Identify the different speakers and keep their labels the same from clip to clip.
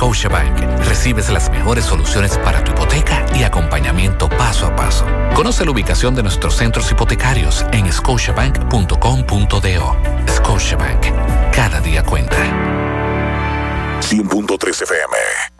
Speaker 1: Scotiabank recibes las mejores soluciones para tu hipoteca y acompañamiento paso a paso. Conoce la ubicación de nuestros centros hipotecarios en scotiabank.com.do. Scotiabank, cada día cuenta.
Speaker 2: 100.3 FM.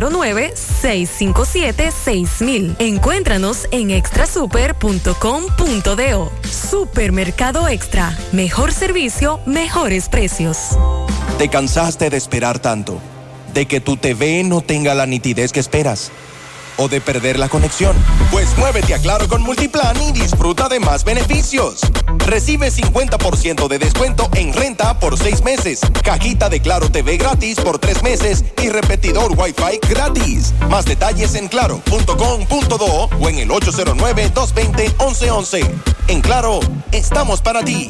Speaker 3: 809-657-6000. Encuéntranos en extrasuper.com.do. Supermercado Extra. Mejor servicio, mejores precios.
Speaker 4: ¿Te cansaste de esperar tanto? ¿De que tu TV no tenga la nitidez que esperas? O de perder la conexión? Pues muévete a Claro con Multiplan y disfruta de más beneficios. Recibe 50% de descuento en renta por seis meses, cajita de Claro TV gratis por tres meses y repetidor Wi-Fi gratis. Más detalles en claro.com.do o en el 809-220-1111. En Claro, estamos para ti.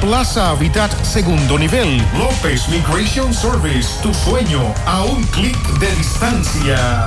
Speaker 5: Plaza Habitat Segundo Nivel. López Migration Service, tu sueño a un clic de distancia.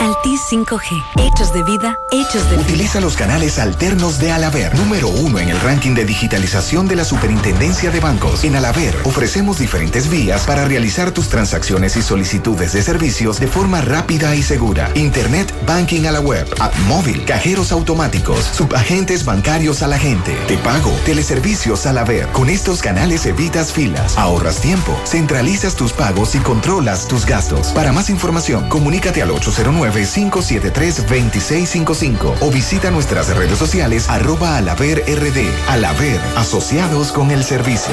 Speaker 6: Altis 5G. Hechos de vida, hechos de
Speaker 7: Utiliza los canales alternos de Alaber, número uno en el ranking de digitalización de la Superintendencia de Bancos. En Alaber ofrecemos diferentes vías para realizar tus transacciones y solicitudes de servicios de forma rápida y segura. Internet Banking a la web, app móvil, cajeros automáticos, subagentes bancarios a la gente, te pago, teleservicios Alaber. Con estos canales evitas filas, ahorras tiempo, centralizas tus pagos y controlas tus gastos. Para más información, comunícate al 809 573-2655 o visita nuestras redes sociales arroba alaver rd. Alaver, asociados con el servicio.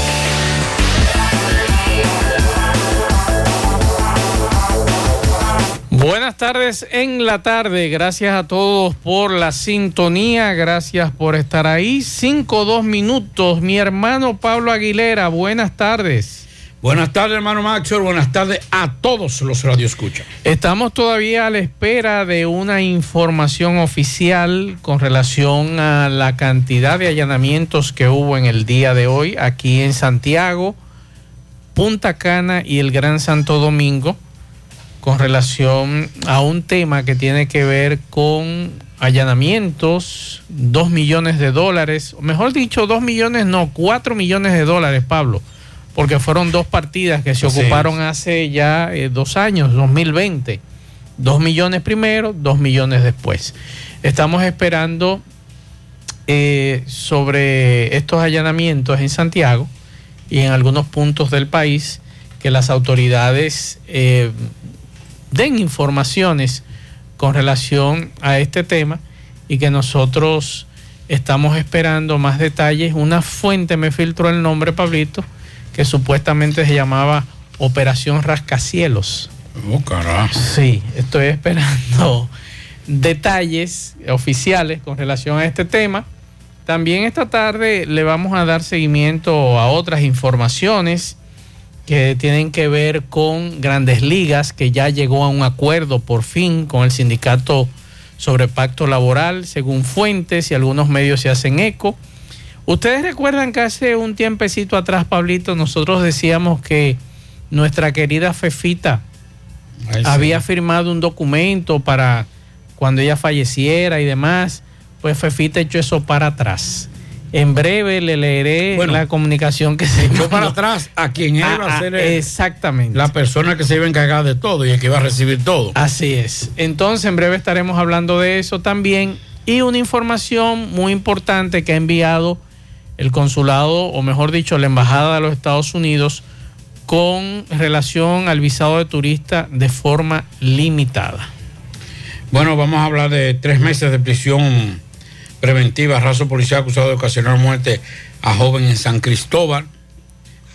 Speaker 8: Buenas tardes en la tarde. Gracias a todos por la sintonía. Gracias por estar ahí. Cinco, dos minutos. Mi hermano Pablo Aguilera, buenas tardes.
Speaker 9: Buenas tardes, hermano Maxwell. Buenas tardes a todos los radioescuchas.
Speaker 8: Estamos todavía a la espera de una información oficial con relación a la cantidad de allanamientos que hubo en el día de hoy aquí en Santiago, Punta Cana y el Gran Santo Domingo con relación a un tema que tiene que ver con allanamientos, dos millones de dólares, mejor dicho, dos millones, no, cuatro millones de dólares, Pablo, porque fueron dos partidas que se ocuparon hace ya eh, dos años, 2020. Dos millones primero, dos millones después. Estamos esperando eh, sobre estos allanamientos en Santiago y en algunos puntos del país que las autoridades eh, den informaciones con relación a este tema y que nosotros estamos esperando más detalles. Una fuente me filtró el nombre, Pablito, que supuestamente se llamaba Operación Rascacielos.
Speaker 9: Oh, carajo.
Speaker 8: Sí, estoy esperando detalles oficiales con relación a este tema. También esta tarde le vamos a dar seguimiento a otras informaciones que tienen que ver con grandes ligas, que ya llegó a un acuerdo por fin con el sindicato sobre pacto laboral, según fuentes y algunos medios se hacen eco. Ustedes recuerdan que hace un tiempecito atrás, Pablito, nosotros decíamos que nuestra querida Fefita había firmado un documento para cuando ella falleciera y demás, pues Fefita echó eso para atrás. En breve le leeré la comunicación que se
Speaker 9: echó para atrás a quien iba a
Speaker 8: Ah,
Speaker 9: ser
Speaker 8: ah,
Speaker 9: el-
Speaker 8: exactamente.
Speaker 9: la persona que se iba a encargar de todo y el que iba a recibir todo.
Speaker 8: Así es. Entonces, en breve estaremos hablando de eso también. Y una información muy importante que ha enviado el consulado, o mejor dicho, la Embajada de los Estados Unidos, con relación al visado de turista de forma limitada.
Speaker 9: Bueno, vamos a hablar de tres meses de prisión preventiva, raso policial acusado de ocasionar muerte a joven en San Cristóbal.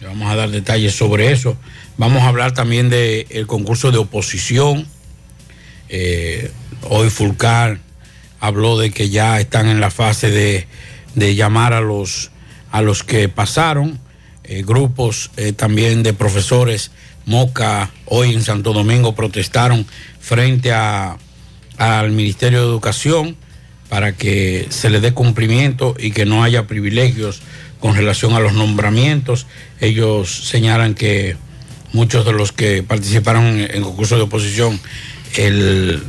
Speaker 9: Le vamos a dar detalles sobre eso. Vamos a hablar también del concurso de oposición. Eh, hoy Fulcar habló de que ya están en la fase de, de llamar a los, a los que pasaron. Eh, grupos eh, también de profesores Moca hoy en Santo Domingo protestaron frente a, al Ministerio de Educación para que se le dé cumplimiento y que no haya privilegios con relación a los nombramientos. Ellos señalan que muchos de los que participaron en el concurso de oposición el-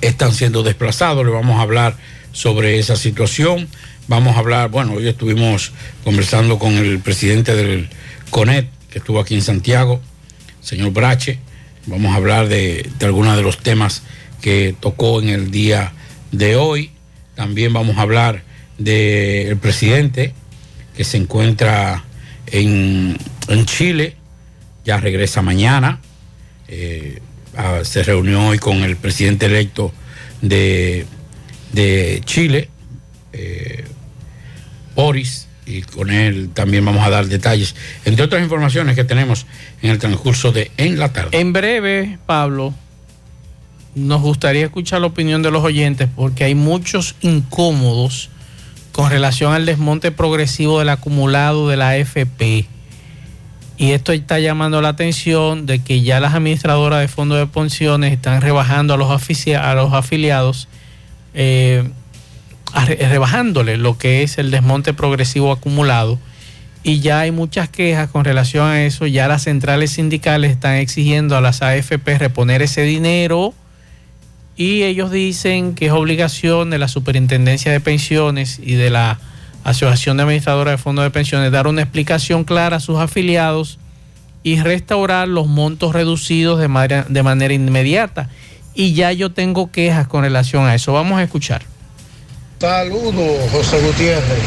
Speaker 9: están siendo desplazados. Le vamos a hablar sobre esa situación. Vamos a hablar, bueno, hoy estuvimos conversando con el presidente del CONET, que estuvo aquí en Santiago, señor Brache. Vamos a hablar de, de algunos de los temas que tocó en el día de hoy. También vamos a hablar del presidente que se encuentra en, en Chile, ya regresa mañana. Eh, ah, se reunió hoy con el presidente electo de, de Chile, eh, Boris, y con él también vamos a dar detalles, entre otras informaciones que tenemos en el transcurso de En la tarde.
Speaker 8: En breve, Pablo, nos gustaría escuchar la opinión de los oyentes porque hay muchos incómodos con relación al desmonte progresivo del acumulado de la AFP. Y esto está llamando la atención de que ya las administradoras de fondos de pensiones están rebajando a los, a los afiliados, eh, rebajándole lo que es el desmonte progresivo acumulado. Y ya hay muchas quejas con relación a eso. Ya las centrales sindicales están exigiendo a las AFP reponer ese dinero. Y ellos dicen que es obligación de la Superintendencia de Pensiones y de la Asociación de Administradoras de Fondos de Pensiones dar una explicación clara a sus afiliados y restaurar los montos reducidos de manera, de manera inmediata. y ya yo tengo quejas con relación a eso. Vamos a escuchar.
Speaker 10: Saludos, José Gutiérrez.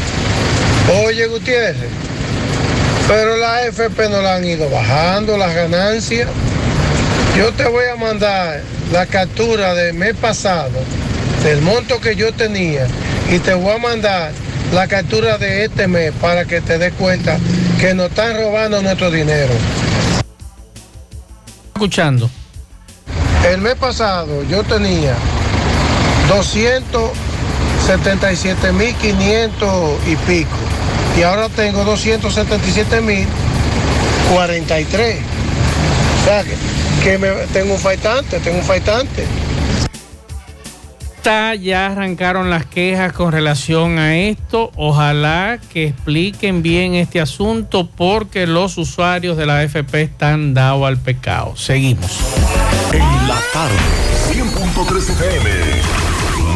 Speaker 10: Oye, Gutiérrez, pero la FP no la han ido bajando las ganancias. Yo te voy a mandar la captura del mes pasado, del monto que yo tenía, y te voy a mandar la captura de este mes para que te des cuenta que nos están robando nuestro dinero.
Speaker 8: Escuchando.
Speaker 10: El mes pasado yo tenía 277.500 y pico. Y ahora tengo 277.043. O sea, que, que me, tengo un faltante, tengo un faltante.
Speaker 8: Ya arrancaron las quejas con relación a esto. Ojalá que expliquen bien este asunto porque los usuarios de la FP están dados al pecado. Seguimos.
Speaker 11: En la tarde, 100.3 FM.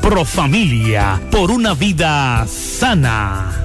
Speaker 12: Profamilia. Por una vida sana.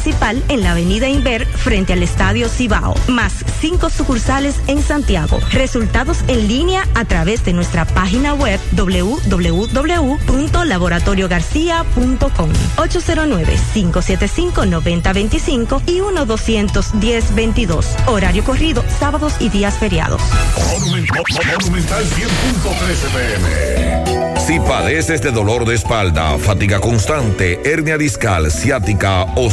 Speaker 13: en la avenida Inver frente al Estadio Cibao, más cinco sucursales en Santiago. Resultados en línea a través de nuestra página web www.laboratoriogarcia.com 809-575-9025 y 1-210-22. Horario corrido, sábados y días feriados.
Speaker 11: Monumental 100.13 pm.
Speaker 14: Si padeces de dolor de espalda, fatiga constante, hernia discal, ciática o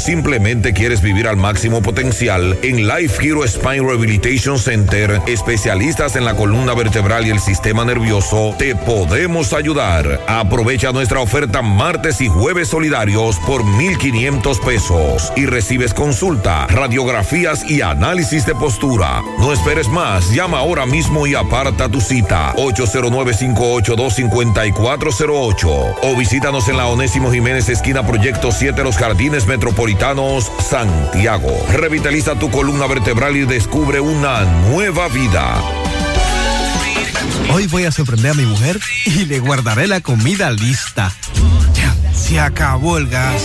Speaker 14: quieres vivir al máximo potencial, en Life Hero Spine Rehabilitation Center, especialistas en la columna vertebral y el sistema nervioso, te podemos ayudar. Aprovecha nuestra oferta martes y jueves solidarios por 1,500 pesos y recibes consulta, radiografías y análisis de postura. No esperes más, llama ahora mismo y aparta tu cita. 809 582 54 408 o visítanos en la Onésimo Jiménez esquina Proyecto 7 Los Jardines Metropolitanos, Santiago. Revitaliza tu columna vertebral y descubre una nueva vida.
Speaker 4: Hoy voy a sorprender a mi mujer y le guardaré la comida lista. Ya, se acabó el gas.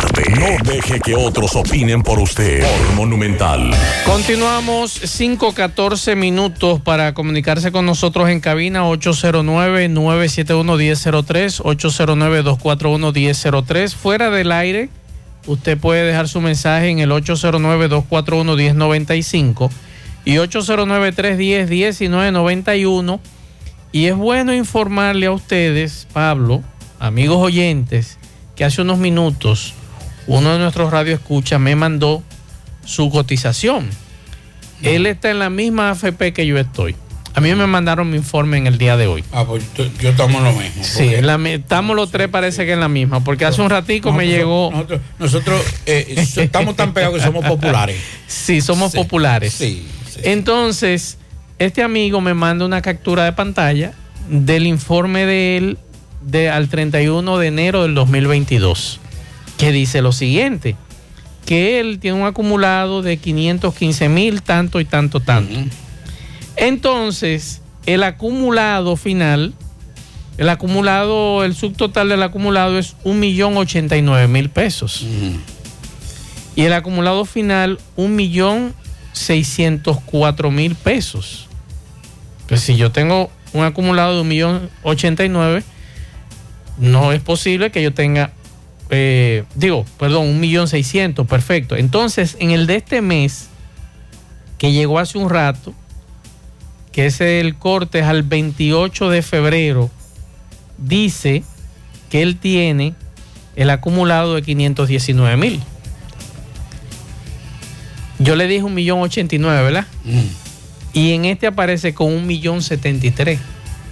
Speaker 11: tarde. No deje que otros opinen por usted. Por Monumental.
Speaker 8: Continuamos 5-14 minutos para comunicarse con nosotros en cabina 809-971-1003, 809-241-1003. Fuera del aire, usted puede dejar su mensaje en el 809-241-1095 y 809-310-1991. Y es bueno informarle a ustedes, Pablo, amigos oyentes, que hace unos minutos uno de nuestros radioescuchas me mandó su cotización. Él está en la misma AFP que yo estoy. A mí me mandaron mi informe en el día de hoy.
Speaker 9: Ah, pues yo, yo estamos lo mismo.
Speaker 8: Sí, la estamos los tres parece que en la misma, porque hace un ratico me llegó...
Speaker 9: Nosotros, nosotros, eh, estamos tan pegados que somos populares.
Speaker 8: Sí, somos populares. Entonces, este amigo me manda una captura de pantalla del informe de él de, al 31 de enero del 2022, que dice lo siguiente, que él tiene un acumulado de 515 mil, tanto y tanto, tanto. Entonces, el acumulado final, el acumulado, el subtotal del acumulado es 1.089.000 pesos. Y el acumulado final, 1.604.000 pesos. Pues si yo tengo un acumulado de 1.089.000, no es posible que yo tenga, eh, digo, perdón, 1.600.000, perfecto. Entonces, en el de este mes, que llegó hace un rato, que es el corte es al 28 de febrero, dice que él tiene el acumulado de 519 mil. Yo le dije un millón ochenta y nueve, ¿verdad? Y en este aparece con un millón setenta y tres.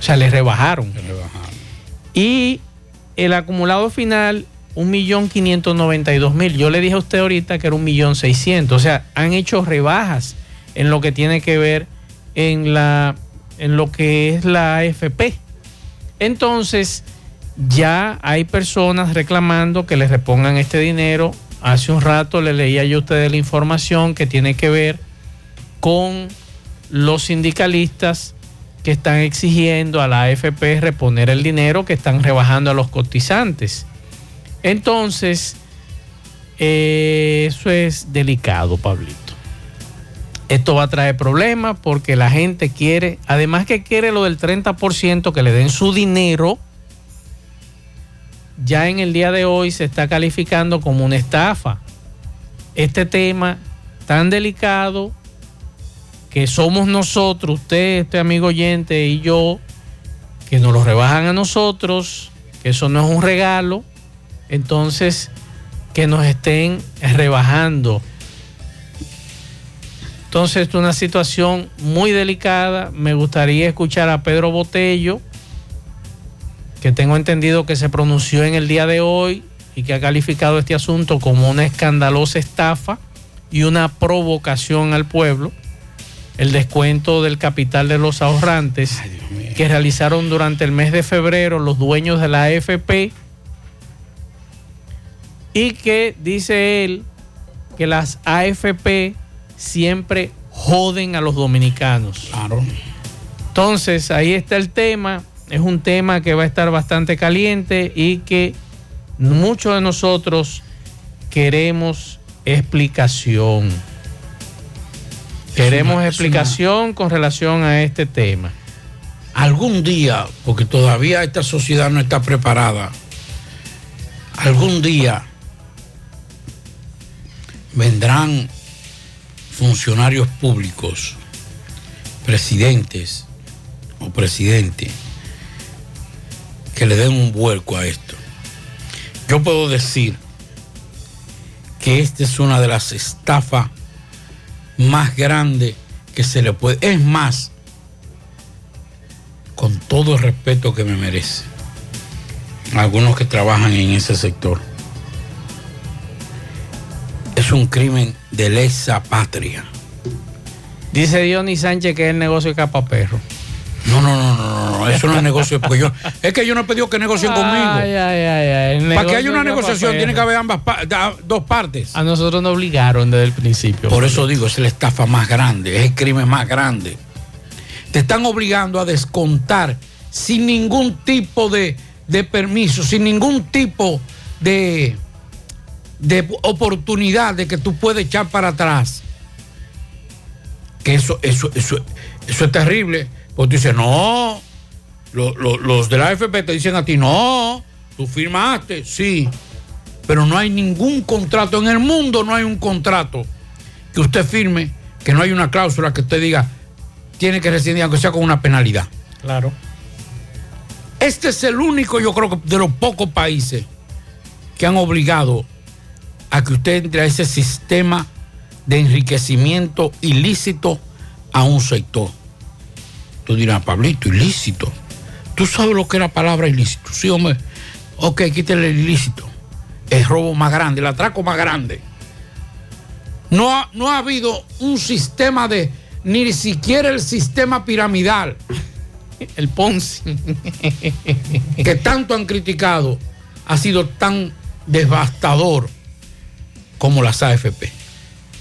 Speaker 8: O sea, le rebajaron. Y el acumulado final, un millón quinientos noventa y dos mil. Yo le dije a usted ahorita que era un millón seiscientos. O sea, han hecho rebajas en lo que tiene que ver en la en lo que es la AFP. Entonces, ya hay personas reclamando que les repongan este dinero. Hace un rato le leía yo a ustedes la información que tiene que ver con los sindicalistas que están exigiendo a la AFP reponer el dinero que están rebajando a los cotizantes. Entonces, eh, eso es delicado, Pablito. Esto va a traer problemas porque la gente quiere, además que quiere lo del 30% que le den su dinero, ya en el día de hoy se está calificando como una estafa. Este tema tan delicado que somos nosotros, usted, este amigo oyente y yo, que nos lo rebajan a nosotros, que eso no es un regalo, entonces que nos estén rebajando. Entonces es una situación muy delicada. Me gustaría escuchar a Pedro Botello, que tengo entendido que se pronunció en el día de hoy y que ha calificado este asunto como una escandalosa estafa y una provocación al pueblo. El descuento del capital de los ahorrantes que realizaron durante el mes de febrero los dueños de la AFP y que dice él que las AFP siempre joden a los dominicanos.
Speaker 9: Claro.
Speaker 8: Entonces, ahí está el tema. Es un tema que va a estar bastante caliente y que muchos de nosotros queremos explicación. Queremos
Speaker 9: una-
Speaker 8: explicación con relación a este tema.
Speaker 9: Algún día, porque todavía esta sociedad no está preparada, algún día vendrán funcionarios públicos, presidentes o presidente, que le den un vuelco a esto. Yo puedo decir que esta es una de las estafas más grandes que se le puede. Es más, con todo el respeto que me merece, algunos que trabajan en ese sector. Es un crimen de lesa patria.
Speaker 8: Dice Diony Sánchez que es el negocio de capa perro.
Speaker 9: No, no, no, no, no, eso no es negocio, porque yo, es que yo no he pedido que negocien conmigo.
Speaker 8: Ay, ay, ay, ay, el
Speaker 9: Para que haya una negociación tiene que haber ambas dos partes.
Speaker 8: A nosotros nos obligaron desde el principio.
Speaker 9: Por eso digo, es la estafa más grande, es el crimen más grande. Te están obligando a descontar sin ningún tipo de, de permiso, sin ningún tipo de, de oportunidad de que tú puedes echar para atrás. Que eso, eso, eso, eso es terrible. Porque tú dices, no, lo- lo- los de la AFP te dicen a ti, no, tú firmaste, sí, pero no hay ningún contrato en el mundo, no hay un contrato que usted firme, que no hay una cláusula que usted diga, tiene que rescindir, aunque sea con una penalidad.
Speaker 8: Claro.
Speaker 9: Este es el único, yo creo que de los pocos países que han obligado a que usted entre a ese sistema de enriquecimiento ilícito a un sector. Tú dirás, Pablito, ilícito. ¿Tú sabes lo que es la palabra ilícito? Sí, hombre. Ok, quítale el ilícito. El robo más grande, el atraco más grande. No ha, no ha habido un sistema de, ni siquiera el sistema piramidal.
Speaker 8: El Ponzi.
Speaker 9: que tanto han criticado, ha sido tan devastador como las AFP.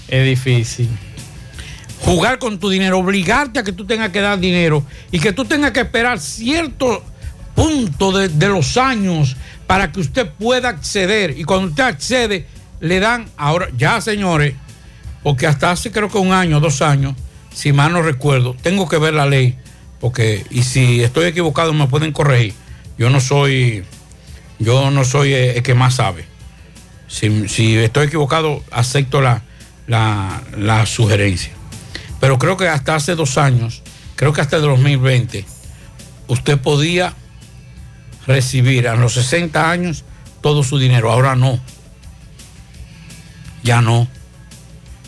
Speaker 8: Es difícil.
Speaker 9: Jugar con tu dinero, obligarte a que tú tengas que dar dinero y que tú tengas que esperar cierto punto de, de los años para que usted pueda acceder. Y cuando usted accede, le dan, ahora, ya señores, porque hasta hace creo que un año, dos años, si mal no recuerdo, tengo que ver la ley, porque, y si estoy equivocado me pueden corregir. Yo no soy, yo no soy eh, el que más sabe. Si, estoy equivocado, acepto la, la, sugerencia. Pero creo que hasta hace dos años, creo que hasta el 2020, usted podía recibir a los 60 años todo su dinero. Ahora no. Ya no.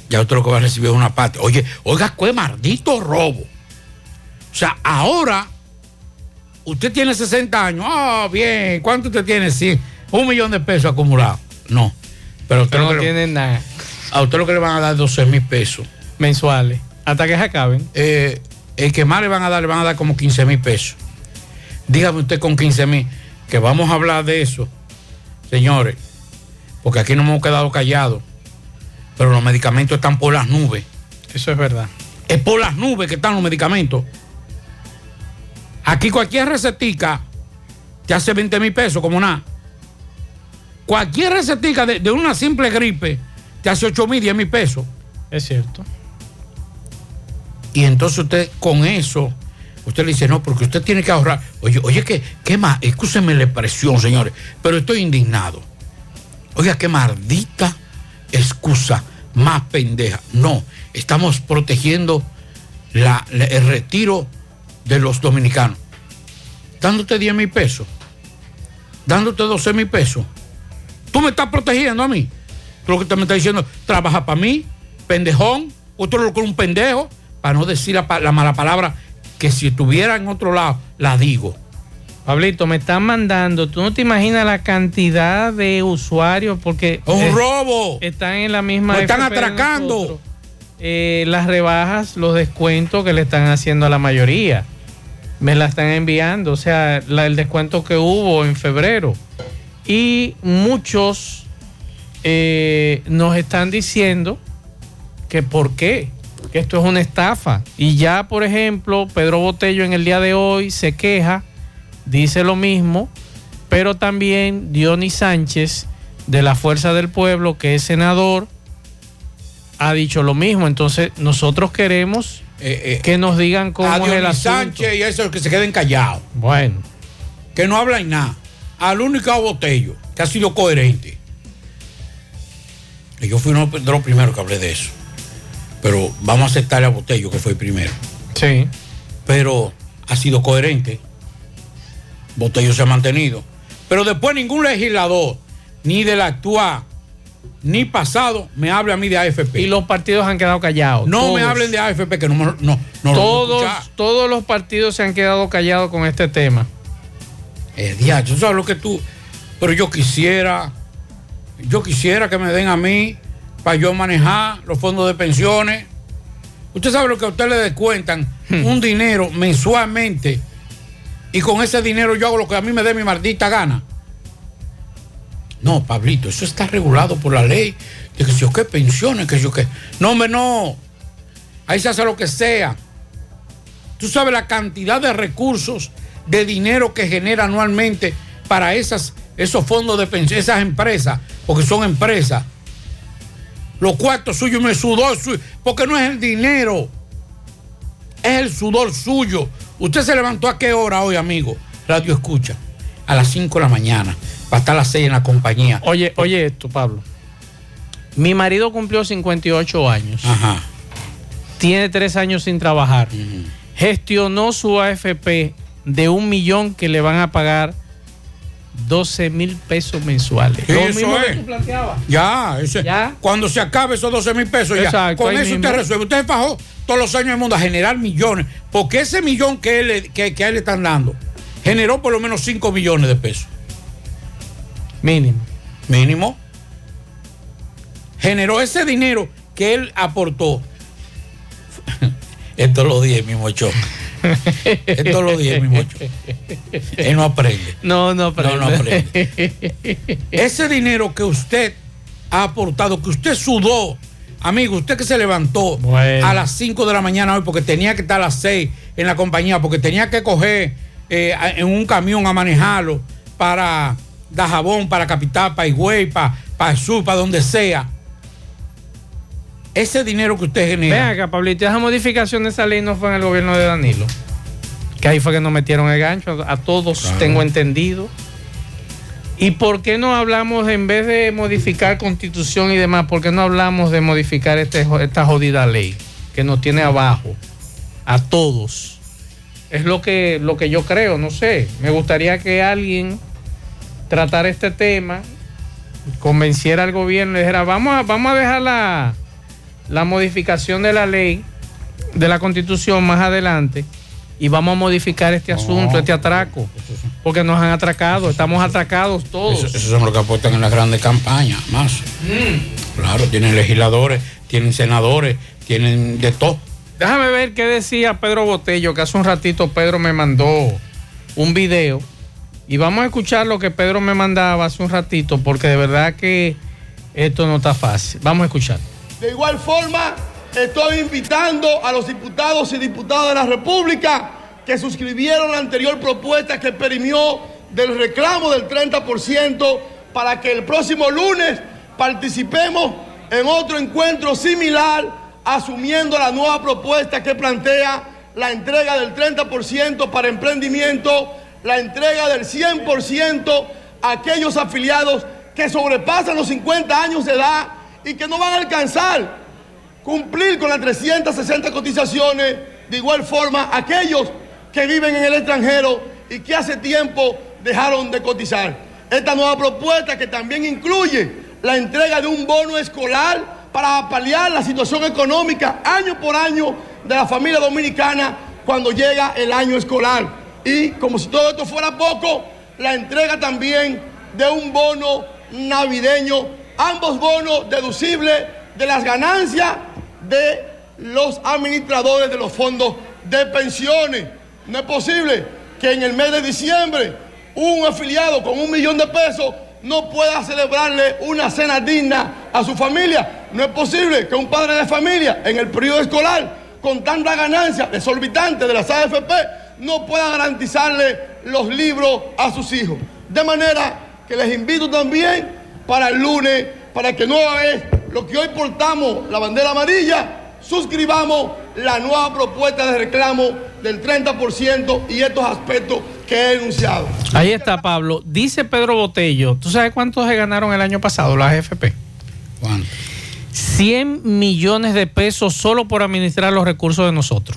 Speaker 9: Ya usted lo que va a recibir es una parte. Oye, oiga, qué maldito robo. O sea, ahora usted tiene 60 años. Ah, bien. ¿Cuánto usted tiene? Sí, un millón de pesos acumulado. No. Pero usted
Speaker 8: Pero
Speaker 9: lo
Speaker 8: no
Speaker 9: que
Speaker 8: tienen nada.
Speaker 9: a usted lo que le van a dar 12 mil pesos.
Speaker 8: Mensuales. Hasta que se acaben.
Speaker 9: Eh, el que más le van a dar, le van a dar como 15 mil pesos. Dígame usted con 15 mil, que vamos a hablar de eso, señores, porque aquí no hemos quedado callados, pero los medicamentos están por las nubes.
Speaker 8: Eso es verdad.
Speaker 9: Es por las nubes que están los medicamentos. Aquí cualquier recetica te hace 20 mil pesos, como nada. Cualquier recetica de, de una simple gripe te hace 8 mil, 10 mil pesos.
Speaker 8: Es cierto.
Speaker 9: Y entonces usted con eso, usted le dice, no, porque usted tiene que ahorrar. Oye, oye, ¿qué, qué más? Escúcheme la expresión, señores, pero estoy indignado. Oiga, qué maldita excusa más pendeja. No, estamos protegiendo la- la- el retiro de los dominicanos. dándote 10 mil pesos, dándote 12 mil pesos. Tú me estás protegiendo a mí. Tú lo que te me estás diciendo, trabaja para mí, pendejón, otro lo con un pendejo, para no decir la, mala palabra que si estuviera en otro lado, la digo.
Speaker 8: Pablito, me están mandando, tú no te imaginas la cantidad de usuarios porque...
Speaker 9: ¡Un
Speaker 8: eh,
Speaker 9: robo!
Speaker 8: Están en la misma...
Speaker 9: ¡Nos están
Speaker 8: FP
Speaker 9: atracando!
Speaker 8: Eh, las rebajas, los descuentos que le están haciendo a la mayoría. Me la están enviando, o sea, la- el descuento que hubo en febrero. Y muchos eh, nos están diciendo que por qué, que esto es una estafa. Y ya, por ejemplo, Pedro Botello en el día de hoy se queja, dice lo mismo, pero también Dionis Sánchez de la Fuerza del Pueblo, que es senador, ha dicho lo mismo. Entonces, nosotros queremos que nos digan cómo
Speaker 9: a
Speaker 8: es el
Speaker 9: Dionis
Speaker 8: asunto.
Speaker 9: Sánchez y esos que se queden callados.
Speaker 8: Bueno.
Speaker 9: Que no hablan nada. Al único botello que ha sido coherente. Y yo fui uno de los primeros que hablé de eso. Pero vamos a aceptarle a Botello, que fue el primero.
Speaker 8: Sí.
Speaker 9: Pero ha sido coherente. Botello se ha mantenido. Pero después ningún legislador, ni del actual, ni pasado, me hable a mí de AFP.
Speaker 8: Y los partidos han quedado callados.
Speaker 9: No
Speaker 8: todos.
Speaker 9: me hablen de AFP, que no, no, no lo
Speaker 8: todos,
Speaker 9: escuchar.
Speaker 8: todos los partidos se han quedado callados con este tema.
Speaker 9: Eh, diacho, ¿tú sabes lo que tú? Pero yo quisiera, yo quisiera que me den a mí para yo manejar los fondos de pensiones. Usted sabe lo que a usted le descuentan, un dinero mensualmente, y con ese dinero yo hago lo que a mí me dé mi maldita gana. No, Pablito, eso está regulado por la ley de que si yo qué pensiones, que yo qué. No, hombre, no. Ahí se hace lo que sea. Tú sabes la cantidad de recursos, de dinero que genera anualmente para esas, esos fondos de pensión, esas empresas, porque son empresas. Los cuartos suyos me sudor suyo, porque no es el dinero, es el sudor suyo. Usted se levantó a qué hora hoy, amigo? Radio escucha. A las 5 de la mañana, para estar a las 6 en la compañía.
Speaker 8: Oye, oye esto, Pablo. Mi marido cumplió 58 años.
Speaker 9: Ajá.
Speaker 8: Tiene tres años sin trabajar. Gestionó su AFP de un millón que le van a pagar 12 mil pesos mensuales. Lo
Speaker 9: eso
Speaker 8: mismo que
Speaker 9: es.
Speaker 8: tú planteabas.
Speaker 9: Ya, ese- cuando se acabe esos 12 mil pesos, ya, con eso
Speaker 8: mismo.
Speaker 9: usted resuelve. Usted fajó todos los años del mundo a generar millones, porque ese millón que, él, que, que a él le están dando generó por lo menos 5 millones de pesos.
Speaker 8: Mínimo.
Speaker 9: Mínimo. Generó ese dinero que él aportó. Esto lo dije mismo show. Esto lo dije mismo show. Él no aprende.
Speaker 8: No, no aprende.
Speaker 9: No, no aprende. Ese dinero que usted ha aportado, que usted sudó, amigo, usted que se levantó a las 5 de la mañana hoy porque tenía que estar a las 6 en la compañía, porque tenía que coger eh, en un camión a manejarlo para Dajabón, para Capital, para Higüey, para, para el sur, para donde sea. Ese dinero que usted
Speaker 8: Ven
Speaker 9: genera.
Speaker 8: acá, Pablito, esa modificación de esa ley no fue en el gobierno de Danilo. Que ahí fue que nos metieron el gancho a, todos,
Speaker 9: Claro.
Speaker 8: tengo entendido. ¿Y por qué no hablamos, en vez de modificar constitución y demás, por qué no hablamos de modificar este, esta jodida ley que nos tiene abajo a todos? Es lo que, lo que yo creo, no sé. Me gustaría que alguien tratara este tema, convenciera al gobierno y dijera, vamos a, vamos a dejar la, la modificación de la ley, de la constitución más adelante y vamos a modificar este asunto, este atraco, porque nos han atracado, estamos atracados todos.
Speaker 9: Eso- esos son los que aportan en las grandes campañas, más.
Speaker 8: Mm.
Speaker 9: Claro, tienen legisladores, tienen senadores, tienen de todo.
Speaker 8: Déjame ver qué decía Pedro Botello, que hace un ratito Pedro me mandó un video. Y vamos a escuchar lo que Pedro me mandaba hace un ratito, porque de verdad que esto no está fácil. Vamos a escuchar.
Speaker 15: De igual forma, estoy invitando a los diputados y diputadas de la República que suscribieron la anterior propuesta que perimió del reclamo del 30% para que el próximo lunes participemos en otro encuentro similar, asumiendo la nueva propuesta que plantea la entrega del 30% para emprendimiento, la entrega del 100% a aquellos afiliados que sobrepasan los 50 años de edad y que no van a alcanzar cumplir con las 360 cotizaciones. De igual forma, aquellos que viven en el extranjero y que hace tiempo dejaron de cotizar. Esta nueva propuesta que también incluye la entrega de un bono escolar para paliar la situación económica año por año de la familia dominicana cuando llega el año escolar. Y como si todo esto fuera poco, la entrega también de un bono navideño, ambos bonos deducibles de las ganancias de los administradores de los fondos de pensiones. No es posible que en el mes de diciembre un afiliado con un millón de pesos no pueda celebrarle una cena digna a su familia. No es posible que un padre de familia en el periodo escolar, con tanta ganancia exorbitante de las AFP, no pueda garantizarle los libros a sus hijos. De manera que les invito también para el lunes, para que nueva vez, lo que hoy portamos, la bandera amarilla, suscribamos la nueva propuesta de reclamo del 30% y estos aspectos que he enunciado.
Speaker 8: Ahí está, Pablo. Dice Pedro Botello, ¿tú sabes cuántos se ganaron el año pasado las AFP?
Speaker 9: ¿Cuánto?
Speaker 8: 100 millones de pesos solo por administrar los recursos de nosotros.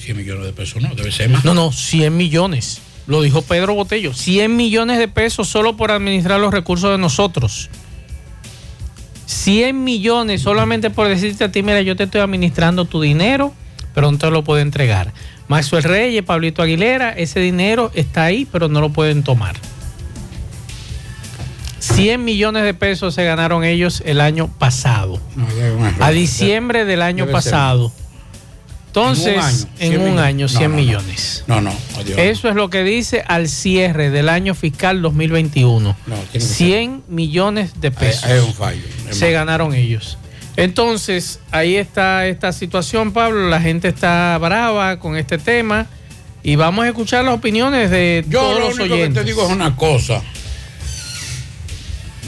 Speaker 9: 100 millones de pesos, no, debe ser más.
Speaker 8: No, no, 100 millones. Lo dijo Pedro Botello. 100 millones de pesos solo por administrar los recursos de nosotros. 100 millones solamente por decirte a ti, mira, yo te estoy administrando tu dinero, pero no te lo puedo entregar. Maxwell Reyes, Pablito Aguilera, ese dinero está ahí, pero no lo pueden tomar. 100 millones de pesos se ganaron ellos el año pasado. A diciembre del año
Speaker 9: ser.
Speaker 8: Entonces, en un año, 100 millones.
Speaker 9: No, no, adiós.
Speaker 8: Eso es lo que dice al cierre del año fiscal 2021.
Speaker 9: tiene que
Speaker 8: 100 millones de pesos.
Speaker 9: Hay un fallo,
Speaker 8: Se ganaron ellos. Entonces, ahí está esta situación, Pablo. La gente está brava con este tema. Y vamos a escuchar las opiniones de
Speaker 9: Yo
Speaker 8: todos
Speaker 9: lo
Speaker 8: los
Speaker 9: único
Speaker 8: oyentes.
Speaker 9: que te digo es una cosa.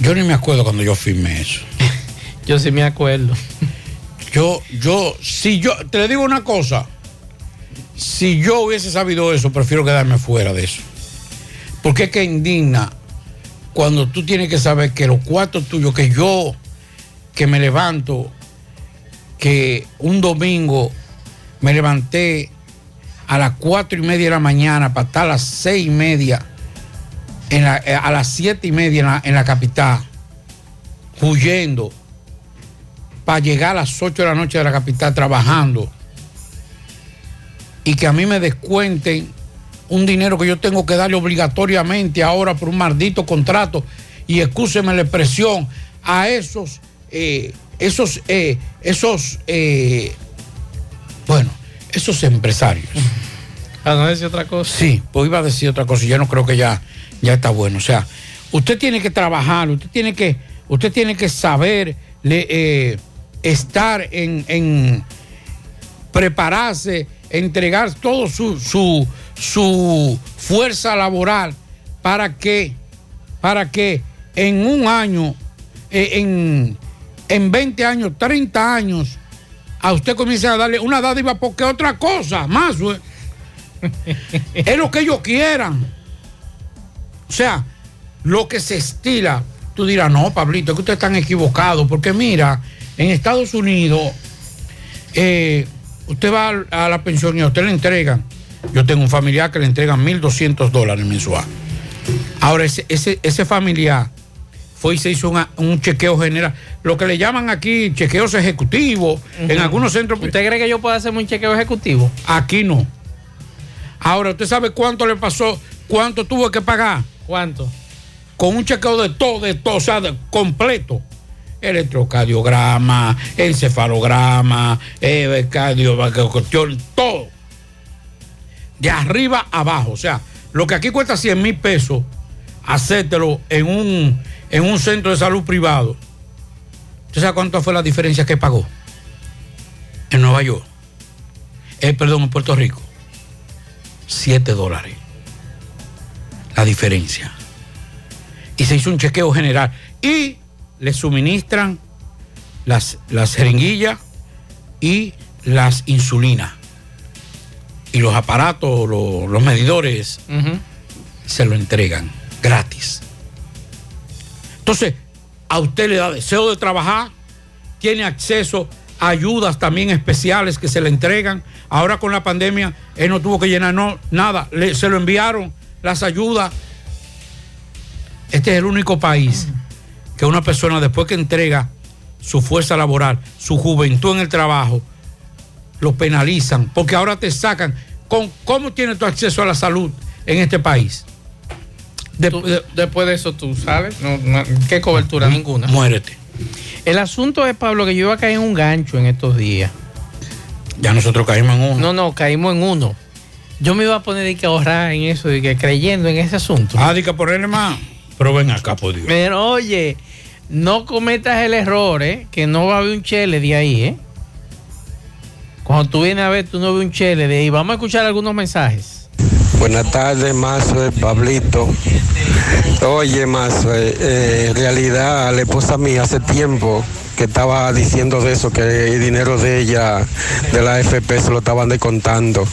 Speaker 9: Yo ni me acuerdo cuando yo firmé eso.
Speaker 8: yo sí me acuerdo.
Speaker 9: Yo, yo, si yo, te digo una cosa. Si yo hubiese sabido eso, prefiero quedarme fuera de eso. Porque es que indigna cuando tú tienes que saber que los cuartos tuyos, que yo, que me levanto, que un domingo me levanté a las cuatro y media de la mañana para estar a las seis y media, eh, a las siete y media en la capital, huyendo, para llegar a las 8 de la noche de la capital trabajando y que a mí me descuenten un dinero que yo tengo que darle obligatoriamente ahora por un maldito contrato y excúseme la expresión a esos eh, esos eh, esos eh, bueno esos empresarios.
Speaker 8: A no decir otra cosa.
Speaker 9: Sí pues iba a decir otra cosa y yo no creo que ya ya está bueno. O sea usted tiene que trabajar usted tiene que usted tiene que saber le- estar en, en prepararse, entregar todo su, su, su fuerza laboral para que, para que en un año, eh, en, en 20 años, 30 años, a usted comience a darle una dádiva porque otra cosa más güey. es lo que ellos quieran. O sea, lo que se estila, tú dirás, no, Pablito, es que ustedes están equivocados, porque mira, en Estados Unidos, eh, usted va a la pensión y a usted le entregan, yo tengo un familiar que le entregan 1.200 dólares mensual. Ahora, ese, ese, ese familiar fue y se hizo una- un chequeo general, lo que le llaman aquí chequeos ejecutivos, en algunos centros.
Speaker 8: ¿Usted cree que yo puedo hacerme un chequeo ejecutivo?
Speaker 9: Aquí no. Ahora, ¿usted sabe cuánto le pasó? ¿Cuánto tuvo que pagar?
Speaker 8: ¿Cuánto?
Speaker 9: Con un chequeo de todo, de todo, o sea, de- completo. Electrocardiograma, encefalograma, eh, cardio, cuestión, todo. De arriba a abajo. O sea, lo que aquí cuesta 100 mil pesos, hacértelo en un, en un centro de salud privado. ¿Usted sabe cuánto fue la diferencia que pagó? En Nueva York. Eh, perdón, en Puerto Rico. 7 dólares. La diferencia. Y se hizo un chequeo general. Y le suministran las, las jeringuillas y las insulinas. Y los aparatos, lo- los medidores, se lo entregan gratis. Entonces, a usted le da deseo de trabajar, tiene acceso a ayudas también especiales que se le entregan. Ahora con la pandemia, él no tuvo que llenar no, nada, le- se lo enviaron las ayudas. Este es el único país que una persona después que entrega su fuerza laboral, su juventud en el trabajo, lo penalizan, porque ahora te sacan. ¿Con, ¿Cómo tienes tu acceso a la salud en este país?
Speaker 8: Tú- después de eso tú sabes, no, no- ¿qué cobertura? Ninguna.
Speaker 9: Muérete.
Speaker 8: El asunto es, Pablo, que yo iba a caer en un gancho en estos días.
Speaker 9: Ya nosotros caímos en uno.
Speaker 8: No, no, caímos en uno. Yo me iba a poner de que ahorrar en eso, de que creyendo en ese asunto.
Speaker 9: Ah, de que ponerle más. Pero ven acá, por Dios.
Speaker 8: Pero oye, no cometas el error, ¿eh? Que no va a haber un chele de ahí, ¿eh? Cuando tú vienes a ver, tú no ves un chele de ahí. Vamos a escuchar algunos mensajes.
Speaker 16: Buenas tardes, Mazo, Pablito. Oye, Mazo, eh, eh, en realidad la esposa mía hace tiempo que estaba diciendo de eso, que el dinero de ella, de la FP, se lo estaban descontando,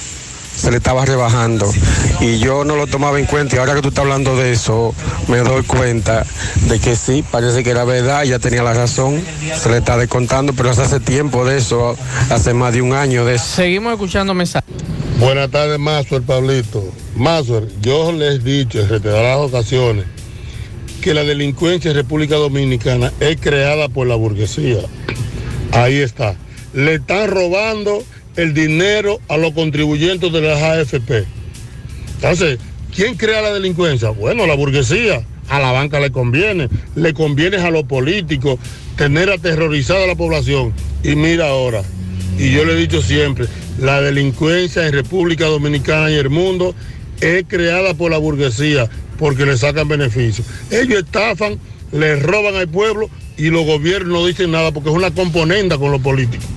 Speaker 16: se le estaba rebajando. Y yo no lo tomaba en cuenta y ahora que tú estás hablando de eso, me doy cuenta de que sí, parece que era verdad, ella tenía la razón, se le está descontando, pero hace tiempo de eso, hace más de un año de eso.
Speaker 8: Seguimos escuchando mensajes.
Speaker 17: Buenas tardes, Mazuel Pablito. Mazuel, yo les he dicho en reiteradas ocasiones que la delincuencia en República Dominicana es creada por la burguesía. Ahí está. Le están robando el dinero a los contribuyentes de las AFP. Entonces, ¿quién crea la delincuencia? Bueno, la burguesía. A la banca le conviene. Le conviene a los políticos tener aterrorizada a la población. Y mira ahora, y yo le he dicho siempre, la delincuencia en República Dominicana y el mundo es creada por la burguesía porque le sacan beneficios. Ellos estafan, le roban al pueblo y los gobiernos no dicen nada porque es una componenda con los políticos.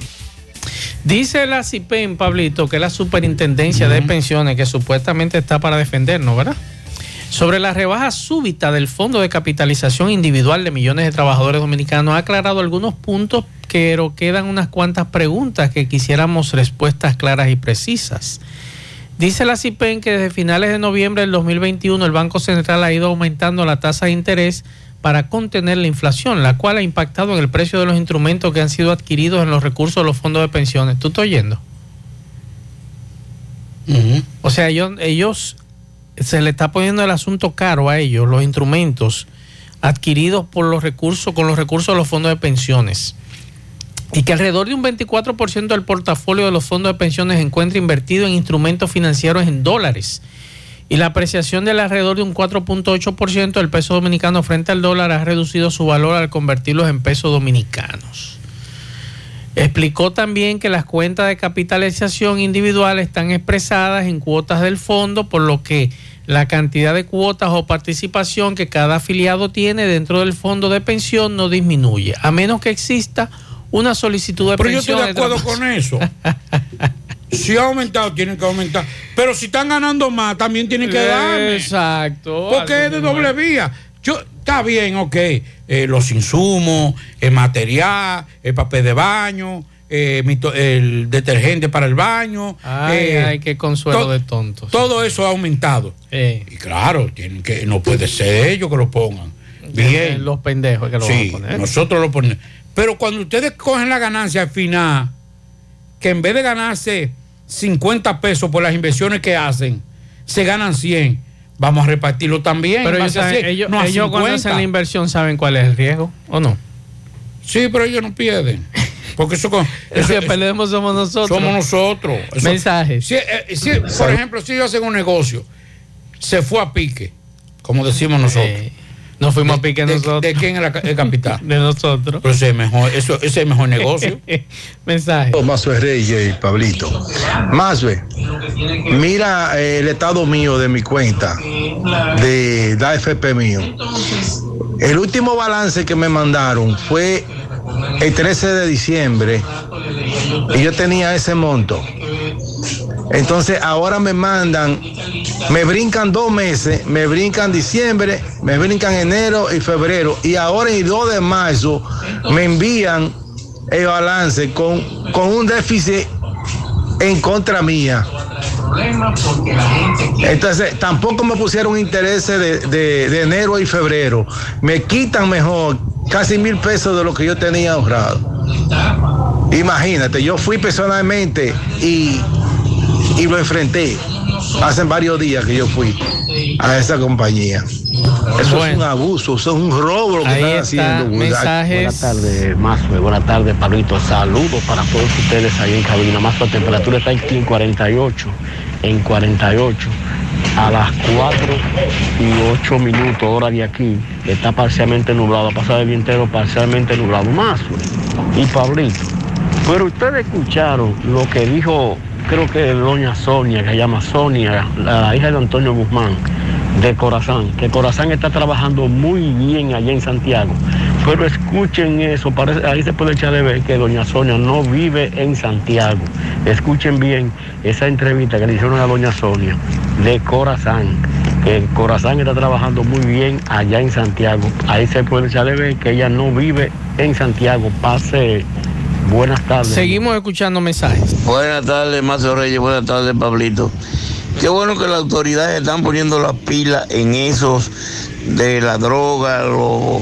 Speaker 8: Dice la CIPEN, Pablito, que es la superintendencia de pensiones que supuestamente está para defendernos, ¿verdad? Sobre la rebaja súbita del Fondo de Capitalización Individual de millones de trabajadores dominicanos, ha aclarado algunos puntos, pero quedan unas cuantas preguntas que quisiéramos respuestas claras y precisas. Dice la CIPEN que desde finales de noviembre del 2021 el Banco Central ha ido aumentando la tasa de interés para contener la inflación, la cual ha impactado en el precio de los instrumentos que han sido adquiridos en los recursos de los fondos de pensiones. ¿Tú estás oyendo? O sea, ellos, ellos se le está poniendo el asunto caro a ellos, los instrumentos adquiridos por los recursos, con los recursos de los fondos de pensiones. Y que alrededor de un 24% del portafolio de los fondos de pensiones se encuentra invertido en instrumentos financieros en dólares. Y la apreciación del alrededor de un 4.8% del peso dominicano frente al dólar ha reducido su valor al convertirlos en pesos dominicanos. Explicó también que las cuentas de capitalización individual están expresadas en cuotas del fondo, por lo que la cantidad de cuotas o participación que cada afiliado tiene dentro del fondo de pensión no disminuye, a menos que exista una solicitud de
Speaker 9: Pero yo
Speaker 8: pensión.
Speaker 9: estoy de acuerdo con eso. Si ha aumentado, tienen que aumentar. Pero si están ganando más, también tienen que darme.
Speaker 8: Exacto.
Speaker 9: Porque es de doble vía. Yo, está bien, ok. eh, los insumos, el material, el papel de baño, eh, el detergente para el baño.
Speaker 8: Ay,
Speaker 9: eh,
Speaker 8: ay, qué consuelo
Speaker 9: to-
Speaker 8: de tontos.
Speaker 9: Todo eso ha aumentado. Y claro, tienen que, no puede ser ellos que lo pongan. Bien.
Speaker 8: Los pendejos que lo
Speaker 9: Sí,
Speaker 8: van a poner.
Speaker 9: nosotros lo ponemos. Pero cuando ustedes cogen la ganancia al final, que en vez de ganarse 50 pesos por las inversiones que hacen, se ganan 100, vamos a repartirlo también.
Speaker 8: Pero ellos,
Speaker 9: base a
Speaker 8: saben-
Speaker 9: 100,
Speaker 8: ellos,
Speaker 9: no
Speaker 8: ellos cuando
Speaker 9: 50.
Speaker 8: hacen la inversión saben cuál es el riesgo, ¿o no?
Speaker 9: Sí, pero ellos no pierden. Porque eso, con- eso- eso-
Speaker 8: perdemos somos nosotros.
Speaker 9: somos nosotros. Eso-
Speaker 8: Mensajes.
Speaker 9: Si, eh, si, por ejemplo, si ellos hacen un negocio, se fue a pique, como decimos nosotros.
Speaker 8: Nos fuimos a pique
Speaker 9: de,
Speaker 8: nosotros.
Speaker 9: ¿De quién ca- el capital?
Speaker 8: De nosotros.
Speaker 9: Pero ese es mejor, eso, ese es el mejor negocio.
Speaker 8: Mensaje.
Speaker 18: Mazue Rey y Pablito. Mazue, mira eh, el estado mío de mi cuenta, de la FP mío. El último balance que me mandaron fue el 13 de diciembre y yo tenía ese monto. Entonces ahora me mandan, me brincan dos meses, me brincan diciembre, me brincan enero y febrero y ahora el 2 de marzo me envían el balance con, con un déficit en contra mía. Entonces, tampoco me pusieron intereses de, de- de enero y febrero. Me quitan mejor casi mil pesos de lo que yo tenía ahorrado. Imagínate, yo fui personalmente y, y lo enfrenté. Hace varios días que yo fui. a esa compañía. Eso es un abuso, eso es un robo lo que
Speaker 8: Ahí
Speaker 18: están
Speaker 8: está,
Speaker 18: haciendo.
Speaker 8: mensajes.
Speaker 19: Buenas tardes, Mazue. Buenas tardes, Pablito. Saludos para todos ustedes ahí en cabina. Más la temperatura está aquí en 48. En 48. A las 4 y 8 minutos, hora de aquí, está parcialmente nublado. Ha pasado el día entero parcialmente nublado. Mazue y Pablito. Pero ustedes escucharon lo que dijo, creo que doña Sonia, que se llama Sonia, la hija de Antonio Guzmán, de Corazán, que Corazán está trabajando muy bien allá en Santiago. Pero escuchen eso, ahí se puede echar de ver que doña Sonia no vive en Santiago. Escuchen bien esa entrevista que le hicieron a doña Sonia de Corazán, que Corazán está trabajando muy bien allá en Santiago. Ahí se puede echar de ver que ella no vive en Santiago. Pase buenas tardes.
Speaker 8: Seguimos escuchando mensajes.
Speaker 20: Buenas tardes, Mazo Reyes. Buenas tardes, Pablito. Qué bueno que las autoridades están poniendo las pilas en esos de la droga, lo-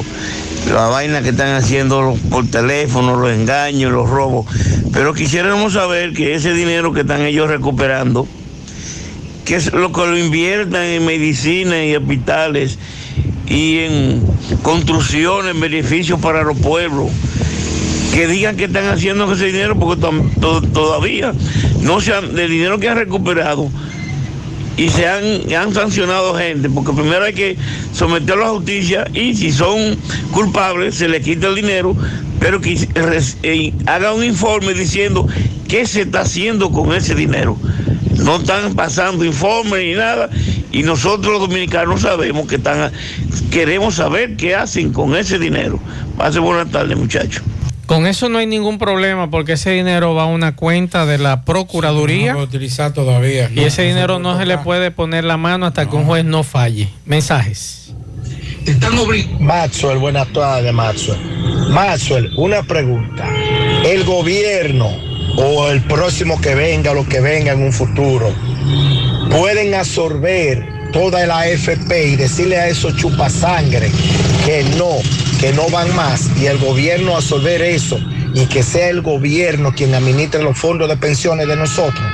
Speaker 20: la vaina que están haciendo por teléfono, los engaños, los robos. Pero quisiéramos saber que ese dinero que están ellos recuperando, que es lo que lo inviertan en medicina y hospitales y en construcciones, en beneficios para los pueblos que digan que están haciendo ese dinero porque todavía no se han, del dinero que han recuperado y se han, han sancionado gente, porque primero hay que someterlo a justicia y si son culpables se les quita el dinero, pero que eh, haga un informe diciendo qué se está haciendo con ese dinero. No están pasando informes ni nada y nosotros los dominicanos sabemos que están, queremos saber qué hacen con ese dinero. Pase buenas tardes muchachos.
Speaker 8: Con eso no hay ningún problema porque ese dinero va a una cuenta de la Procuraduría.
Speaker 9: No lo utilizar todavía.
Speaker 8: Y ese dinero no se le puede poner la mano hasta que un juez no falle. Mensajes.
Speaker 18: Maxwell, buenas tardes, Maxwell. Maxwell, una pregunta. El gobierno o el próximo que venga o lo que venga en un futuro pueden absorber toda la AFP y decirle a esos chupasangre que no, que no van más y el gobierno absorber eso y que sea el gobierno quien administre los fondos de pensiones de nosotros.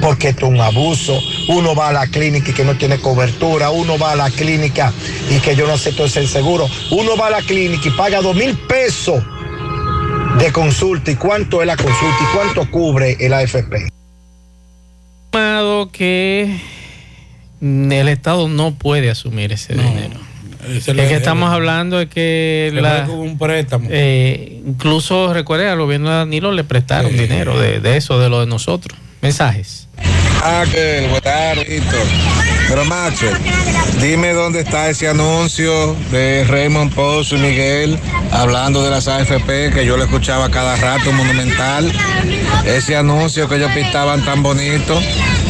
Speaker 18: Porque esto es un abuso. Uno va a la clínica y que no tiene cobertura. Uno va a la clínica y que yo no acepto ese seguro. Uno va a la clínica y paga dos mil pesos de consulta. ¿Y cuánto es la consulta? ¿Y cuánto cubre el AFP?
Speaker 8: Que el Estado no puede asumir ese dinero. El
Speaker 9: lo-
Speaker 8: que estamos hablando es que
Speaker 9: Se
Speaker 8: la-
Speaker 9: un préstamo.
Speaker 8: eh, incluso recuerde al gobierno de Danilo le prestaron dinero de, de eso, de lo de nosotros. Mensajes.
Speaker 21: Ah, que. Pero Macho, dime dónde está ese anuncio de Raymond Pozo y Miguel hablando de las AFP que yo le escuchaba cada rato monumental. Ese anuncio que ellos pintaban tan bonito.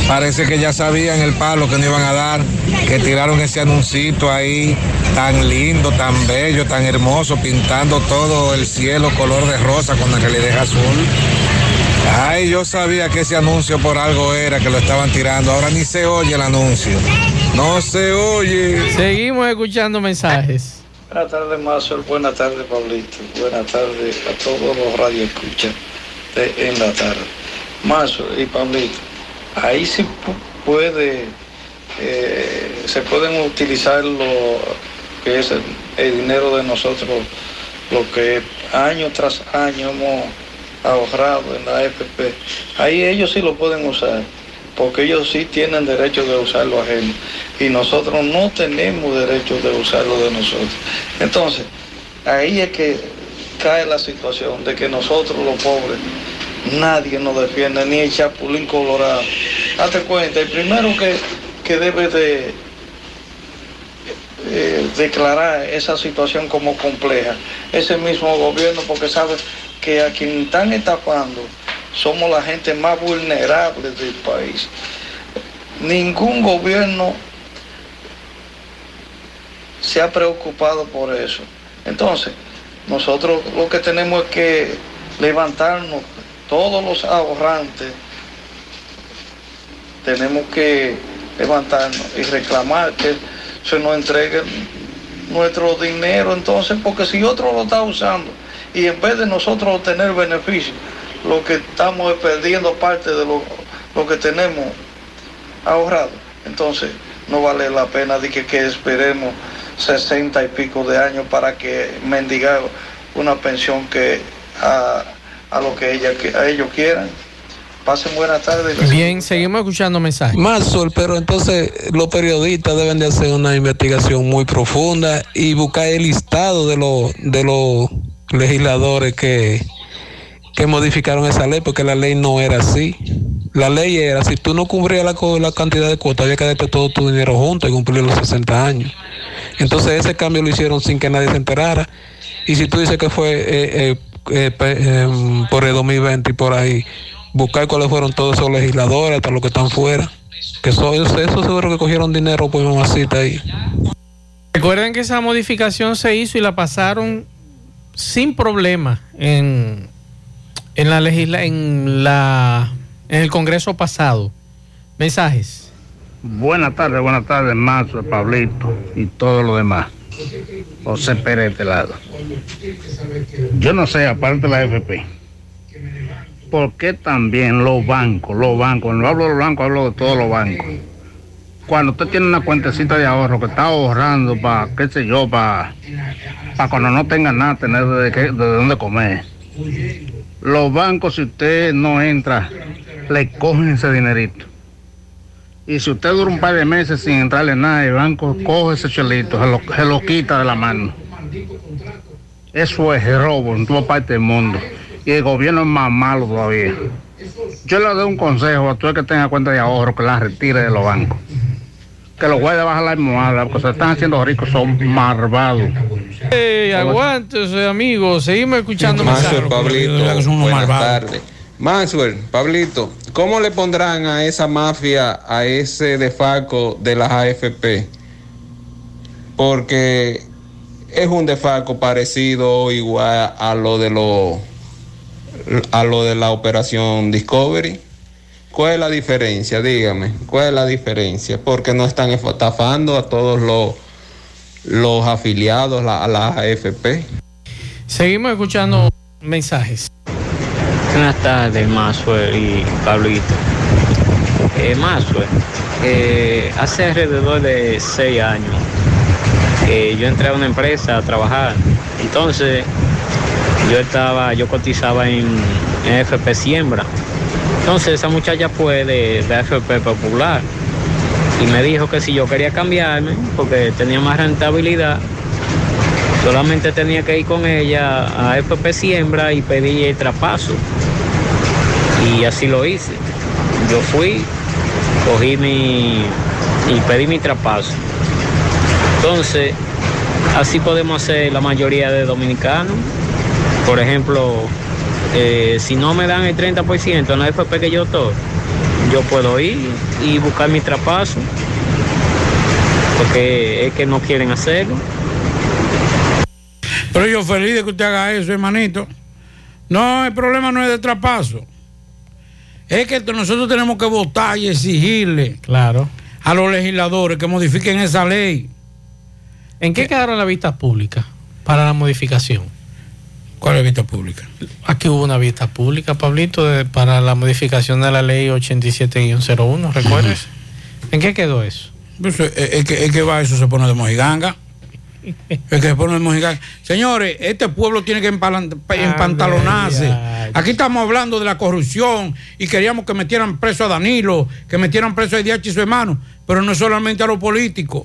Speaker 21: Parece que ya sabían el palo que no iban a dar, que tiraron ese anuncito ahí tan lindo, tan bello, tan hermoso, pintando todo el cielo color de rosa con la realidad es azul. Ay, yo sabía que ese anuncio por algo era que lo estaban tirando. Ahora ni se oye el anuncio. No se oye.
Speaker 8: Seguimos escuchando mensajes.
Speaker 22: Buenas tardes, Mazo. Buenas tardes, Pablito. Buenas tardes a todos los radioescuchas de en la tarde. Mazo y Pablito, ahí sí pu- puede, eh, se pueden utilizar lo que es el, dinero de nosotros, lo que año tras año hemos ahorrado en la AFP. Ahí ellos sí lo pueden usar, porque ellos sí tienen derecho de usarlo ajeno y nosotros no tenemos derecho de usarlo de nosotros. Entonces, ahí es que cae la situación de que nosotros los pobres, nadie nos defiende, ni el chapulín colorado. Hazte cuenta, el primero que, que debe de eh, declarar esa situación como compleja es el mismo gobierno porque sabe que a quien están estafando somos la gente más vulnerable del país. Ningún gobierno se ha preocupado por eso. Entonces, nosotros lo que tenemos es que levantarnos, todos los ahorrantes, tenemos que levantarnos y reclamar que se nos entregue nuestro dinero entonces, porque si otro lo está usando y en vez de nosotros obtener beneficios, lo que estamos es perdiendo parte de lo, lo que tenemos ahorrado. Entonces, no vale la pena de que, esperemos 60 y pico de años para que mendigar una pensión que a, a lo que ella a ellos quieran. Pasen buenas tardes.
Speaker 8: Bien, seguimos escuchando mensajes.
Speaker 16: Más sol, pero entonces los periodistas deben de hacer una investigación muy profunda y buscar el listado de los de los legisladores que, que modificaron esa ley, porque la ley no era así. La ley era, si tú no cubrías la, la cantidad de cuotas, había que darte todo tu dinero junto y cumplir los 60 años. Entonces ese cambio lo hicieron sin que nadie se enterara. Y si tú dices que fue eh, eh, eh, em, por el 2020 y por ahí, buscar cuáles fueron todos esos legisladores, hasta los que están fuera. Que eso, eso, seguro que cogieron dinero por mamacita ahí.
Speaker 8: Recuerden que esa modificación se hizo y la pasaron sin problema en, en la legisla en la en el Congreso pasado. Mensajes.
Speaker 23: Buenas tardes, buenas tardes, Mazo, Pablito y todo lo demás. José Pérez lado. Yo no sé, aparte de la FP, ¿por qué también los bancos, los bancos, cuando hablo de los bancos, hablo de todos los bancos? Cuando usted tiene una cuentecita de ahorro que está ahorrando para, qué sé yo, para, para cuando no tenga nada, tener de, qué- de dónde comer. Los bancos, si usted no entra, le cogen ese dinerito. Y si usted dura un par de meses sin entrarle nada, el banco coge ese chelito, se lo, se lo quita de la mano. Eso es robo en toda parte del mundo. Y el gobierno es más malo todavía. Yo le doy un consejo a todo el que tenga cuenta de ahorro, que la retire de los bancos. Que los guarde bajo la almohada, porque se están haciendo ricos, son malvados.
Speaker 8: Hey, aguántese, amigos. Seguimos escuchando.
Speaker 24: Maxwell, Pablito, buenas tardes. Maxwell, Pablito, ¿cómo le pondrán a esa mafia, a ese defalco de las AFP? Porque es un defalco parecido o igual a lo de lo, a lo de la operación Discovery. ¿Cuál es la diferencia? Dígame, ¿cuál es la diferencia? Porque no están estafando a todos los, los afiliados a la AFP.
Speaker 8: Seguimos escuchando mensajes.
Speaker 25: Buenas tardes, Mazue y Pablito. Eh, eh, hace alrededor de seis años yo entré a una empresa a trabajar. Entonces, yo estaba, yo cotizaba en, en FP Siembra. Entonces, esa muchacha fue de, de FP Popular y me dijo que si yo quería cambiarme, porque tenía más rentabilidad, solamente tenía que ir con ella a FP Siembra y pedir el traspaso. Y así lo hice. Yo fui, cogí mi y pedí mi traspaso. Entonces, así podemos hacer la mayoría de dominicanos. Por ejemplo, eh, si no me dan el 30% en la FP que yo estoy, yo puedo ir y buscar mi traspaso. Porque es que no quieren hacerlo.
Speaker 9: Pero yo feliz de que usted haga eso, hermanito. No, el problema no es de traspaso. Es que nosotros tenemos que votar y exigirle
Speaker 8: claro.
Speaker 9: a los legisladores que modifiquen esa ley.
Speaker 8: ¿En qué quedaron las vistas públicas para la modificación?
Speaker 9: ¿Cuál es vista pública?
Speaker 8: Aquí hubo una vista pública, Pablito, de- para la modificación de la ley 87-01, ¿recuerdas? ¿En qué quedó eso?
Speaker 9: Pues, eh, es, que, es que va, eso se pone de mojiganga. Que se pone. Señores, este pueblo tiene que empalan- empantalonarse. Aquí estamos hablando de la corrupción y queríamos que metieran preso a Danilo, que metieran preso a Idiachi y su hermano, pero no solamente a los políticos.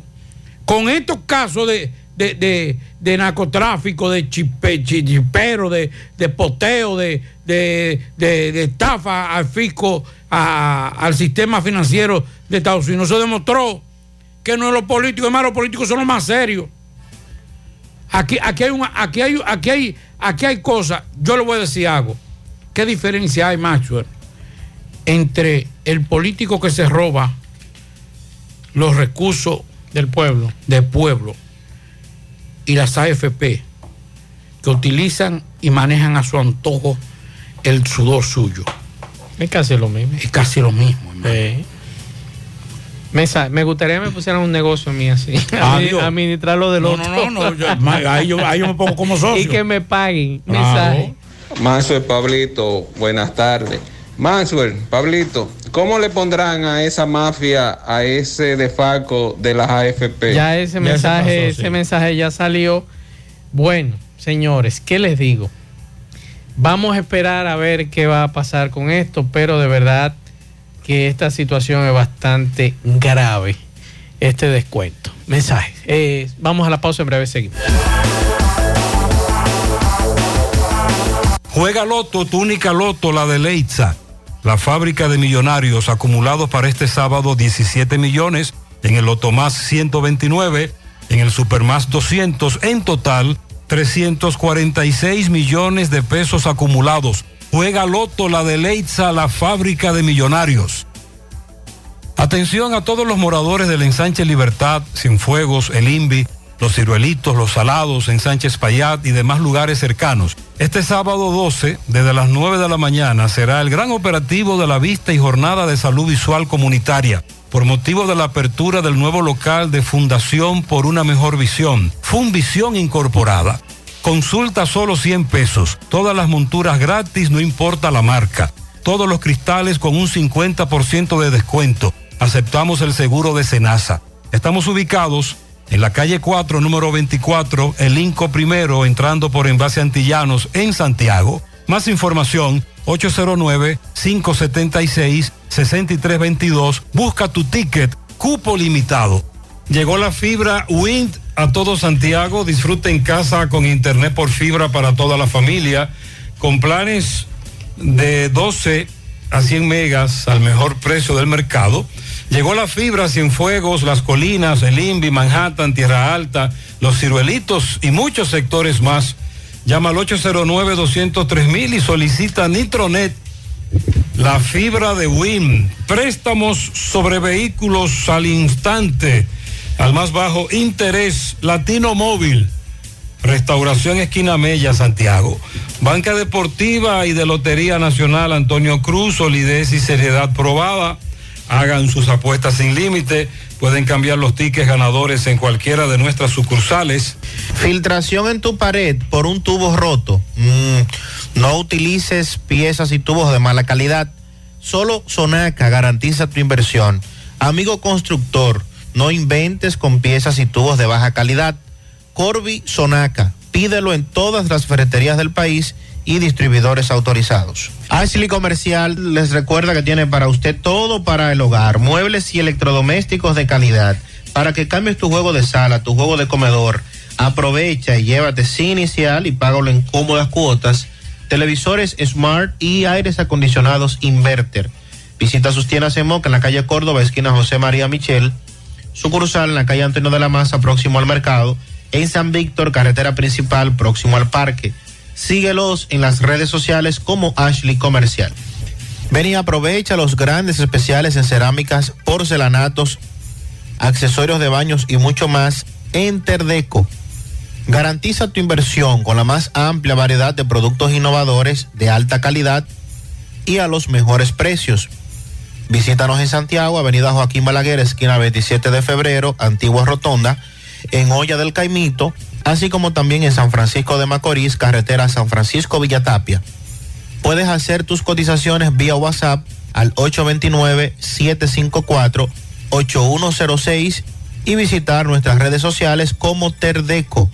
Speaker 9: Con estos casos de, de, de- de narcotráfico, de chipe- chi- chipero, de, de poteo, de, de, de- de estafa al fisco, a- al sistema financiero de Estados Unidos, se demostró que no es los políticos, es más, los políticos son los más serios. Aquí, aquí hay una, aquí hay, aquí hay, aquí hay cosas. Yo le voy a decir algo. ¿Qué diferencia hay, Maxwell, entre el político que se roba los recursos
Speaker 8: del pueblo,
Speaker 9: del pueblo y las AFP que utilizan y manejan a su antojo el sudor suyo?
Speaker 8: Es casi lo mismo.
Speaker 9: Es casi lo mismo.
Speaker 8: Sí. Me, gustaría que me pusieran un negocio a mí así.
Speaker 9: Ah,
Speaker 8: Admi-
Speaker 9: Dios.
Speaker 8: administrar lo del
Speaker 9: No,
Speaker 8: otro.
Speaker 9: no, no, no, yo- ahí yo- ahí yo me pongo como socio.
Speaker 8: Y que me paguen.
Speaker 24: Claro.
Speaker 8: Mensaje.
Speaker 24: Mazo Pablito, buenas tardes. Maxwell, Pablito, ¿cómo le pondrán a esa mafia, a ese defaco de las AFP?
Speaker 8: Ya ese mensaje, ese mensaje ya salió. Bueno, señores, ¿qué les digo? Vamos a esperar a ver qué va a pasar con esto, pero de verdad que esta situación es bastante grave, este descuento. Mensaje. Eh, vamos a la pausa, en breve seguimos.
Speaker 26: Juega Loto, tu única Loto, la de Leitza. La fábrica de millonarios acumulados para este sábado 17 millones, en el Loto Más 129, en el Super Más 200, en total 346 millones de pesos acumulados. Juega Loto, la de Leitza, la fábrica de millonarios. Atención a todos los moradores del ensanche Libertad, Cienfuegos, El Invi, Los Ciruelitos, Los Salados, Ensanche Espaillat y demás lugares cercanos. Este sábado 12, desde las 9 de la mañana, será el gran operativo de la vista y jornada de salud visual comunitaria por motivo de la apertura del nuevo local de Fundación por una Mejor Visión, Funvisión Incorporada. Consulta solo 100 pesos, todas las monturas gratis, no importa la marca, todos los cristales con un 50% de descuento. Aceptamos el seguro de Senasa. Estamos ubicados en la calle 4, número 24, el Inco Primero, entrando por Envase Antillanos en Santiago. Más información, 809-576-6322. Busca tu ticket, cupo limitado. Llegó la fibra Wind a todo Santiago. Disfruta en casa con internet por fibra para toda la familia. Con planes de 12 a 100 megas al mejor precio del mercado. Llegó la fibra Cienfuegos, Las Colinas, El Invi, Manhattan, Tierra Alta, Los Ciruelitos y muchos sectores más. Llama al 809-203 y solicita Nitronet, la fibra de WIM. Préstamos sobre vehículos al instante, al más bajo interés, Latino Móvil. Restauración Esquina Mella, Santiago. Banca Deportiva y de Lotería Nacional Antonio Cruz, solidez y seriedad probada. Hagan sus apuestas sin límite. Pueden cambiar los tickets ganadores en cualquiera de nuestras sucursales.
Speaker 27: Filtración en tu pared por un tubo roto. Mm, no utilices piezas y tubos de mala calidad. Solo Sonaca garantiza tu inversión. Amigo constructor, no inventes con piezas y tubos de baja calidad. Corby Sonaca. Pídelo en todas las ferreterías del país y distribuidores autorizados. Ashley Comercial les recuerda que tiene para usted todo para el hogar, muebles y electrodomésticos de calidad, para que cambies tu juego de sala, tu juego de comedor. Aprovecha y llévate sin inicial y págalo en cómodas cuotas. Televisores Smart y aires acondicionados Inverter. Visita sus tiendas en Moca en la calle Córdoba, esquina José María Michel. Sucursal en la calle Antonio de la Maza, próximo al mercado. En San Víctor, carretera principal, próximo al parque. Síguelos en las redes sociales como Ashley Comercial. Ven y aprovecha los grandes especiales en cerámicas, porcelanatos, accesorios de baños y mucho más en Terdeco. Garantiza tu inversión con la más amplia variedad de productos innovadores de alta calidad y a los mejores precios. Visítanos en Santiago, Avenida Joaquín Balaguer, esquina 27 de febrero, Antigua Rotonda, en Olla del Caimito, así como también en San Francisco de Macorís, carretera San Francisco Villatapia. Puedes hacer tus cotizaciones vía WhatsApp al 829-754-8106 y visitar nuestras redes sociales como Terdeco.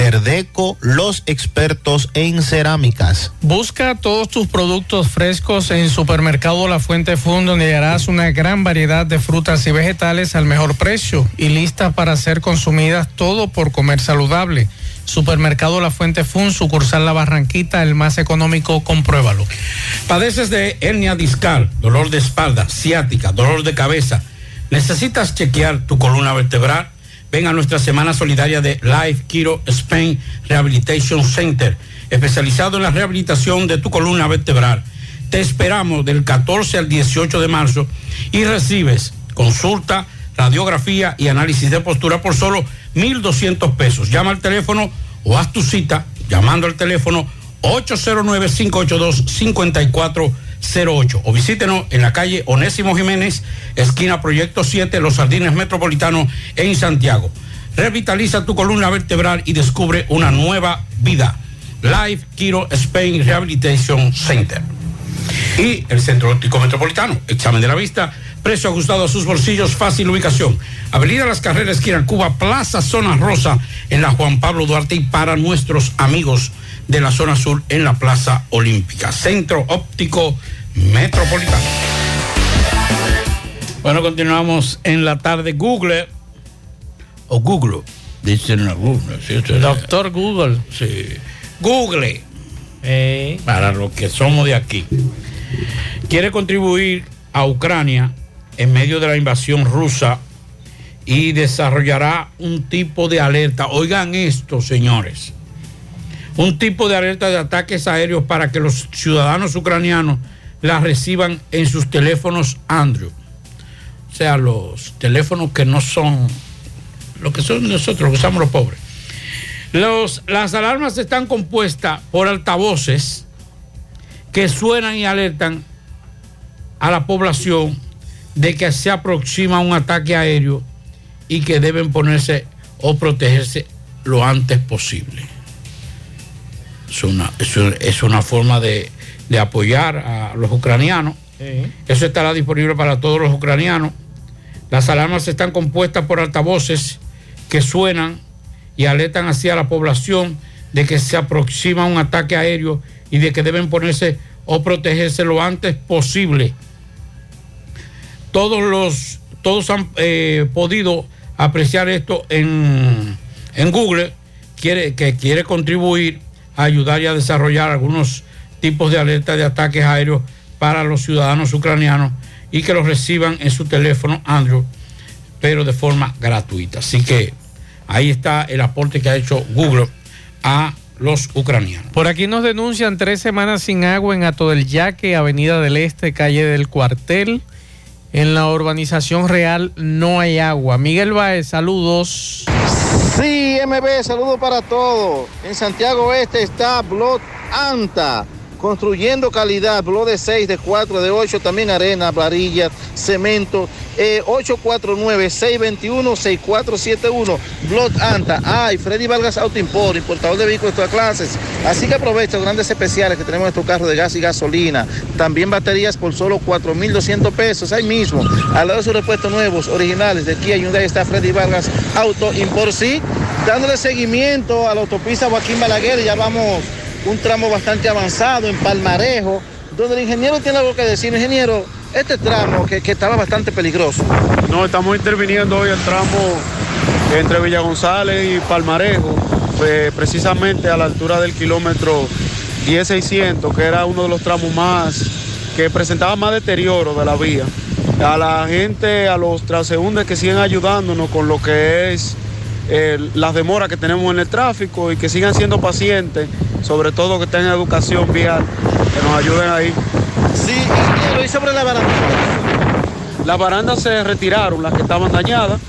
Speaker 27: Terdeco, los expertos en cerámicas.
Speaker 8: Busca todos tus productos frescos en Supermercado La Fuente Fund, donde hallarás una gran variedad de frutas y vegetales al mejor precio y listas para ser consumidas todo por comer saludable. Supermercado La Fuente Fun, sucursal La Barranquita, el más económico, compruébalo.
Speaker 9: Padeces de hernia discal, dolor de espalda, ciática, dolor de cabeza. ¿Necesitas chequear tu columna vertebral? Ven a nuestra semana solidaria de Life Kiro Spain Rehabilitation Center, especializado en la rehabilitación de tu columna vertebral. Te esperamos del 14 al 18 de marzo y recibes consulta, radiografía y análisis de postura por solo 1.200 pesos. Llama al teléfono o haz tu cita llamando al teléfono 809-582-5408 o visítenos en la calle Onésimo Jiménez, esquina Proyecto 7, Los Jardines Metropolitanos en Santiago. Revitaliza tu columna vertebral y descubre una nueva vida. Life Kiro Spain Rehabilitation Center. Y el Centro Óptico Metropolitano, examen de la vista, precio ajustado a sus bolsillos, fácil ubicación. Avenida Las Carreras, esquina Cuba, Plaza Zona Rosa, en la Juan Pablo Duarte y para nuestros amigos de la zona sur en la Plaza Olímpica. Centro Óptico Metropolitano. Bueno, continuamos en la tarde. Google o Google, dicen a Google. ¿sí?
Speaker 8: Doctor Google.
Speaker 9: Sí. Google.
Speaker 8: Eh.
Speaker 9: Para los que somos de aquí. Quiere contribuir a Ucrania en medio de la invasión rusa y desarrollará un tipo de alerta. Oigan esto, señores. Un tipo de alerta de ataques aéreos para que los ciudadanos ucranianos la reciban en sus teléfonos Android. O sea, los teléfonos que no son lo que son nosotros, lo que usamos los pobres. Las alarmas están compuestas por altavoces que suenan y alertan a la población de que se aproxima un ataque aéreo y que deben ponerse o protegerse lo antes posible. Es una, es una, es una forma de, de, apoyar a los ucranianos.
Speaker 8: Sí.
Speaker 9: Eso estará disponible para todos los ucranianos. Las alarmas están compuestas por altavoces que suenan y alertan hacia la población de que se aproxima un ataque aéreo y de que deben ponerse o protegerse lo antes posible. Todos los todos han eh, podido apreciar esto en, en Google, quiere, que quiere contribuir a ayudar y a desarrollar algunos tipos de alerta de ataques aéreos para los ciudadanos ucranianos y que los reciban en su teléfono Android, pero de forma gratuita. Así que ahí está el aporte que ha hecho Google a los ucranianos.
Speaker 8: Por aquí nos denuncian tres semanas sin agua en Ato del Yaque, Avenida del Este, calle del Cuartel. En la urbanización real no hay agua. Miguel Baez, saludos.
Speaker 28: Sí, MB, saludos para todos. En Santiago Este está Blot Anta construyendo calidad, blog de 6, de 4, de 8, también arena, varillas, cemento, eh, 849-621-6471, blog ANTA, ay, Freddy Vargas Auto Import, importador de vehículos de todas clases, así que aprovecha los grandes especiales que tenemos en estos carros de gas y gasolina, también baterías por solo 4.200 pesos, ahí mismo, al lado de sus repuestos nuevos, originales, de Kia Hyundai está Freddy Vargas Auto Import, sí, dándole seguimiento a la autopista Joaquín Balaguer, ya vamos un tramo bastante avanzado en Palmarejo, donde el ingeniero tiene algo que decir. Ingeniero, este tramo que, que estaba bastante peligroso.
Speaker 29: No, estamos interviniendo hoy el tramo entre Villa González y Palmarejo, pues, precisamente a la altura del kilómetro 10600, que era uno de los tramos más que presentaba más deterioro de la vía. A la gente, a los transeúntes que siguen ayudándonos con lo que es eh, las demoras que tenemos en el tráfico y que sigan siendo pacientes, sobre todo que tengan educación vial, que nos ayuden ahí.
Speaker 28: Sí, y sobre la baranda.
Speaker 29: Las barandas se retiraron, las que estaban dañadas,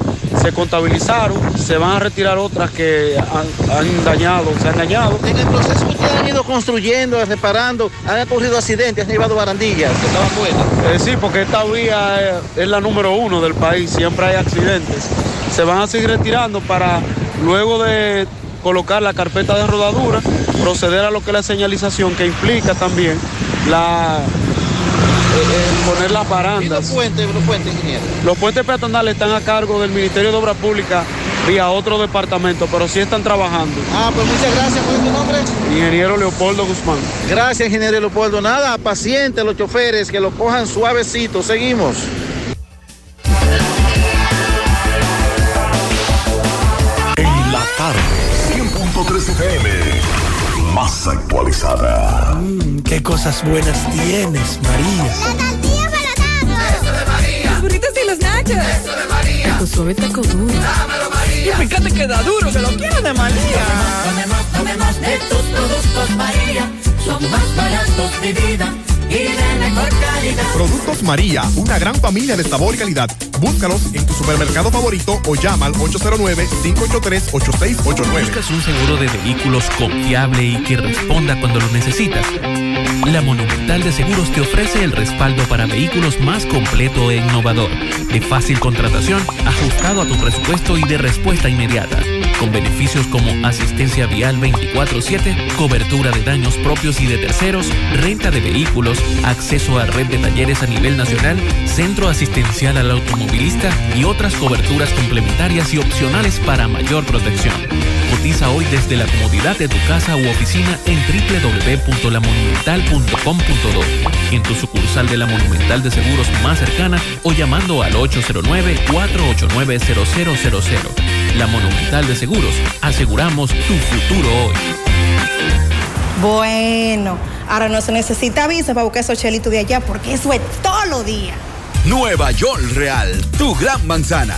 Speaker 29: se contabilizaron, se van a retirar otras que han, han dañado, se han dañado.
Speaker 28: En el proceso que han ido construyendo, reparando, han ocurrido accidentes, han llevado barandillas que estaban buenas.
Speaker 29: Eh, sí, porque esta vía es, es la número uno del país, siempre hay accidentes. Se van a seguir retirando para luego de colocar la carpeta de rodadura, proceder a lo que es la señalización que implica también la eh, poner las barandas.
Speaker 28: ¿Y los puentes, los puentes, ingeniero?
Speaker 29: Los puentes peatonales están a cargo del Ministerio de Obras Públicas vía otro departamento, pero sí están trabajando.
Speaker 28: Ah, pues muchas gracias. ¿Cuál es tu nombre?
Speaker 29: Ingeniero Leopoldo Guzmán.
Speaker 28: Gracias, ingeniero Leopoldo. Nada, paciente los choferes, que lo cojan suavecito. Seguimos.
Speaker 11: En la tarde, 100.3 FM, más actualizada.
Speaker 30: Mmm, qué cosas buenas tienes, María.
Speaker 31: La tortilla para Eso de María.
Speaker 32: Los burritos y los nachos.
Speaker 31: Eso de María.
Speaker 32: Tu suave taco duro.
Speaker 31: Dámelo, María.
Speaker 32: Y fíjate que da duro, que lo quiero de María.
Speaker 31: Tomemos, tomemos de tus productos, María. Son más baratos de vida y de mejor calidad.
Speaker 33: Productos María, una gran familia de sabor y calidad. Búscalos en tu supermercado favorito o llama al 809-583-8689.
Speaker 34: ¿Buscas un seguro de vehículos confiable y que responda cuando lo necesitas? La Monumental de Seguros te ofrece el respaldo para vehículos más completo e innovador, de fácil contratación, ajustado a tu presupuesto y de respuesta inmediata. Con beneficios como asistencia vial 24/7, cobertura de daños propios y de terceros, renta de vehículos, acceso a red de talleres a nivel nacional, centro asistencial al automovilista y otras coberturas complementarias y opcionales para mayor protección. Cotiza hoy desde la comodidad de tu casa u oficina en www.lamonumental.com.do, en tu sucursal de la Monumental de Seguros más cercana o llamando al 809-489-0000. La Monumental de Seguros, aseguramos tu futuro hoy.
Speaker 35: Bueno, ahora no se necesita visa para buscar esos chelitos de allá porque eso es todo lo día.
Speaker 36: Nueva York Real, tu gran manzana.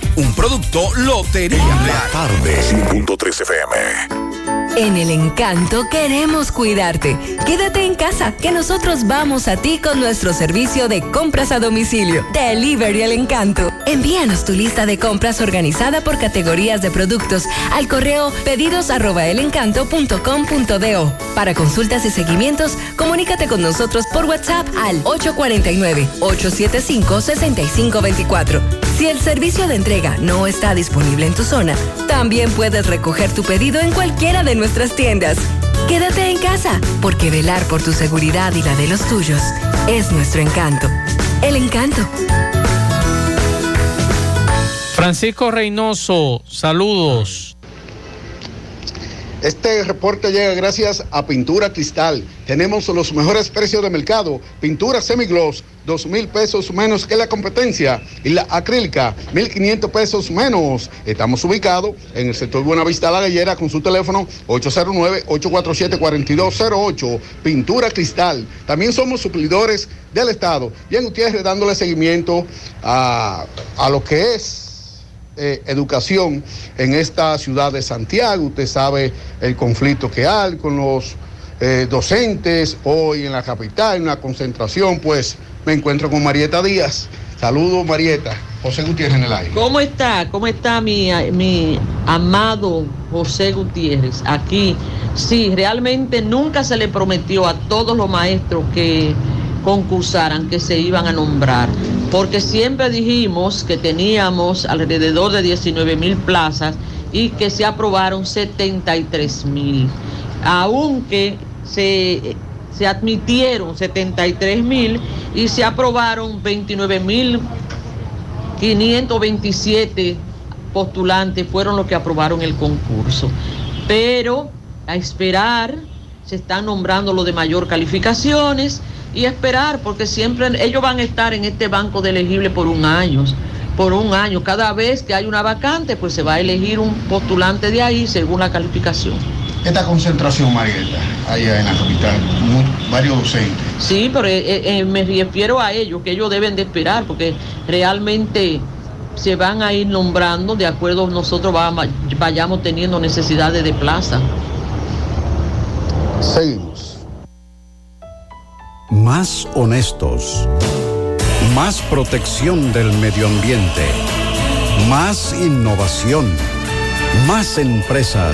Speaker 36: Un producto Lotería Real.
Speaker 11: Tarde 100.3 FM.
Speaker 37: En el encanto queremos cuidarte. Quédate en casa, que nosotros vamos a ti con nuestro servicio de compras a domicilio. Delivery El Encanto. Envíanos tu lista de compras organizada por categorías de productos al correo pedidos arroba elencanto.com.do. Para consultas y seguimientos, comunícate con nosotros por WhatsApp al 849-875-6524. Si el servicio de entrega no está disponible en tu zona, también puedes recoger tu pedido en cualquiera de nuestras tiendas. Quédate en casa, porque velar por tu seguridad y la de los tuyos es nuestro encanto. El encanto.
Speaker 8: Francisco Reynoso, saludos.
Speaker 38: Este reporte llega gracias a Pintura Cristal. Tenemos los mejores precios de mercado. Pintura semigloss, dos mil pesos menos que la competencia. Y la acrílica, mil quinientos pesos menos. Estamos ubicados en el sector Buenavista La Gallera con su teléfono 809-847-4208. Pintura Cristal. También somos suplidores del Estado. Bien, ustedes dándole seguimiento a, a lo que es eh, educación en esta ciudad de Santiago. Usted sabe el conflicto que hay con los eh, docentes. Hoy en la capital, hay una concentración, pues me encuentro con Marieta Díaz. Saludos, Marieta. José Gutiérrez en el aire.
Speaker 39: ¿Cómo está? ¿Cómo está mi, mi amado José Gutiérrez? Aquí, sí, realmente nunca se le prometió a todos los maestros que concursaran, que se iban a nombrar, porque siempre dijimos que teníamos alrededor de 19 mil plazas y que se aprobaron 73 mil, aunque se, se admitieron 73 mil y se aprobaron 29 mil 527 postulantes fueron los que aprobaron el concurso. Pero a esperar, se están nombrando los de mayor calificaciones y esperar, porque siempre ellos van a estar en este banco de elegible por un año, por un año. Cada vez que hay una vacante, pues se va a elegir un postulante de ahí según la calificación.
Speaker 38: Esta concentración, Marieta, allá en la capital, varios docentes.
Speaker 39: Sí, pero eh, eh, me refiero a ellos, que ellos deben de esperar, porque realmente se van a ir nombrando de acuerdo a nosotros vamos- vayamos teniendo necesidades de plaza.
Speaker 38: Seguimos.
Speaker 40: Más honestos. Más protección del medio ambiente. Más innovación. Más empresas.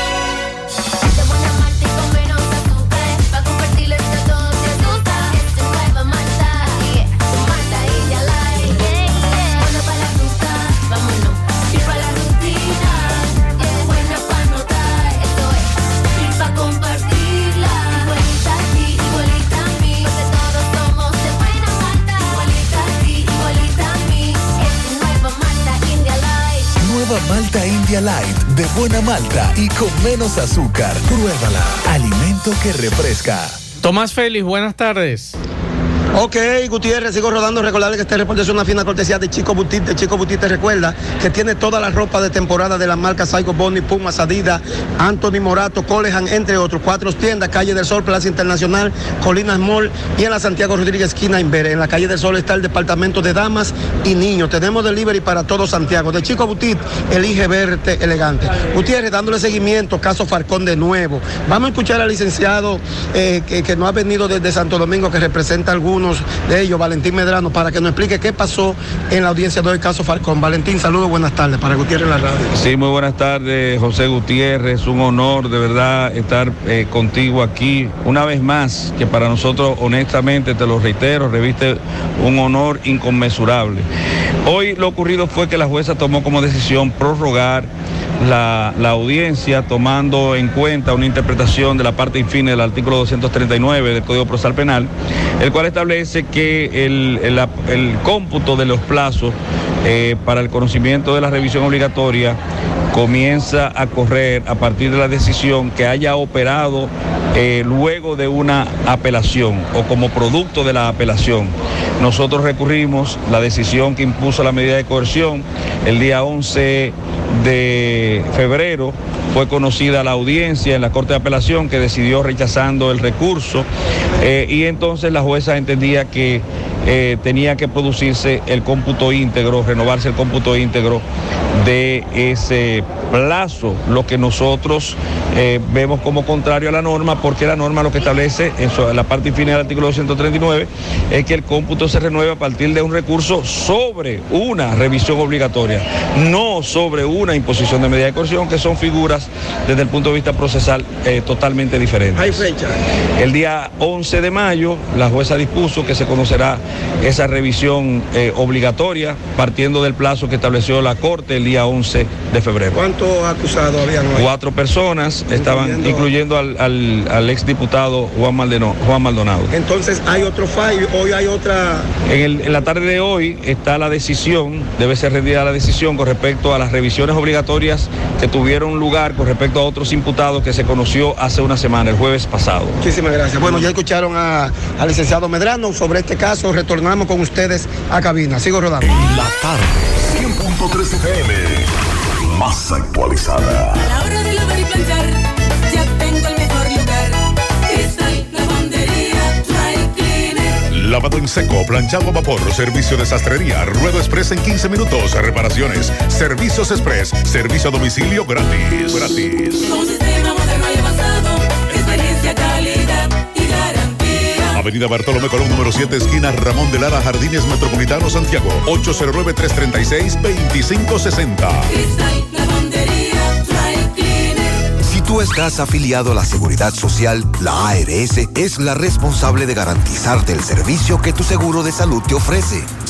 Speaker 31: Light de buena malta
Speaker 30: y con menos azúcar. Pruébala. Alimento que refresca.
Speaker 8: Tomás Félix, buenas tardes.
Speaker 4: Ok, Gutiérrez, sigo rodando. Recordarle que este reporte es una fina cortesía de Chico Butit. De Chico Butit te recuerda que tiene toda la ropa de temporada de la marca Saigo Boni, Pumas, Adidas, Anthony Morato, Colehan, entre otros. Cuatro tiendas, Calle del Sol, Plaza Internacional, Colinas Mall y en la Santiago Rodríguez, esquina Inver. En la Calle del Sol está el departamento de damas y niños. Tenemos delivery para todo Santiago. De Chico Butit, elige verte elegante. Gutiérrez, dándole seguimiento, caso Farcón de nuevo. Vamos a escuchar al licenciado eh, que, que no ha venido desde Santo Domingo, que representa a de ellos, Valentín Medrano, para que nos explique qué pasó en la audiencia del caso Falcón. Valentín, saludos, buenas tardes para Gutiérrez la radio.
Speaker 41: Sí, muy buenas tardes, José Gutiérrez. Un honor de verdad estar eh, contigo aquí una vez más, que para nosotros, honestamente, te lo reitero, reviste un honor inconmensurable. Hoy lo ocurrido fue que la jueza tomó como decisión prorrogar la, la audiencia tomando en cuenta una interpretación de la parte infine del artículo 239 del Código Procesal Penal, el cual establece que el, el- el cómputo de los plazos eh, para el conocimiento de la revisión obligatoria comienza a correr a partir de la decisión que haya operado eh, luego de una apelación o como producto de la apelación. Nosotros recurrimos la decisión que impuso la medida de coerción el día 11 de febrero. Fue conocida la audiencia en la Corte de Apelación que decidió rechazando el recurso eh, y entonces la jueza entendía que eh, tenía que producirse el cómputo íntegro, renovarse el cómputo íntegro de ese plazo, lo que nosotros eh, vemos como contrario a la norma, porque la norma lo que establece en, su- la parte final del artículo 239 es que el cómputo se renueve a partir de un recurso sobre una revisión obligatoria, no sobre una imposición de medida de coerción, que son figuras desde el punto de vista procesal eh, totalmente diferentes.
Speaker 4: Hay fecha.
Speaker 41: El día 11 de mayo, la jueza dispuso que se conocerá esa revisión eh, obligatoria partiendo del plazo que estableció la Corte el día 11 de febrero.
Speaker 4: ¿Cuántos acusados habían hoy?
Speaker 41: Cuatro personas estaban, incluyendo al, al, al exdiputado Juan, Maldeno- Juan Maldonado.
Speaker 4: Entonces hay otro fallo, hoy hay otra...
Speaker 41: En, el- en la tarde de hoy está la decisión, debe ser rendida la decisión con respecto a las revisiones obligatorias que tuvieron lugar con respecto a otros imputados que se conoció hace una semana, el jueves pasado.
Speaker 4: Muchísimas gracias. Bueno, ya escucharon a- al licenciado Medrano sobre este caso. Retornamos con ustedes a cabina. Sigo rodando.
Speaker 11: La tarde, 100.3 FM, más actualizada.
Speaker 42: A la hora de lavar y planchar, ya tengo el mejor lugar. Cristal Lavandería Dry Cleaner.
Speaker 43: Lavado en seco, planchado a vapor, servicio de sastrería, ruedo express en 15 minutos, reparaciones, servicios express, servicio a domicilio gratis. Gratis.
Speaker 42: Con un sistema
Speaker 43: Avenida Bartolomé Colón, número 7, esquina Ramón de Lara, Jardines Metropolitano, Santiago. 809-336-2560.
Speaker 42: Cristal Lavandería Dry Cleaner.
Speaker 44: Si tú estás afiliado a la Seguridad Social, la ARS es la responsable de garantizarte el servicio que tu seguro de salud te ofrece.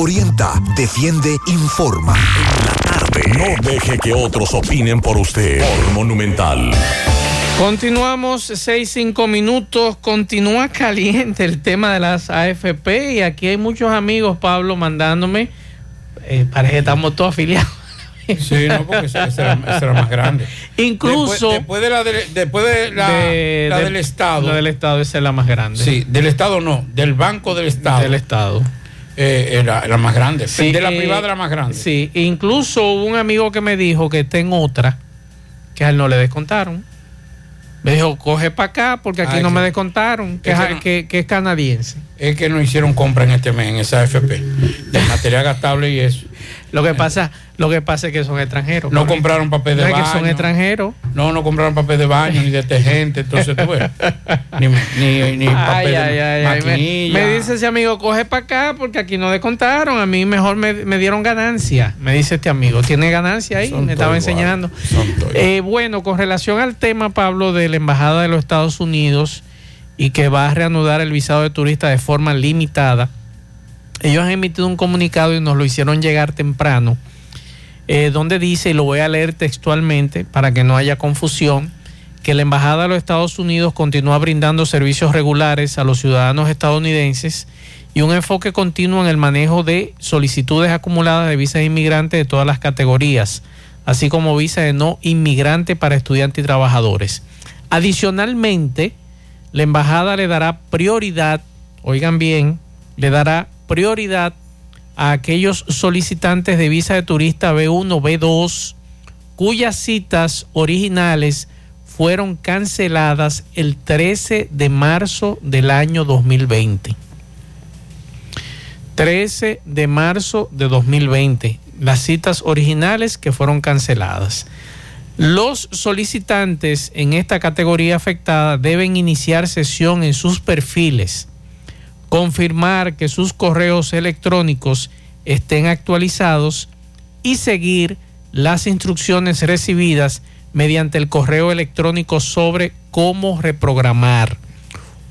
Speaker 44: Orienta, defiende, informa.
Speaker 11: No deje que otros opinen por usted. Por Monumental.
Speaker 8: Continuamos, seis, cinco minutos. Continúa caliente el tema de las AFP y aquí hay muchos amigos, Pablo, mandándome. Eh, parece que estamos todos afiliados.
Speaker 9: Sí, no, porque esa era más grande.
Speaker 8: Incluso.
Speaker 9: Después, después de la, del- después de la,
Speaker 8: de-
Speaker 9: la
Speaker 8: de-
Speaker 9: del Estado.
Speaker 8: La del Estado, esa es la más grande.
Speaker 9: Sí, del Estado no, del Banco del Estado.
Speaker 8: Del Estado.
Speaker 9: Eh, era la más grande.
Speaker 8: Sí,
Speaker 9: de la
Speaker 8: eh,
Speaker 9: privada era más grande.
Speaker 8: Sí, incluso hubo un amigo que me dijo que está en otra, que a él no le descontaron. Me dijo, coge para acá porque aquí
Speaker 9: Ay,
Speaker 8: no me descontaron, que,
Speaker 9: Es que no-
Speaker 8: que- que es canadiense.
Speaker 9: Es que no hicieron compra en este mes, en esa AFP. De material gastable y eso.
Speaker 8: Lo que pasa, lo que pasa es que son extranjeros.
Speaker 9: No compraron papel de
Speaker 8: No es
Speaker 9: baño.
Speaker 8: que son extranjeros.
Speaker 9: No, no compraron papel de baño ni detergente, entonces tú ves. Ni, ni, ni papel
Speaker 8: ay,
Speaker 9: de
Speaker 8: ay, ay. Me, me dice ese amigo, coge para acá porque aquí no descontaron. A mí mejor me, me dieron ganancia. Me dice este amigo, tiene ganancia ahí.
Speaker 9: Son
Speaker 8: me estaba
Speaker 9: todos
Speaker 8: enseñando. Eh, bueno, con relación al tema, Pablo, de la Embajada de los Estados Unidos y que va a reanudar el visado de turista de forma limitada, ellos han emitido un comunicado y nos lo hicieron llegar temprano, eh, donde dice, y lo voy a leer textualmente para que no haya confusión, que la Embajada de los Estados Unidos continúa brindando servicios regulares a los ciudadanos estadounidenses y un enfoque continuo en el manejo de solicitudes acumuladas de visas de inmigrantes de todas las categorías, así como visa de no inmigrante para estudiantes y trabajadores. Adicionalmente, la embajada le dará prioridad, oigan bien, le dará prioridad a aquellos solicitantes de visa de turista B1, B2, cuyas citas originales fueron canceladas el 13 de marzo del año 2020. 13 de marzo de 2020, las citas originales que fueron canceladas. Los solicitantes en esta categoría afectada deben iniciar sesión en sus perfiles, confirmar que sus correos electrónicos estén actualizados y seguir las instrucciones recibidas mediante el correo electrónico sobre cómo reprogramar.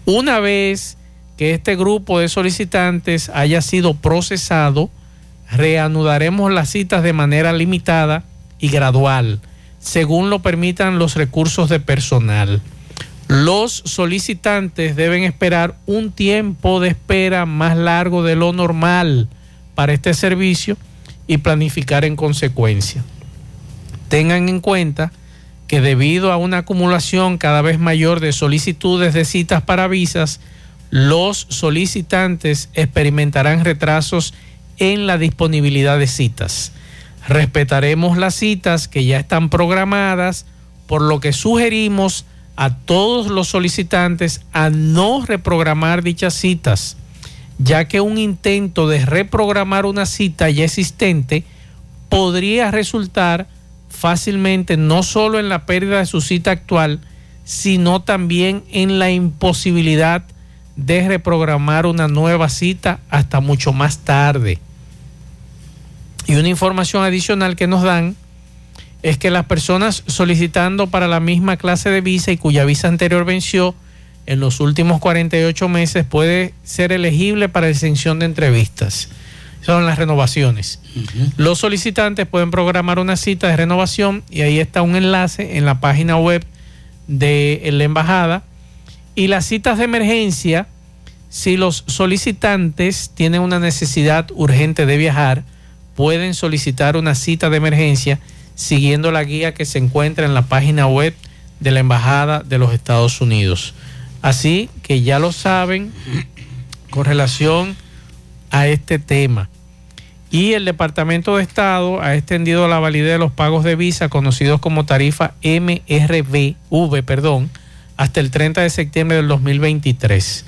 Speaker 8: Una vez que este grupo de solicitantes haya sido procesado, reanudaremos las citas de manera limitada y gradual, según lo permitan los recursos de personal. Los solicitantes deben esperar un tiempo de espera más largo de lo normal para este servicio y planificar en consecuencia. Tengan en cuenta que debido a una acumulación cada vez mayor de solicitudes de citas para visas, los solicitantes experimentarán retrasos en la disponibilidad de citas. Respetaremos las citas que ya están programadas, por lo que sugerimos a todos los solicitantes a no reprogramar dichas citas, ya que un intento de reprogramar una cita ya existente podría resultar fácilmente no solo en la pérdida de su cita actual, sino también en la imposibilidad de reprogramar una nueva cita hasta mucho más tarde. Y una información adicional que nos dan es que las personas solicitando para la misma clase de visa y cuya visa anterior venció en los últimos 48 meses puede ser elegible para exención de entrevistas. Son las renovaciones. Los solicitantes pueden programar una cita de renovación y ahí está un enlace en la página web de la embajada. Y las citas de emergencia, si los solicitantes tienen una necesidad urgente de viajar, pueden solicitar una cita de emergencia siguiendo la guía que se encuentra en la página web de la Embajada de los Estados Unidos. Así que ya lo saben con relación a este tema. Y el Departamento de Estado ha extendido la validez de los pagos de visa conocidos como tarifa MRV, perdón, hasta el 30 de septiembre del 2023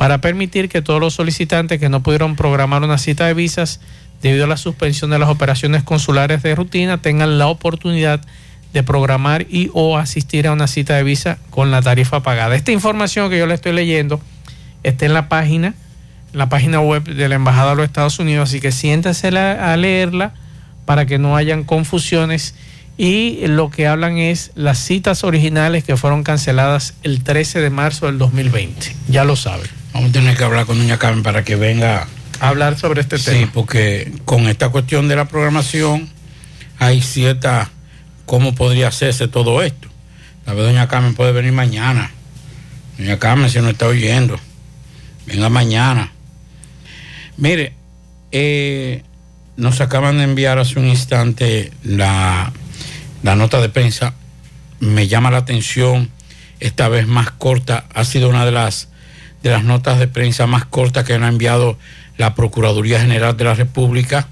Speaker 8: para permitir que todos los solicitantes que no pudieron programar una cita de visas debido a la suspensión de las operaciones consulares de rutina tengan la oportunidad de programar y o asistir a una cita de visa con la tarifa pagada. Esta información que yo le estoy leyendo está en la página, en la página web de la Embajada de los Estados Unidos, así que siéntase a leerla para que no hayan confusiones y lo que hablan es las citas originales que fueron canceladas el 13 de marzo del 2020. Ya lo saben.
Speaker 9: Vamos a tener que hablar con doña Carmen para que venga
Speaker 8: hablar sobre este tema.
Speaker 9: Sí, porque con esta cuestión de la programación hay cierta cómo podría hacerse todo esto. La vez doña Carmen puede venir mañana. Doña Carmen, si no está oyendo, venga mañana. Mire, eh, nos acaban de enviar hace un instante la, la nota de prensa. Me llama la atención, esta vez más corta, ha sido una de las, de las notas de prensa más cortas que han enviado la Procuraduría General de la República,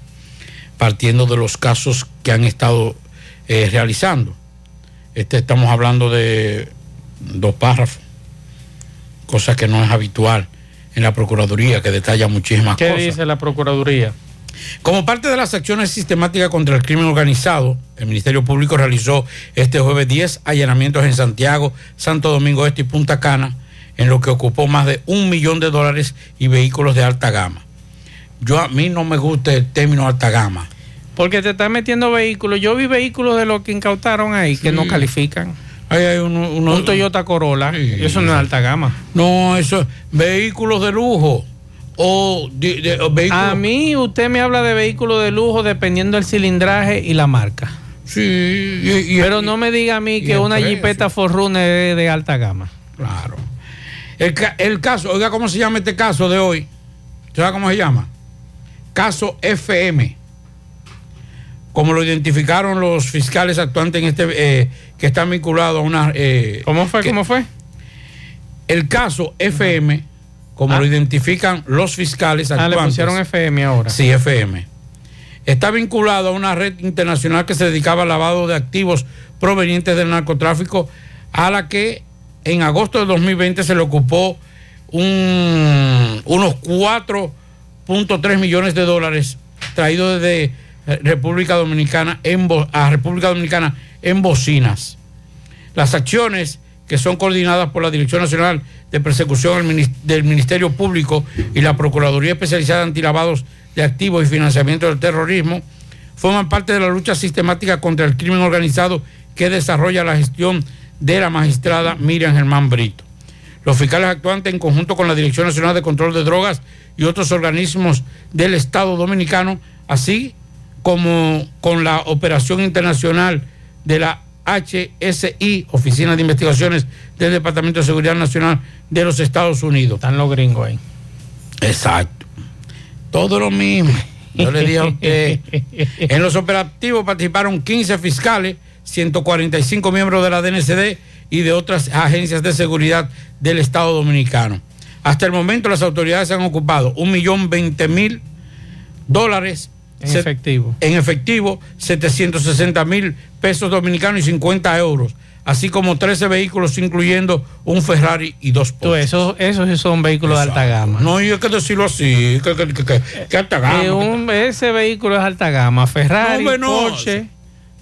Speaker 9: partiendo de los casos que han estado eh, realizando. Este, estamos hablando de dos párrafos, cosa que no es habitual en la Procuraduría, que detalla muchísimas
Speaker 8: ¿Qué
Speaker 9: cosas.
Speaker 8: dice la Procuraduría?
Speaker 9: Como parte de las acciones sistemáticas contra el crimen organizado, el Ministerio Público realizó este jueves 10 allanamientos en Santiago, Santo Domingo Este y Punta Cana, en lo que ocupó más de un millón de dólares y vehículos de alta gama. Yo a mí no me gusta el término alta gama.
Speaker 8: Porque te están metiendo vehículos. Yo vi vehículos de los que incautaron ahí que no califican.
Speaker 9: Ahí hay uno, uno-
Speaker 8: un Toyota Corolla. eso no es alta gama.
Speaker 9: No, eso es vehículos de lujo. o, de- de- o vehículos?
Speaker 8: A mí usted me habla de vehículos de lujo dependiendo del cilindraje y la marca.
Speaker 9: Sí,
Speaker 8: pero no me diga a mí
Speaker 9: y
Speaker 8: que una. Jeepeta Forerunner es de alta gama.
Speaker 9: Claro. El caso, oiga, ¿cómo se llama este caso de hoy? ¿Sabe cómo se llama? Caso FM. Como lo identificaron los fiscales actuantes en este, eh, que están vinculados a una. eh,
Speaker 8: ¿Cómo fue?
Speaker 9: que-
Speaker 8: ¿Cómo fue?
Speaker 9: El caso FM, como
Speaker 8: Ah.
Speaker 9: lo identifican los fiscales
Speaker 8: Ah, le
Speaker 9: actuantes.
Speaker 8: pusieron FM ahora.
Speaker 9: Sí, FM. Está vinculado a una red internacional que se dedicaba al lavado de activos provenientes del narcotráfico, a la que en agosto de 2020 se le ocupó un- unos 4.3 millones de dólares traídos desde eh, República Dominicana en, a República Dominicana en bocinas. Las acciones que son coordinadas por la Dirección Nacional de Persecución del Ministerio Público y la Procuraduría Especializada Antilavados de Activos y Financiamiento del Terrorismo forman parte de la lucha sistemática contra el crimen organizado que desarrolla la gestión de la magistrada Miriam Germán Brito. Los fiscales actuantes, en conjunto con la Dirección Nacional de Control de Drogas y otros organismos del Estado Dominicano, así como con la operación internacional de la HSI, Oficina de Investigaciones del Departamento de Seguridad Nacional de los Estados Unidos.
Speaker 8: Están los gringos ahí.
Speaker 9: Exacto. Todo lo mismo. Yo le dije a usted. En los operativos participaron 15 fiscales, 145 miembros de la DNCD y de otras agencias de seguridad del Estado Dominicano. Hasta el momento las autoridades han ocupado un millón veinte mil dólares
Speaker 8: En efectivo.
Speaker 9: en efectivo, 760 mil pesos dominicanos y 50 euros, así como 13 vehículos, incluyendo un Ferrari y dos
Speaker 8: Tú, esos, esos son vehículos de alta gama.
Speaker 9: No, y hay que decirlo así, que, que, que- que- alta gama.
Speaker 8: Eh, un- ese vehículo es alta gama, Ferrari,
Speaker 9: no.
Speaker 8: Porsche.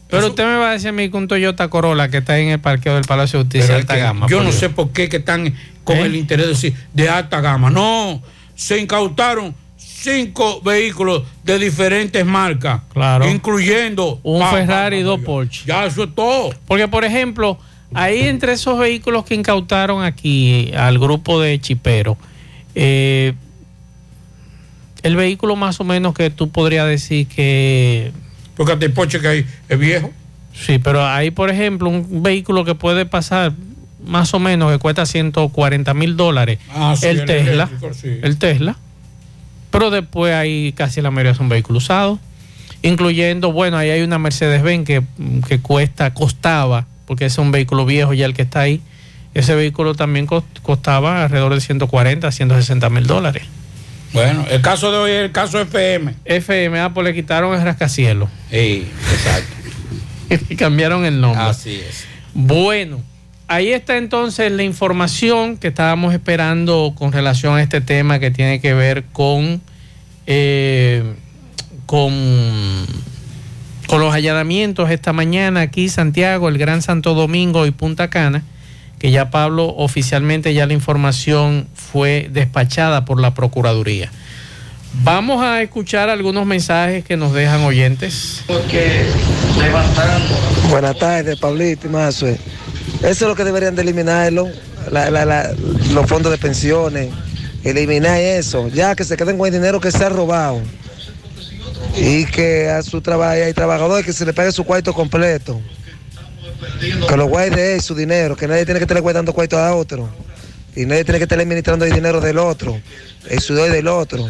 Speaker 8: Pero usted me va a decir a mí que un Toyota Corolla que está en el parqueo del Palacio de Justicia es alta
Speaker 9: que
Speaker 8: gama.
Speaker 9: Yo no
Speaker 8: Dios.
Speaker 9: sé por qué que están con
Speaker 8: ¿Eh?
Speaker 9: el interés de decir de alta gama. No, se incautaron cinco vehículos de diferentes marcas,
Speaker 8: Claro.
Speaker 9: incluyendo
Speaker 8: Un
Speaker 9: pa-
Speaker 8: Ferrari y dos Porsche.
Speaker 9: Ya, eso es todo.
Speaker 8: Porque, por ejemplo, ahí entre esos vehículos que incautaron aquí al grupo de Chipero, eh, el vehículo más o menos que tú podrías decir que...
Speaker 9: Porque hasta el Porsche que hay es viejo.
Speaker 8: Sí, pero ahí, por ejemplo, un vehículo que puede pasar más o menos que cuesta 140 mil dólares,
Speaker 9: Ah, sí,
Speaker 8: el,
Speaker 9: el
Speaker 8: Tesla,
Speaker 9: eléctrico, sí.
Speaker 8: el Tesla, pero después ahí casi la mayoría son vehículos usados, incluyendo, bueno, ahí hay una Mercedes-Benz que, que cuesta, costaba, porque es un vehículo viejo ya el que está ahí, ese vehículo también cos- costaba alrededor de 140, 160 mil dólares.
Speaker 9: Bueno, el caso de hoy es el caso FM.
Speaker 8: FM, ah, pues le quitaron el rascacielos.
Speaker 9: Sí, exacto.
Speaker 8: y cambiaron el nombre.
Speaker 9: Así es.
Speaker 8: Bueno, ahí está entonces la información que estábamos esperando con relación a este tema que tiene que ver con, eh, con, con los allanamientos esta mañana aquí Santiago, el Gran Santo Domingo y Punta Cana, que ya Pablo oficialmente ya la información fue despachada por la Procuraduría. Vamos a escuchar algunos mensajes que nos dejan oyentes.
Speaker 45: Buenas tardes, Pablito y Mazue. Eso es lo que deberían de eliminarlo, la- la- la- los fondos de pensiones, eliminar eso, ya que se queden con el dinero que se ha robado y que a su trabajo hay trabajadores que se le pague su cuarto completo, que lo guarde su dinero, que nadie tiene que estar guardando cuarto a otro y nadie tiene que estar administrando el dinero del otro, el sudor del otro.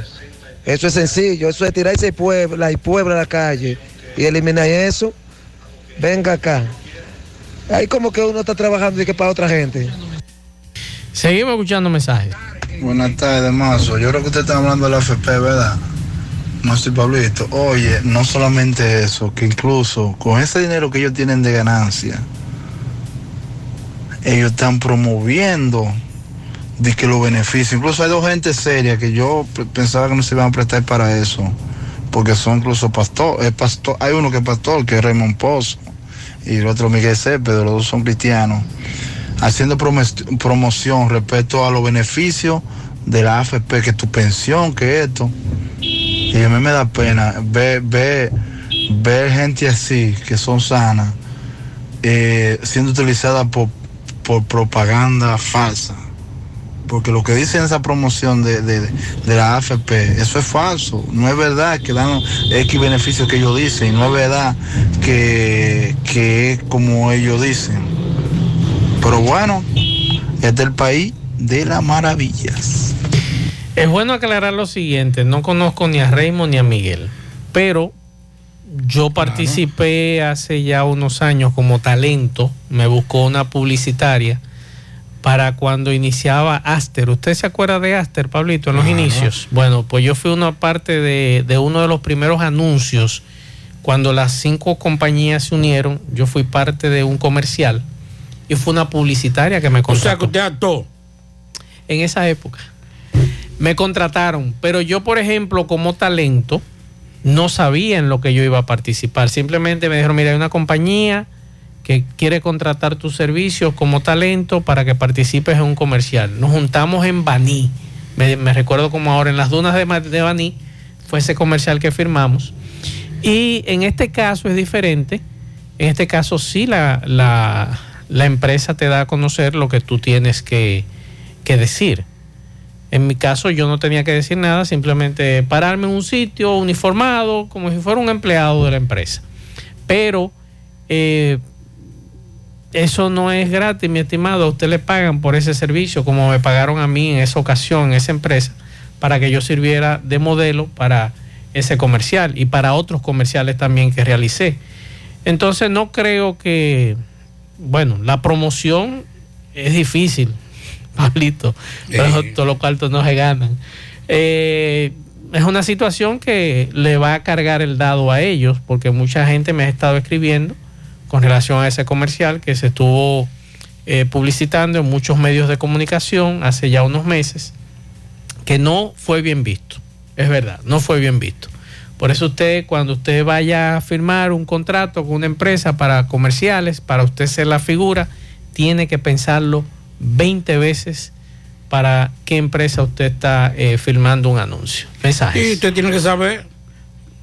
Speaker 45: Eso es sencillo, eso es tirarse el pueblo, el pueblo a la calle y eliminar eso. Venga acá. Ahí como que uno está trabajando y que para otra gente.
Speaker 8: Seguimos escuchando mensajes.
Speaker 46: Buenas tardes, Mazo. Yo creo que usted está hablando de la FP, ¿verdad? Mazo y Pablito. Oye, no solamente eso, que incluso con ese dinero que ellos tienen de ganancia, ellos están promoviendo de que los beneficios. Incluso hay dos gente seria que yo pensaba que no se iban a prestar para eso, porque son incluso pastor, es pastor, hay uno que es pastor, que es Raymond Pozo, y el otro Miguel Céspedes, los dos son cristianos, haciendo promoción respecto a los beneficios de la AFP, que tu pensión, que esto. Y a mí me da pena ver, ver, ver gente así, que son sanas, eh, siendo utilizada por, por propaganda falsa. porque lo que dice en esa promoción de, de- de la AFP, eso es falso. No es verdad que dan X beneficios que ellos dicen, no es verdad que, que es como ellos dicen. Pero bueno, es del país de las maravillas.
Speaker 8: Es bueno aclarar lo siguiente, no conozco ni a Raymond ni a Miguel, pero yo participé hace ya unos años como talento, me buscó una publicitaria para cuando iniciaba Aster. ¿Usted se acuerda de Aster, Pablito, en los
Speaker 9: Claro.
Speaker 8: inicios? Bueno, pues yo fui una parte de, de uno de los primeros anuncios cuando las cinco compañías se unieron, yo fui parte de un comercial y fue una publicitaria que me
Speaker 9: O sea que usted actuó.
Speaker 8: En esa época. Me contrataron, pero yo, por ejemplo, como talento, no sabía en lo que yo iba a participar. Simplemente me dijeron, mira, hay una compañía que quiere contratar tus servicios como talento para que participes en un comercial. Nos juntamos en Baní. Me, recuerdo como ahora en las dunas de, de Baní fue ese comercial que firmamos. Y en este caso es diferente. En este caso sí la, la- la empresa te da a conocer lo que tú tienes que, que decir. En mi caso yo no tenía que decir nada, simplemente pararme en un sitio uniformado, como si fuera un empleado de la empresa. Pero eh, eso no es gratis, mi estimado. A usted le pagan por ese servicio, como me pagaron a mí en esa ocasión, en esa empresa, para que yo sirviera de modelo para ese comercial y para otros comerciales también que realicé. Entonces no creo que, bueno, la promoción es difícil, Pablito, pero todos los cuartos no se ganan. Eh, es una situación que le va a cargar el dado a ellos, porque mucha gente me ha estado escribiendo con relación a ese comercial que se estuvo eh, publicitando en muchos medios de comunicación hace ya unos meses, que no fue bien visto. Es verdad, no fue bien visto. Por eso usted, cuando usted vaya a firmar un contrato con una empresa para comerciales, para usted ser la figura, tiene que pensarlo 20 veces para qué empresa usted está eh, firmando un anuncio. Mensajes.
Speaker 9: Y usted tiene que saber,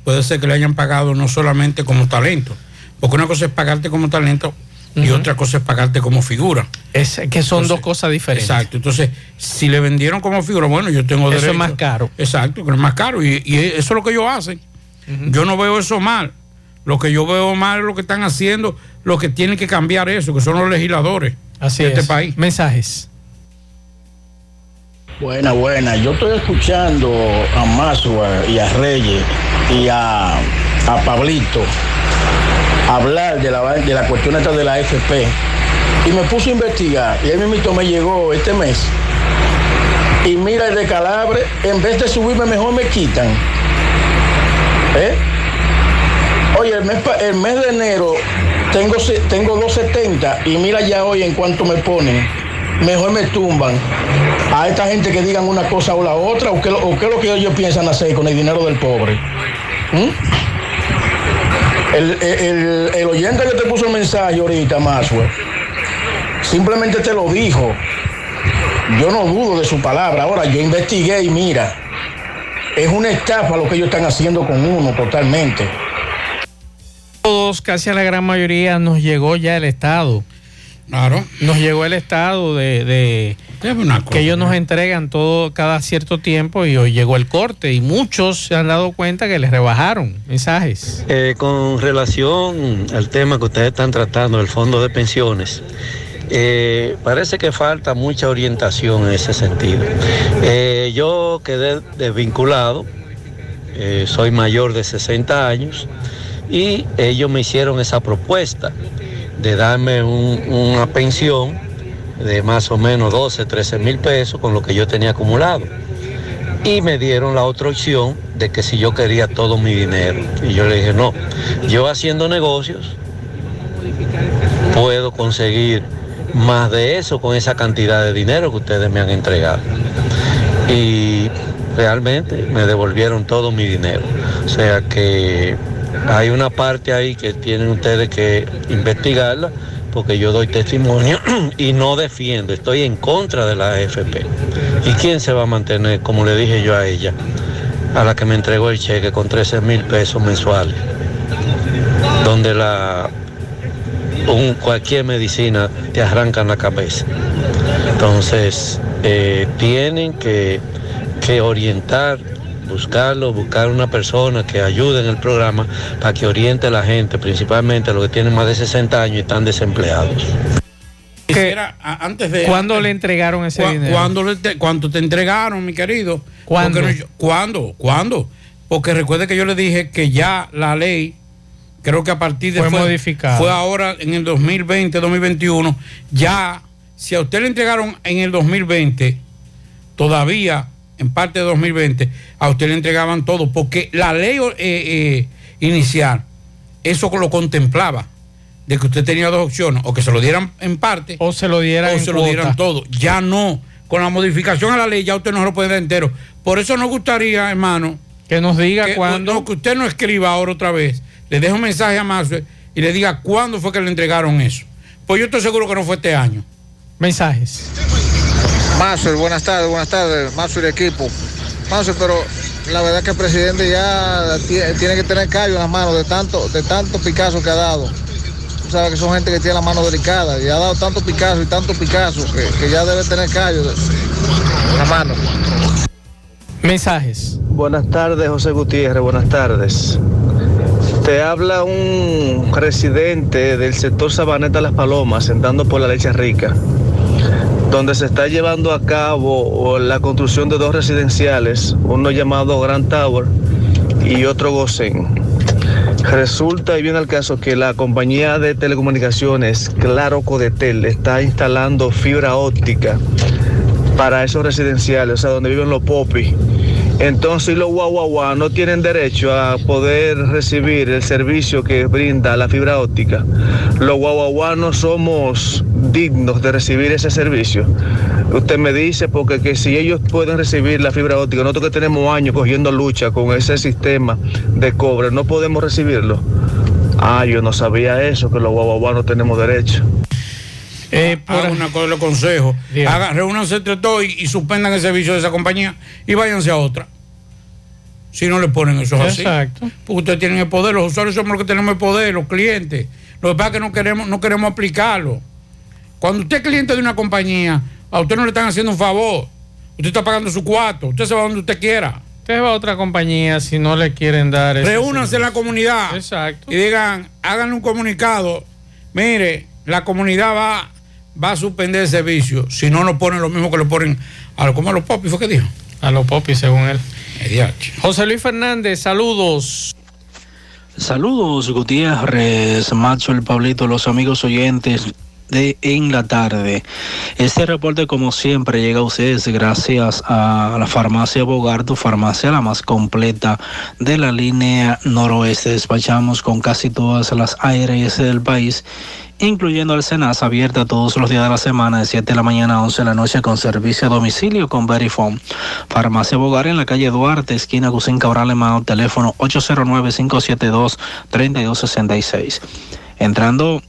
Speaker 9: puede ser que le hayan pagado no solamente como talento, porque una cosa es pagarte como talento y otra cosa es pagarte como figura.
Speaker 8: Es que son dos cosas diferentes.
Speaker 9: Exacto. Entonces, si le vendieron como figura, bueno, yo tengo
Speaker 8: Eso es
Speaker 9: derecho.
Speaker 8: más caro.
Speaker 9: Exacto, que es más caro. Y, y eso es lo que ellos hacen. Yo no veo eso mal. Lo que yo veo mal es lo que están haciendo, lo que tienen que cambiar eso, que son los legisladores
Speaker 8: Así
Speaker 9: de este
Speaker 8: es.
Speaker 9: país.
Speaker 8: Mensajes.
Speaker 47: Buena, buena. Yo estoy escuchando a Masua y a Reyes y a, a Pablito hablar de la, de la cuestión esta de la FP. Y me puse a investigar. Y ahí mismo me llegó este mes. Y mira el de Calabre, en vez de subirme mejor me quitan. ¿Eh? Oye, el mes, el mes de enero tengo, tengo 270 y mira ya hoy en cuánto me ponen. Mejor me tumban a esta gente que digan una cosa o la otra o qué, o qué es lo que ellos piensan hacer con el dinero del pobre. ¿Mm? El- el- el oyente que te puso el mensaje ahorita, Maswell, simplemente te lo dijo. Yo no dudo de su palabra. Ahora, yo investigué y mira, es una estafa lo que ellos están haciendo con uno totalmente.
Speaker 8: Todos, casi a la gran mayoría, nos llegó ya el Estado.
Speaker 9: Claro.
Speaker 8: Nos llegó el Estado de, de- que ellos nos entregan todo cada cierto tiempo y hoy llegó el corte y muchos se han dado cuenta que les rebajaron mensajes.
Speaker 48: Eh, con relación al tema que ustedes están tratando, el fondo de pensiones, eh, parece que falta mucha orientación en ese sentido. Eh, yo quedé desvinculado, eh, soy mayor de 60 años y ellos me hicieron esa propuesta de darme un- una pensión de más o menos 12, 13 mil pesos con lo que yo tenía acumulado. Y me dieron la otra opción de que si yo quería todo mi dinero. Y yo le dije, no, yo haciendo negocios puedo conseguir más de eso con esa cantidad de dinero que ustedes me han entregado. Y realmente me devolvieron todo mi dinero. O sea que hay una parte ahí que tienen ustedes que investigarla porque yo doy testimonio y no defiendo, estoy en contra de la AFP. ¿Y quién se va a mantener, como le dije yo a ella, a la que me entregó el cheque con 13 mil pesos mensuales? Donde la cualquier medicina te arrancan la cabeza. Entonces, eh, tienen que, que orientar, buscarlo, buscar una persona que ayude en el programa para que oriente a la gente, principalmente a los que tienen más de 60 años y están desempleados.
Speaker 9: Antes de.
Speaker 8: ¿Cuándo le entregaron ese
Speaker 9: Cu-
Speaker 8: dinero?
Speaker 9: ¿Cuándo, le te, cuánto te entregaron, mi querido?
Speaker 8: ¿Cuándo?
Speaker 9: No- yo- ¿Cuándo? ¿Cuándo? Porque recuerde que yo le dije que ya la ley, creo que a partir de.
Speaker 8: Fue modificada.
Speaker 9: Fue ahora en el 2020, 2021. Ya, si a usted le entregaron en el 2020, todavía, en parte de 2020, a usted le entregaban todo. Porque la ley eh, eh, inicial, eso lo contemplaba. De que usted tenía dos opciones, o que se lo dieran en parte,
Speaker 8: o se lo dieran,
Speaker 9: o
Speaker 8: en
Speaker 9: se lo dieran todo. Ya no. Con la modificación a la ley ya usted no se lo puede dar entero. Por eso nos gustaría, hermano,
Speaker 8: que nos diga
Speaker 9: que,
Speaker 8: cuándo.
Speaker 9: no, que usted no escriba ahora otra vez. Le deje un mensaje a Mazo y le diga cuándo fue que le entregaron eso. Pues yo estoy seguro que no fue este año.
Speaker 8: Mensajes.
Speaker 24: Mazo, buenas tardes, buenas tardes, Mazo y el equipo. Mazo, pero la verdad que el presidente ya tie- tiene que tener callo en las manos de tanto, de tanto Picasso que ha dado. Tú sabes que son gente que tiene la mano delicada y ha dado tanto Picasso y tanto Picasso que, que ya debe tener callo en la mano.
Speaker 8: Mensajes.
Speaker 49: Buenas tardes, José Gutiérrez, buenas tardes. Te habla un residente del sector Sabaneta Las Palomas, entrando por la leche rica, donde se está llevando a cabo la construcción de dos residenciales, uno llamado Grand Tower y otro Gosen. Resulta y viene al caso que la compañía de telecomunicaciones Claro Codetel está instalando fibra óptica para esos residenciales, o sea, donde viven los popis. Entonces los guaguaguá no tienen derecho a poder recibir el servicio que brinda la fibra óptica. Los guaguaguá no somos dignos de recibir ese servicio. Usted me dice porque que si ellos pueden recibir la fibra óptica, nosotros que tenemos años cogiendo lucha con ese sistema de cobre, no podemos recibirlo. Ah, yo no sabía eso, que los guaguaguá no tenemos derecho.
Speaker 9: Haga una cosa, le aconsejo. Haga, reúnanse entre todos y, y suspendan el servicio de esa compañía y váyanse a otra. Si no le ponen eso así.
Speaker 8: Exacto.
Speaker 9: Porque ustedes tienen el poder, los usuarios somos los que tenemos el poder, los clientes. Lo que pasa es que no queremos, no queremos aplicarlo. Cuando usted es cliente de una compañía, a usted no le están haciendo un favor. Usted está pagando su cuarto, usted se va donde usted quiera.
Speaker 8: Usted va a otra compañía si no le quieren dar
Speaker 9: Reúnanse en la comunidad.
Speaker 8: Exacto.
Speaker 9: Y digan, háganle un comunicado. Mire, la comunidad va, va a suspender el servicio. Si no nos ponen lo mismo que le ponen a, lo- como a los popis, ¿fue que dijo?
Speaker 8: A los popis, según él.
Speaker 9: Mediache.
Speaker 8: José Luis Fernández, saludos.
Speaker 50: Saludos, Gutiérrez, Macho, el Pablito, los amigos oyentes de En la Tarde. Este reporte, como siempre, llega a ustedes gracias a la farmacia Bogarto, farmacia la más completa de la línea noroeste. Despachamos con casi todas las ARS del país incluyendo el Senasa, abierta todos los días de la semana de 7 de la mañana a 11 de la noche con servicio a domicilio con Verifone. Farmacia Bogar en la calle Duarte, esquina Gusín Cabral Emao, teléfono 809-572-3266. Entrando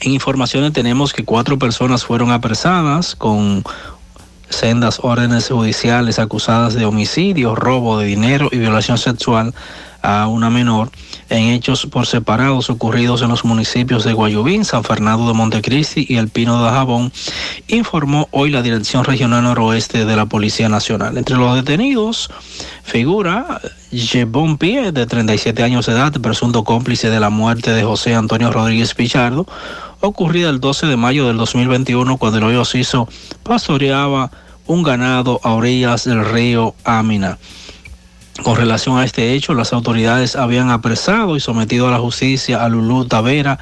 Speaker 50: en informaciones tenemos que cuatro personas fueron apresadas con sendas órdenes judiciales acusadas de homicidio, robo de dinero y violación sexual a una menor en hechos por separados ocurridos en los municipios de Guayubín, San Fernando de Montecristi y El Pino de Jabón, informó hoy la Dirección Regional Noroeste de la Policía Nacional. Entre los detenidos figura Jebón Pie, de 37 años de edad, presunto cómplice de la muerte de José Antonio Rodríguez Pichardo, ocurrida el 12 de mayo del 2021 cuando el hoyo Ciso pastoreaba un ganado a orillas del río Amina. Con relación a este hecho, las autoridades habían apresado y sometido a la justicia a Lulú Tavera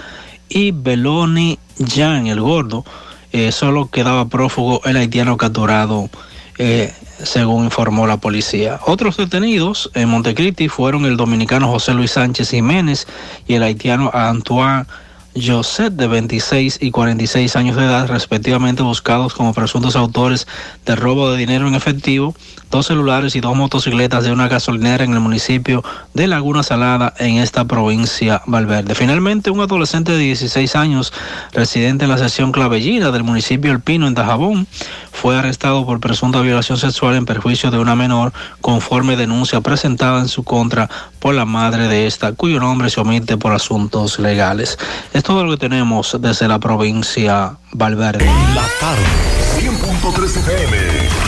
Speaker 50: y Beloni Jan, el gordo. Eh, solo quedaba prófugo el haitiano capturado, eh, según informó la policía. Otros detenidos en Montecristi fueron el dominicano José Luis Sánchez Jiménez y el haitiano Antoine José, de 26 y 46 años de edad, respectivamente buscados como presuntos autores de robo de dinero en efectivo, dos celulares y dos motocicletas de una gasolinera en el municipio de Laguna Salada, en esta provincia Valverde. Finalmente, un adolescente de 16 años, residente en la sección Clavellina del municipio El Pino, en Dajabón, fue arrestado por presunta violación sexual en perjuicio de una menor, conforme denuncia presentada en su contra por la madre de esta, cuyo nombre se omite por asuntos legales. Es todo lo que tenemos desde la provincia Valverde.
Speaker 11: La tarde, 100.3 FM.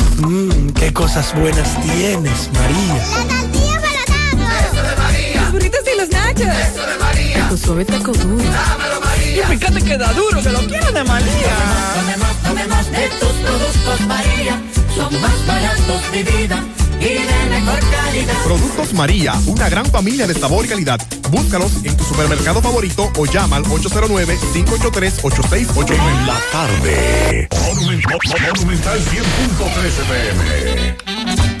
Speaker 51: Mmm, qué cosas buenas tienes, María.
Speaker 52: Eso de María.
Speaker 53: Los burritos y los nachos.
Speaker 52: Eso de María.
Speaker 53: Tu suave taco duro.
Speaker 52: Dámelo, María.
Speaker 53: Y fíjate que da duro, que lo quiero de María.
Speaker 52: Tomemos, tomemos de tus productos, María. Son más baratos de vida y de mejor calidad.
Speaker 54: Productos María, una gran familia de sabor y calidad. Búscalos en tu supermercado favorito o llama al 809-583-8689.
Speaker 11: En la tarde. Monumental 100.3 FM.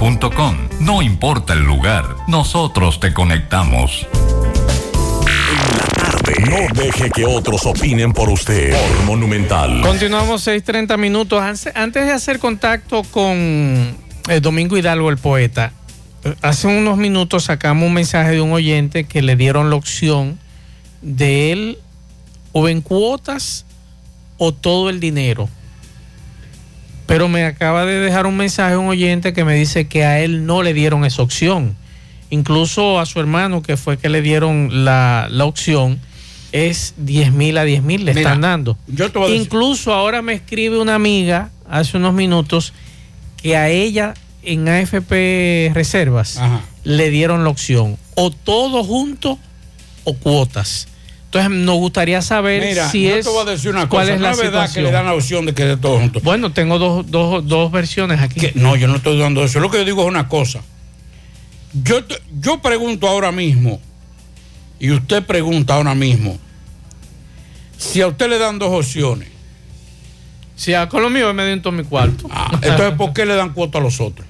Speaker 55: No importa el lugar, nosotros te conectamos.
Speaker 11: No deje que otros opinen por usted. Por Monumental.
Speaker 8: Continuamos 6:30 minutos. Antes- Antes de hacer contacto con eh, Domingo Hidalgo, el poeta, eh, hace unos minutos sacamos un mensaje de un oyente que le dieron la opción de él o en cuotas o todo el dinero. Pero me acaba de dejar un mensaje un oyente que me dice que a él no le dieron esa opción. Incluso a su hermano, que fue que le dieron la, la opción, es 10 mil a 10 mil le
Speaker 9: Mira,
Speaker 8: están dando.
Speaker 9: yo te voy a decir-
Speaker 8: Incluso ahora me escribe una amiga hace unos minutos que a ella en AFP Reservas le dieron la opción o todo junto o cuotas. Entonces nos gustaría saber
Speaker 9: Mira,
Speaker 8: si
Speaker 9: yo
Speaker 8: es
Speaker 9: te voy a decir una
Speaker 8: cuál
Speaker 9: cosa.
Speaker 8: es
Speaker 9: no
Speaker 8: la
Speaker 9: es verdad que le dan la opción de que de todo junto.
Speaker 8: Bueno, tengo dos, dos, dos versiones aquí.
Speaker 9: no, yo no estoy dando eso. Lo que yo digo es una cosa. Yo, yo pregunto ahora mismo, y usted pregunta ahora mismo, si a usted le dan dos opciones,
Speaker 8: Si a con lo mío me dio todo mi cuarto.
Speaker 9: Ah, entonces ¿por qué le dan cuota a los otros?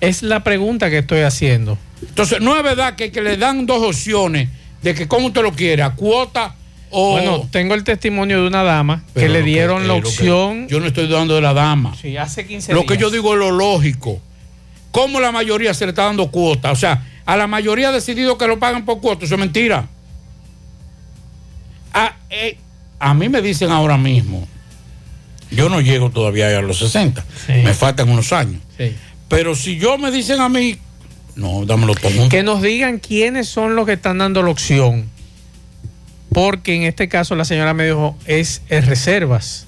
Speaker 8: Es la pregunta que estoy haciendo.
Speaker 9: Entonces, no es verdad que, que le dan dos opciones de que cómo usted lo quiere, a cuota o...
Speaker 8: Bueno, tengo el testimonio de una dama que le
Speaker 9: que-
Speaker 8: dieron la
Speaker 9: que-
Speaker 8: opción.
Speaker 9: yo no estoy dudando de la dama.
Speaker 8: Sí, hace 15
Speaker 9: Lo
Speaker 8: días.
Speaker 9: que yo digo es lo lógico. ¿Cómo la mayoría se le está dando cuota? O sea, a la mayoría ha decidido que lo pagan por cuota. Eso es mentira. A, eh, a mí me dicen ahora mismo, yo no llego todavía a los 60, me faltan unos años.
Speaker 8: Sí.
Speaker 9: Pero si yo me dicen a mí, no, dámelo todo junto.
Speaker 8: Que nos digan quiénes son los que están dando la opción. Porque en este caso la señora me dijo es, es reservas.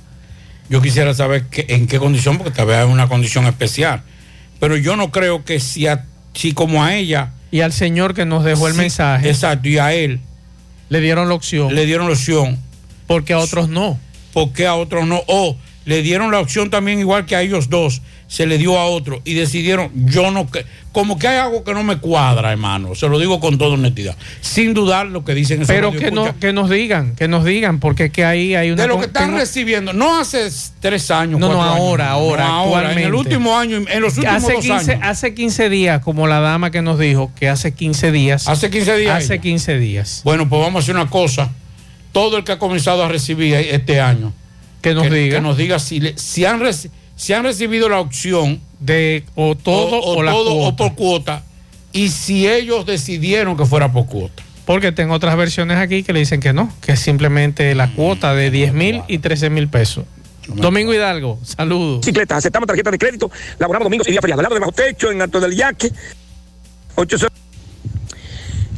Speaker 9: Yo quisiera saber que- en qué condición, porque tal vez es una condición especial. Pero yo no creo que si, a- si como a ella.
Speaker 8: Y al señor que nos dejó el
Speaker 9: Sí,
Speaker 8: mensaje.
Speaker 9: Exacto, y a él.
Speaker 8: Le dieron la opción.
Speaker 9: Le dieron la opción.
Speaker 8: Porque a otros no.
Speaker 9: Porque a otros no. O le dieron la opción también igual que a ellos dos. Se le dio a otro y decidieron, yo no, como que hay algo que no me cuadra, hermano. Se lo digo con toda honestidad. Sin dudar lo que dicen esos
Speaker 8: Pero que, no, que nos digan, que nos digan, porque es que ahí hay una...
Speaker 9: de lo que están recibiendo, no hace tres años.
Speaker 8: No, no,
Speaker 9: años,
Speaker 8: ahora, ahora,
Speaker 9: no, ahora, en el último año, en los últimos
Speaker 8: hace
Speaker 9: dos
Speaker 8: 15,
Speaker 9: años.
Speaker 8: hace 15 días, como la dama que nos dijo que hace 15 días.
Speaker 9: Hace 15 días
Speaker 8: Hace
Speaker 9: ella.
Speaker 8: 15 días.
Speaker 9: Bueno, pues vamos a hacer una cosa. Todo el que ha comenzado a recibir este año,
Speaker 8: que nos diga.
Speaker 9: que nos diga si, le- si, han, reci- si han recibido la opción
Speaker 8: de o todo o, la
Speaker 9: todo o
Speaker 8: cuota.
Speaker 9: por cuota y si ellos decidieron que fuera por cuota.
Speaker 8: Porque tengo otras versiones aquí que le dicen que no, que es simplemente la cuota de 10 mil y 13 mil pesos. Domingo Hidalgo, saludos.
Speaker 56: Bicicletas, aceptamos tarjeta de crédito, laboramos domingos y día feriado. Al lado de Bajo Techo, en Alto del Yaque. 80.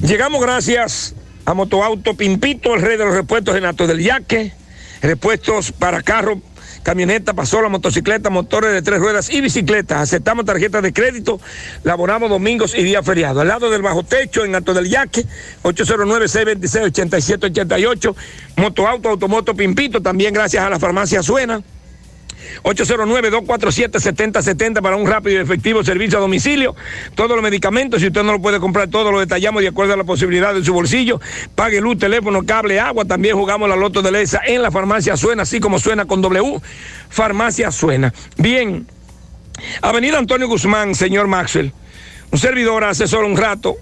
Speaker 56: Llegamos gracias a Motoauto Pimpito, el rey de los repuestos en Alto del Yaque. Repuestos para carro, camioneta, pasola, motocicleta, motores de tres ruedas y bicicletas. Aceptamos tarjetas de crédito, laboramos domingos y día feriado. Al lado del Bajo Techo, en Alto del Yaque, 809-626-8788. Motoauto, Automoto Pimpito, también gracias a la farmacia Suena. 809-247-7070 para un rápido y efectivo servicio a domicilio. Todos los medicamentos, si usted no lo puede comprar, todo lo detallamos de acuerdo a la posibilidad de su bolsillo. Pague luz, teléfono, cable, agua. También jugamos la loto de Lesa en la farmacia Suena, así como suena con W. Farmacia Suena. Bien. Avenida Antonio Guzmán, señor Maxwell. Un servidor hace solo un rato,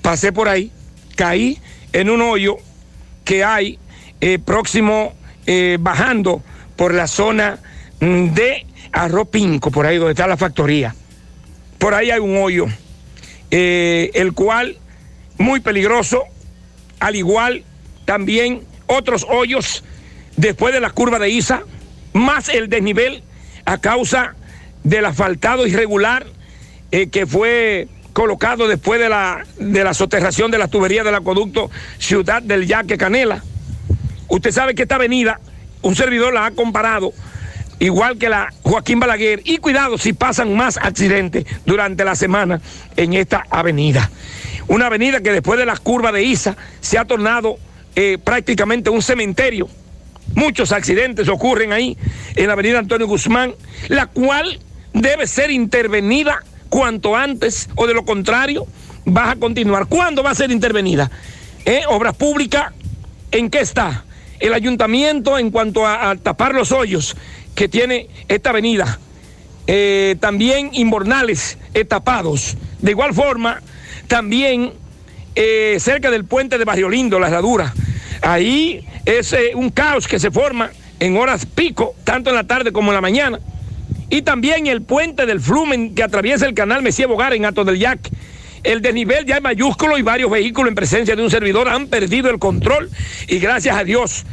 Speaker 56: pasé por ahí, caí en un hoyo que hay eh, próximo, eh, bajando por la zona de Arroz Pinco, por ahí donde está la factoría. Por ahí hay un hoyo, eh, el cual muy peligroso, al igual también otros hoyos después de la curva de Isa, más el desnivel a causa del asfaltado irregular eh, que fue colocado después de la, de la soterración de la tubería del acueducto Ciudad del Yaque Canela. Usted sabe que esta avenida, un servidor la ha comparado igual que la Joaquín Balaguer. Y cuidado si pasan más accidentes durante la semana en esta avenida. Una avenida que después de la curva de Isa se ha tornado eh, prácticamente un cementerio. Muchos accidentes ocurren ahí en la avenida Antonio Guzmán, la cual debe ser intervenida cuanto antes o de lo contrario va a continuar. ¿Cuándo va a ser intervenida? ¿Eh? Obras públicas, ¿en qué está? El ayuntamiento en cuanto a tapar los hoyos que tiene esta avenida. Eh, también inbornales eh, tapados. De igual forma, también eh, cerca del puente de Barrio Lindo, la herradura. Ahí es eh, un caos que se forma en horas pico, tanto en la tarde como en la mañana. Y también el puente del Flumen que atraviesa el canal Mesía Bogar en Ato del Yac. El desnivel ya es mayúsculo y varios vehículos en presencia de un servidor han perdido el control y gracias a Dios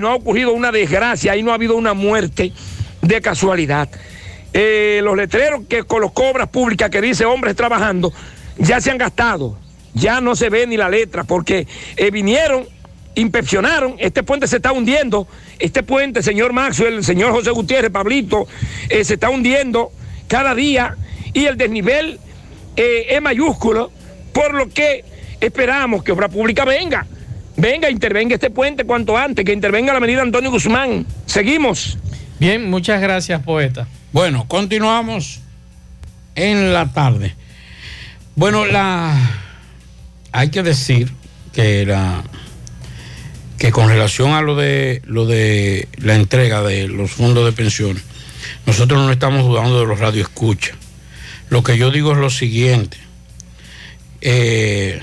Speaker 56: no ha ocurrido una desgracia y no ha habido una muerte de casualidad. Eh, los letreros que colocó Obras Públicas que dice hombres trabajando ya se han gastado, ya no se ve ni la letra porque eh, vinieron inspeccionaron, este puente se está hundiendo, este puente, señor Maxwell, el señor José Gutiérrez, Pablito, eh, se está hundiendo cada día y el desnivel es mayúsculo, por lo que esperamos que Obra Pública venga, venga, intervenga este puente cuanto antes, que intervenga la medida Antonio Guzmán. Seguimos.
Speaker 8: Bien, muchas gracias, poeta.
Speaker 9: Bueno, continuamos en la tarde. Bueno, la hay que decir que la que con relación a lo de lo de la entrega de los fondos de pensiones, nosotros no estamos dudando de los radioescuchas. Lo que yo digo es lo siguiente. eh,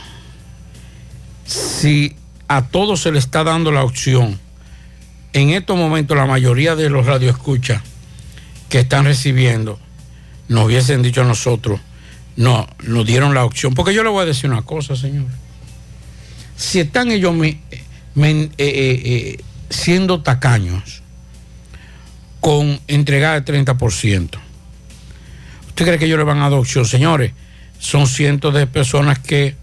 Speaker 9: si a todos se le está dando la opción, en estos momentos la mayoría de los radioescuchas que están recibiendo nos hubiesen dicho a nosotros, no, nos dieron la opción. Porque yo le voy a decir una cosa, señor. Si están ellos me- eh, eh, eh, siendo tacaños con entregar el 30%, ¿usted cree que ellos le van a dar opción? Señores, son cientos de personas que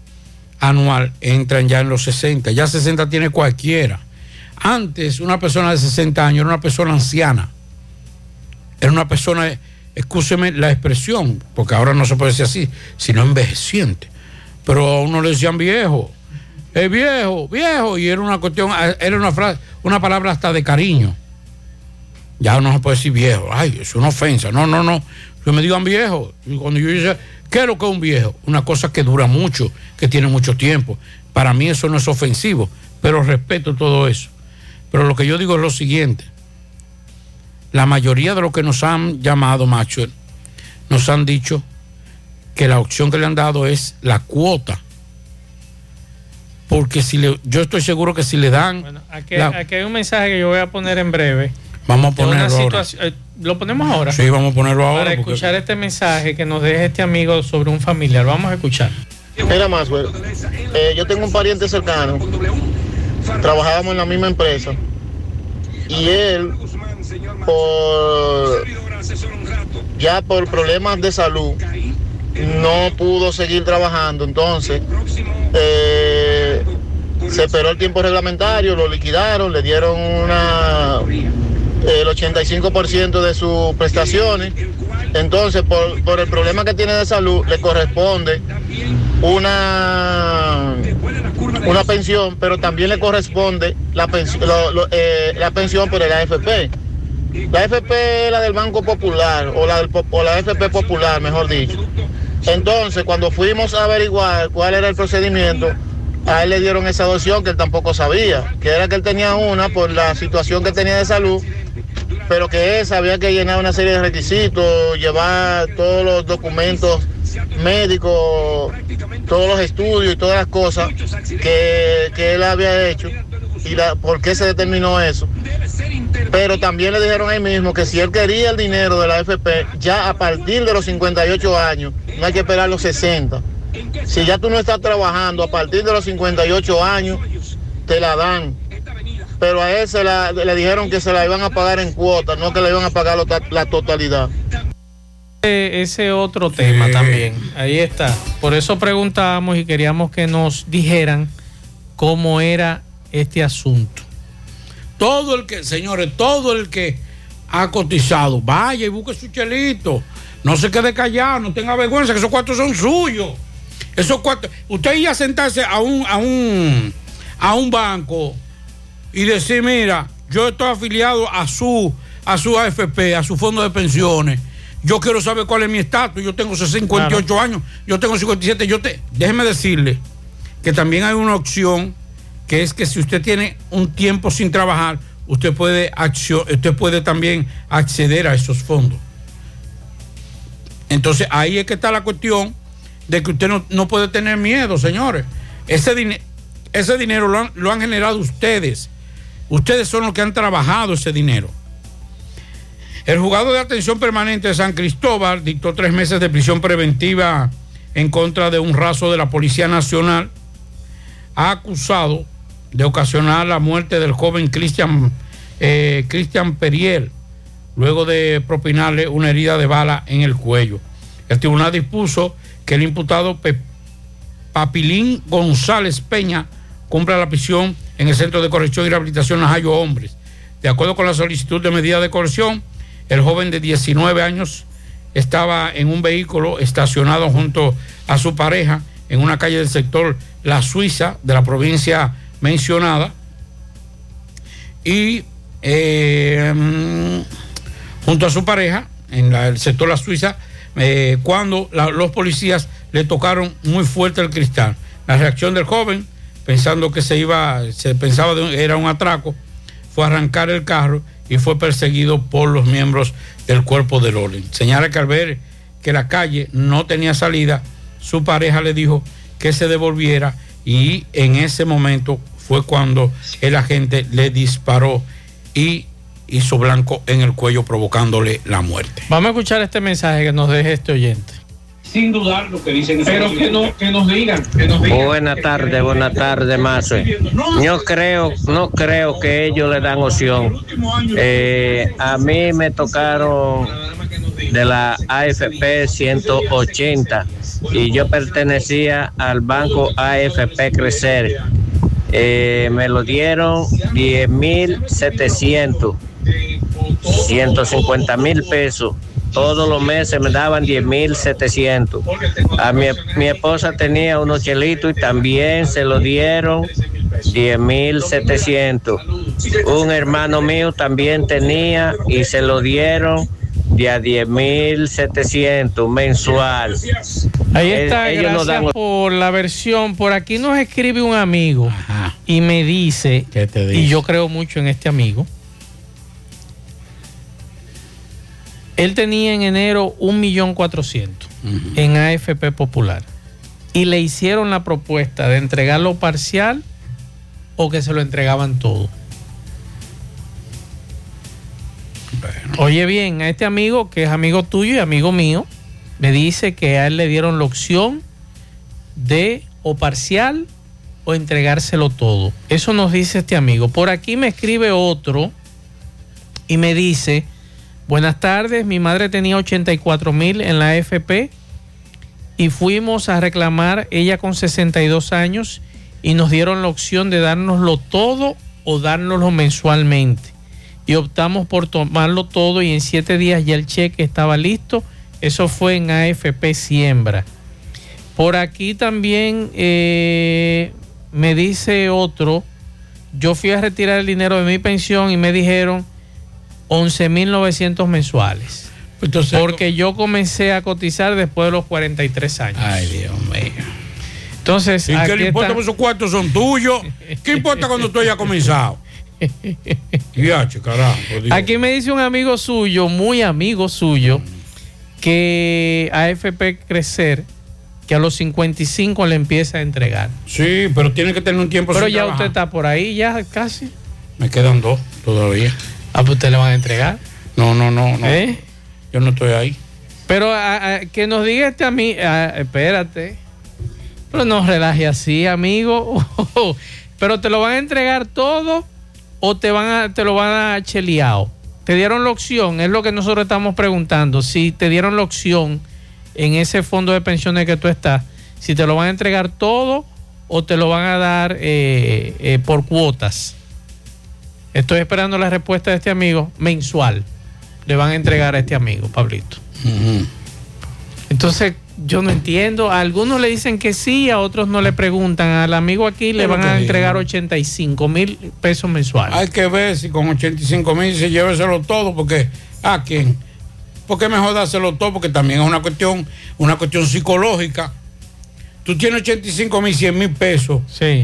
Speaker 9: anual entran ya en los 60. Ya 60 tiene cualquiera. Antes, una persona de 60 años era una persona anciana. Era una persona, escúcheme la expresión, porque ahora no se puede decir así, sino envejeciente. Pero a uno le decían viejo, es viejo, viejo, y era una cuestión, era una frase, una palabra hasta de cariño. Ya no se puede decir viejo, ay, es una ofensa. No, no, no. Que me digan viejo. Y cuando yo dice, ¿qué es lo que es un viejo? Una cosa que dura mucho, que tiene mucho tiempo. Para mí eso no es ofensivo, pero respeto todo eso. Pero lo que yo digo es lo siguiente. La mayoría de los que nos han llamado, macho, nos han dicho que la opción que le han dado es la cuota. Porque si le, yo estoy seguro que si le dan...
Speaker 8: Aquí,
Speaker 9: la-
Speaker 8: aquí hay un mensaje que yo voy a poner en breve.
Speaker 9: vamos a ponerlo ahora.
Speaker 8: situación- eh, ¿Lo ponemos ahora?
Speaker 9: Sí, vamos a ponerlo ahora.
Speaker 8: Para
Speaker 9: porque-
Speaker 8: escuchar este mensaje que nos deja este amigo sobre un familiar. Vamos a escuchar.
Speaker 57: Mira, Maxwell, eh, yo tengo un pariente cercano, trabajábamos en la misma empresa, y él, por, ya por problemas de salud, no pudo seguir trabajando, entonces eh, se esperó el tiempo reglamentario, lo liquidaron, le dieron una el 85% de sus prestaciones. Entonces, por, por el problema que tiene de salud, le corresponde una, una pensión, pero también le corresponde la, pensión la pensión por el AFP. La AFP es la del Banco Popular, o la, o la AFP Popular, mejor dicho. Entonces, cuando fuimos a averiguar cuál era el procedimiento, a él le dieron esa adopción que él tampoco sabía, que era que él tenía una por la situación que tenía de salud, pero que esa había que llenar una serie de requisitos, llevar todos los documentos médicos, todos los estudios y todas las cosas que, que él había hecho y la, por qué se determinó eso. Pero también le dijeron ahí mismo que si él quería el dinero de la AFP, ya a partir de los 58 años, no hay que esperar los 60. Si ya tú no estás trabajando a partir de los 58 años, te la dan. Pero a él se la- le dijeron que se la iban a pagar en cuotas, no que le iban a pagar lo- la totalidad.
Speaker 8: Eh, Ese otro tema también. Ahí está. Por eso preguntábamos y queríamos que nos dijeran cómo era este asunto.
Speaker 9: Todo el que, señores, todo el que ha cotizado, vaya y busque su chelito. No se quede callado, no tenga vergüenza, que esos cuartos son suyos. Esos cuartos. Usted iba a sentarse a un, a un, a un banco y decir, mira, yo estoy afiliado a su, a su AFP, a su fondo de pensiones. Yo quiero saber cuál es mi estatus. Yo tengo 58 años, yo tengo 57. Yo te, déjeme decirle que también hay una opción que es que si usted tiene un tiempo sin trabajar, usted puede, accio- usted puede también acceder a esos fondos. Entonces ahí es que está la cuestión de que usted no, no puede tener miedo, señores. Ese, dine- ese dinero lo han, lo han generado ustedes. Ustedes son los que han trabajado ese dinero. El juzgado de atención permanente de San Cristóbal dictó tres meses de prisión preventiva en contra de un raso de la Policía Nacional. Ha acusado de ocasionar la muerte del joven Cristian eh, Periel, luego de propinarle una herida de bala en el cuello. El tribunal dispuso que el imputado Papilín González Peña cumpla la prisión en el Centro de Corrección y Rehabilitación Najayo Hombres. De acuerdo con la solicitud de medida de coerción, el joven de 19 años estaba en un vehículo estacionado junto a su pareja en una calle del sector La Suiza de la provincia mencionada y eh, mm, junto a su pareja en el sector La Suiza eh, cuando los policías le tocaron muy fuerte el cristal. La reacción del joven, pensando que se iba, se pensaba de, era un atraco, fue a arrancar el carro y fue perseguido por los miembros del cuerpo del orden. Señala que al ver que la calle no tenía salida, su pareja le dijo que se devolviera y en ese momento fue cuando el agente le disparó y hizo blanco en el cuello provocándole la muerte.
Speaker 8: Vamos a escuchar este mensaje que nos deje este oyente.
Speaker 9: Sin dudar lo que dicen.
Speaker 8: Pero que no-
Speaker 9: que nos digan, que nos
Speaker 58: Buenas tardes, buenas tardes, Mazo. Yo creo, no creo que ellos le dan opción. Eh, a mí me tocaron de la AFP 180 y yo pertenecía al banco AFP Crecer. Eh, me lo dieron 10.700, 150 mil pesos. Todos los meses me daban 10.700. A mi, mi esposa tenía unos chelitos y también se lo dieron 10.700. Un hermano mío también tenía y se lo dieron de a 10.700 mensual.
Speaker 8: Ahí
Speaker 58: Eh,
Speaker 8: está,
Speaker 58: ellos
Speaker 8: gracias
Speaker 58: dan
Speaker 8: por la versión. Por aquí nos escribe un amigo y me dice, y yo creo mucho en este amigo, él tenía en enero un millón cuatrocientos en AFP Popular y le hicieron la propuesta de entregarlo parcial o que se lo entregaban todo. Oye bien, a este amigo, que es amigo tuyo y amigo mío, me dice que a él le dieron la opción de o parcial o entregárselo todo. Eso nos dice este amigo. Por aquí me escribe otro y me dice, buenas tardes, mi madre tenía 84 mil en la AFP y fuimos a reclamar, ella con 62 años, y nos dieron la opción de dárnoslo todo o dárnoslo mensualmente. Y optamos por tomarlo todo y en siete días ya el cheque estaba listo. Eso fue en AFP Siembra. Por aquí también eh, me dice otro, yo fui a retirar el dinero de mi pensión y me dijeron 11.900 mensuales. porque yo comencé a cotizar después de los 43 años.
Speaker 9: Ay, Dios mío.
Speaker 8: Entonces,
Speaker 9: ¿Y qué le importa?
Speaker 8: está-
Speaker 9: esos cuartos son tuyos. ¿Qué importa cuando tú hayas comenzado? Ya, carajo.
Speaker 8: Aquí me dice un amigo suyo, muy amigo suyo, que AFP Crecer, que a los 55 le empieza a entregar.
Speaker 9: Sí, pero tiene que tener un tiempo
Speaker 8: Pero
Speaker 9: sin
Speaker 8: ya
Speaker 9: trabajar.
Speaker 8: usted está por ahí, ya casi.
Speaker 9: Me quedan dos todavía.
Speaker 8: Ah, pues usted le van a entregar.
Speaker 9: No, no, no, no.
Speaker 8: ¿Eh?
Speaker 9: Yo no estoy ahí.
Speaker 8: Pero a- a- que nos diga este a mí, espérate. Pero no relaje así, amigo. Pero te lo van a entregar todo o te van a, te lo van a cheleado. Te dieron la opción, es lo que nosotros estamos preguntando. Si te dieron la opción en ese fondo de pensiones que tú estás, si te lo van a entregar todo o te lo van a dar eh, eh, por cuotas. Estoy esperando la respuesta de este amigo mensual. Le van a entregar a este amigo, Pablito. Entonces, yo no entiendo. A algunos le dicen que sí, a otros no le preguntan. Al amigo aquí le van a
Speaker 9: digo.
Speaker 8: entregar 85 mil pesos mensuales.
Speaker 9: Hay que ver si con 85 mil se lléveselo todo, porque ¿a quién? Porque mejor dárselo todo, porque también es una cuestión, una cuestión psicológica. Tú tienes 85 mil, 100 mil pesos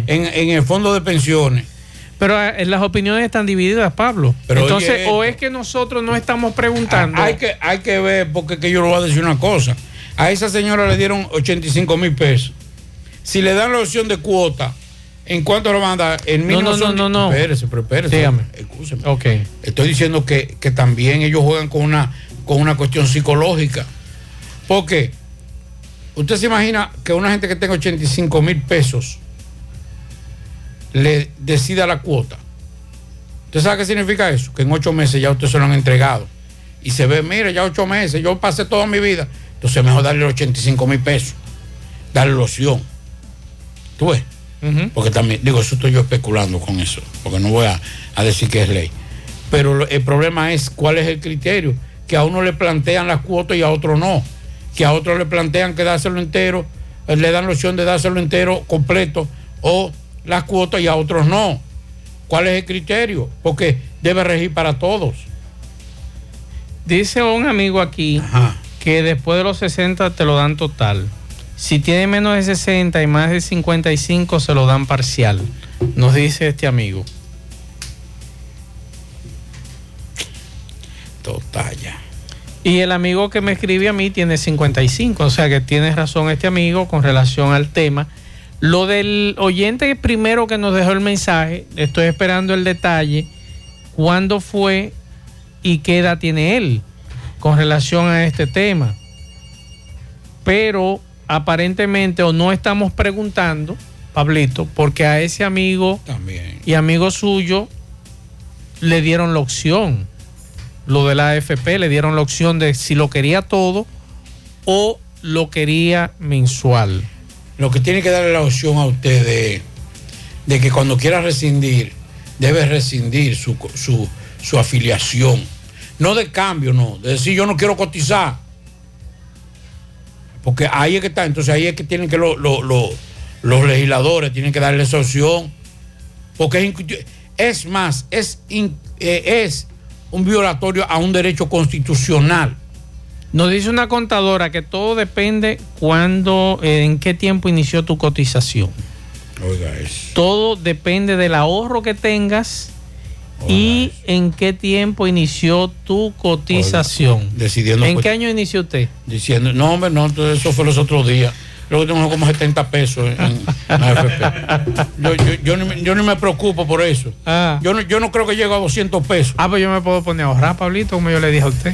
Speaker 9: en, en el fondo de pensiones.
Speaker 8: Pero eh, las opiniones están divididas, Pablo.
Speaker 9: Pero
Speaker 8: Entonces,
Speaker 9: oye
Speaker 8: o es que nosotros no estamos preguntando.
Speaker 9: Hay que, hay que ver, porque que yo le voy a decir una cosa. A esa señora le dieron 85 mil pesos. Si le dan la opción de cuota, ¿en cuánto lo van a dar? En
Speaker 8: No, no,
Speaker 9: 1900
Speaker 8: no, no, no.
Speaker 9: Espérese, pero espérese.
Speaker 8: Dígame.
Speaker 9: Escúcheme.
Speaker 8: Ok.
Speaker 9: Estoy diciendo que, que también ellos juegan con una, con una cuestión psicológica. Porque usted se imagina que una gente que tenga 85 mil pesos le decida la cuota. ¿Usted sabe qué significa eso? Que en ocho meses ya usted se lo han entregado. Y se ve, mire, ya ocho meses, yo pasé toda mi vida. Entonces es mejor darle 85 mil pesos. Darle la opción. ¿Tú ves? Porque también, digo, eso estoy yo especulando con eso, porque no voy a, a decir que es ley. Pero el problema es cuál es el criterio, que a uno le plantean las cuotas y a otro no, que a otro le plantean que dárselo entero, eh, le dan la opción de dárselo entero completo o las cuotas y a otros no. ¿Cuál es el criterio? Porque debe regir para todos.
Speaker 8: Dice un amigo aquí que después de los 60 te lo dan total. Si tiene menos de 60 y más de 55 se lo dan parcial. Nos dice este amigo.
Speaker 9: Total ya.
Speaker 8: Y el amigo que me escribe a mí tiene 55, o sea que tiene razón este amigo con relación al tema. Lo del oyente primero que nos dejó el mensaje, estoy esperando el detalle, cuándo fue y qué edad tiene él con relación a este tema. Pero aparentemente o no estamos preguntando, Pablito, porque a ese amigo y amigo suyo le dieron la opción lo de la AFP, le dieron la opción de si lo quería todo o lo quería mensual.
Speaker 9: Lo que tiene que darle la opción a usted de, de que cuando quiera rescindir, debe rescindir su, su, su afiliación. No de cambio, no. De decir yo no quiero cotizar. Porque ahí es que está. Entonces ahí es que tienen que lo- lo- lo- los legisladores tienen que darle esa opción. Porque es, es más, es, eh, es un violatorio a un derecho constitucional.
Speaker 8: Nos dice una contadora que todo depende cuándo, eh, en qué tiempo inició tu cotización.
Speaker 9: Oiga eso.
Speaker 8: Todo depende del ahorro que tengas y en qué tiempo inició tu cotización.
Speaker 9: Decidiendo
Speaker 8: ¿En
Speaker 9: pues-
Speaker 8: qué año inició usted?
Speaker 9: diciendo, no, hombre, no, entonces eso fue los otros días. Luego tengo como 70 pesos en, en AFP. Yo, yo, yo, ni me, yo ni me preocupo por eso. Yo, no, yo no creo que llegue a 200 pesos.
Speaker 8: Ah, pues yo me puedo poner a ahorrar, Pablito, como yo le dije a usted.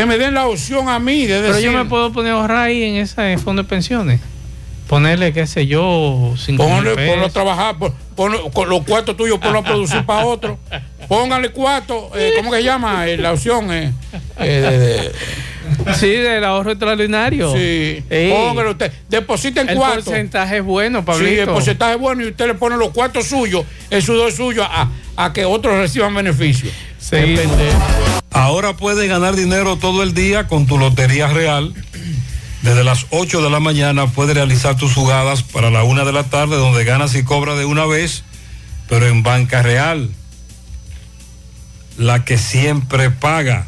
Speaker 9: Que me den la opción a mí de
Speaker 8: Pero
Speaker 9: decir,
Speaker 8: yo me puedo poner a ahorrar ahí en ese fondo de pensiones. Ponerle, qué sé yo, 5 mil
Speaker 9: ponle, ponlo a
Speaker 8: pesos.
Speaker 9: trabajar, pon- ponlo- con los cuartos tuyos, ponlo a producir para otro. Póngale cuarto, eh, ¿cómo que se llama? Eh, la opción eh, eh, de-
Speaker 8: Sí, del ahorro extraordinario.
Speaker 9: Sí.
Speaker 8: Ey.
Speaker 9: Póngale usted. Depositen
Speaker 8: El
Speaker 9: cuarto.
Speaker 8: porcentaje es bueno,
Speaker 9: Sí,
Speaker 8: Pablito.
Speaker 9: el porcentaje es bueno y usted le pone los cuartos suyos, el sudor suyo, a, a que otros reciban beneficios.
Speaker 26: Ahora puedes ganar dinero todo el día con tu Lotería Real. Desde las 8 de la mañana puedes realizar tus jugadas para la 1 de la tarde, donde ganas y cobras de una vez, pero en banca real. La que siempre paga.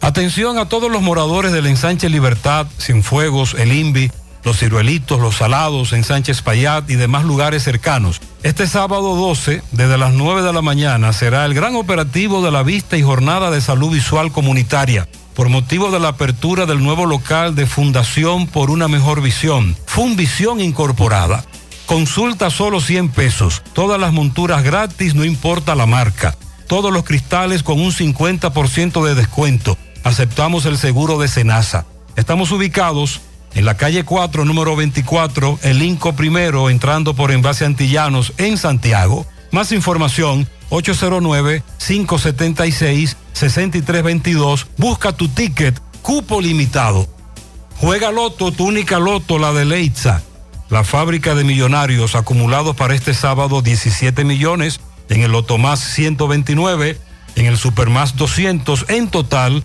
Speaker 26: Atención a todos los moradores del ensanche Libertad, Cienfuegos, El Invi, Los Ciruelitos, Los Salados, Ensanche Espaillat y demás lugares cercanos. Este sábado 12, desde las 9 de la mañana, será el gran operativo de la vista y jornada de salud visual comunitaria por motivo de la apertura del nuevo local de Fundación por una Mejor Visión, Funvisión Incorporada. Consulta solo 100 pesos, todas las monturas gratis, no importa la marca. Todos los cristales con un 50% de descuento. Aceptamos el seguro de Senasa. Estamos ubicados en la calle 4, número 24, el Inco primero, entrando por Envase Antillanos en Santiago. Más información, 809-576-6322. Busca tu ticket, cupo limitado. Juega Loto, tu única Loto, la de Leitza. La fábrica de millonarios acumulados para este sábado 17 millones, en el Loto Más 129, en el Super Más 200, en total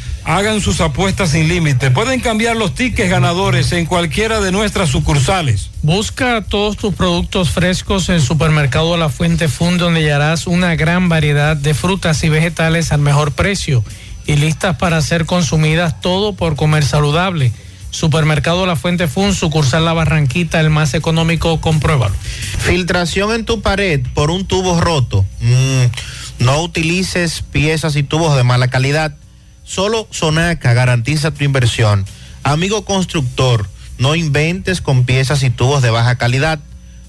Speaker 26: Hagan sus apuestas sin límite. Pueden cambiar los tickets ganadores en cualquiera de nuestras sucursales.
Speaker 8: Busca todos tus productos frescos en Supermercado La Fuente Fund, donde hallarás una gran variedad de frutas y vegetales al mejor precio y listas para ser consumidas todo por comer saludable. Supermercado La Fuente Fund, sucursal La Barranquita, el más económico, compruébalo.
Speaker 27: Filtración en tu pared por un tubo roto. Mm, no utilices piezas y tubos de mala calidad. Solo Sonaca garantiza tu inversión. Amigo constructor, no inventes con piezas y tubos de baja calidad.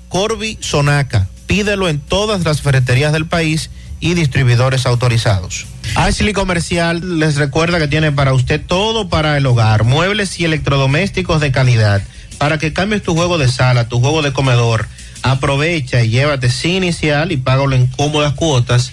Speaker 27: Corby Sonaca, pídelo en todas las ferreterías del país y distribuidores autorizados. Ashley Comercial les recuerda que tiene para usted todo para el hogar, muebles y electrodomésticos de calidad, para que cambies tu juego de sala, tu juego de comedor. Aprovecha y llévate sin inicial y págalo en cómodas cuotas.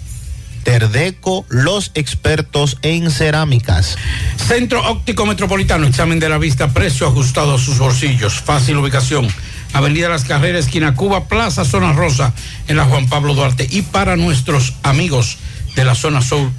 Speaker 27: Terdeco, los expertos en cerámicas.
Speaker 9: Centro Óptico Metropolitano, examen de la vista, precio ajustado a sus bolsillos, fácil ubicación. Avenida Las Carreras, esquina Cuba, Plaza Zona Rosa, en la Juan Pablo Duarte. Y para nuestros amigos de la zona sur,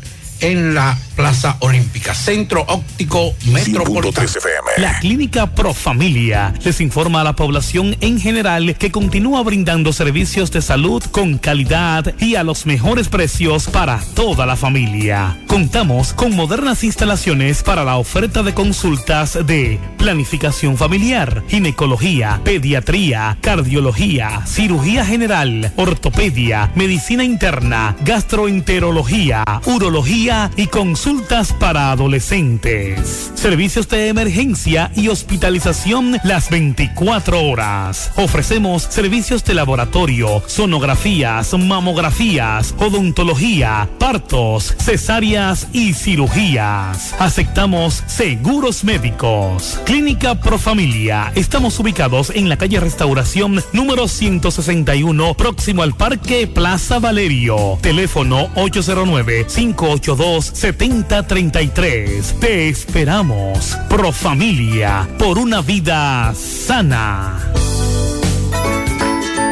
Speaker 9: en la Plaza Olímpica. Centro Óptico Metropolitano.
Speaker 12: La Clínica Profamilia les informa a la población en general que continúa brindando servicios de salud con calidad y a los mejores precios para toda la familia. Contamos con modernas instalaciones para la oferta de consultas de planificación familiar, ginecología, pediatría, cardiología, cirugía general, ortopedia, medicina interna, gastroenterología, urología y consultas para adolescentes. Servicios de emergencia y hospitalización las 24 horas. Ofrecemos servicios de laboratorio, sonografías, mamografías, odontología, partos, cesáreas y cirugías. Aceptamos seguros médicos. Clínica Profamilia. Estamos ubicados en la calle Restauración número 161, próximo al Parque Plaza Valerio. Teléfono 809 582 7033. Te esperamos. Pro Familia, por una vida sana.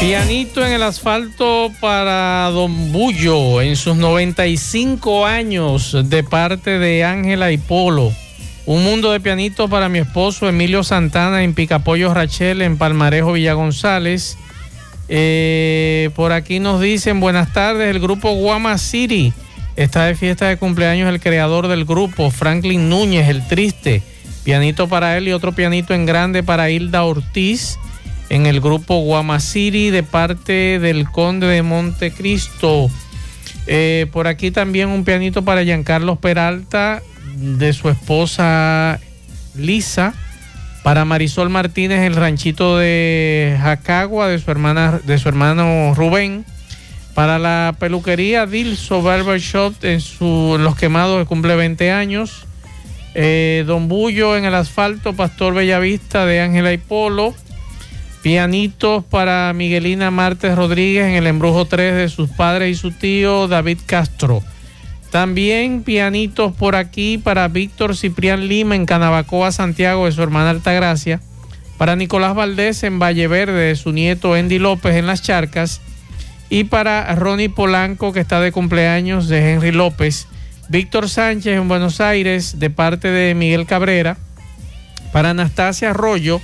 Speaker 8: Pianito en el asfalto para Don Bullo en sus 95 años de parte de Ángela y Polo. Un mundo de pianito para mi esposo Emilio Santana en Picapollo Rachel en Palmarejo Villa González. Eh, por aquí nos dicen buenas tardes, el grupo Guama City está de fiesta de cumpleaños el creador del grupo, Franklin Núñez, el triste. Pianito para él y otro pianito en grande para Hilda Ortiz en el grupo Guamasiri de parte del Conde de Montecristo. Eh, por aquí también un pianito para Giancarlos Peralta de su esposa Lisa. Para Marisol Martínez, el ranchito de Jacagua de su hermana, de su hermano Rubén. Para la peluquería Dilso Barbershop en, su, Los Quemados que cumple 20 años. Eh, Don Bullo en el asfalto, Pastor Bellavista de Ángela y Polo. Pianitos para Miguelina Martes Rodríguez en el embrujo 3 de sus padres y su tío David Castro. También pianitos por aquí para Víctor Ciprián Lima en Canabacoa, Santiago, de su hermana Altagracia. Para Nicolás Valdés en Valle Verde, de su nieto Andy López en Las Charcas. Y para Ronnie Polanco, que está de cumpleaños, de Henry López. Víctor Sánchez en Buenos Aires, de parte de Miguel Cabrera. Para Anastasia Arroyo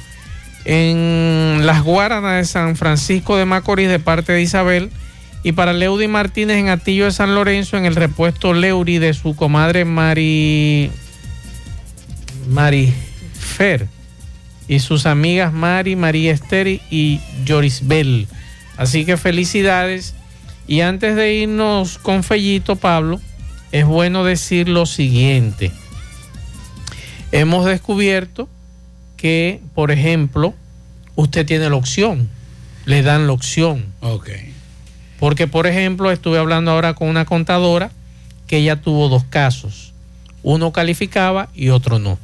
Speaker 8: en Las Guaranas de San Francisco de Macorís, de parte de Isabel. Y para Leudy Martínez en Atillo de San Lorenzo, en el repuesto Leury de su comadre Mari. Mari Fer. Y sus amigas Mari, María Esther y Jorisbel. Así que felicidades. Y antes de irnos con Fellito, Pablo, es bueno decir lo siguiente. Hemos descubierto que, por ejemplo, usted tiene la opción, le dan la opción.
Speaker 9: Ok.
Speaker 8: Porque, por ejemplo, estuve hablando ahora con una contadora que ella tuvo dos casos. Uno calificaba y otro no.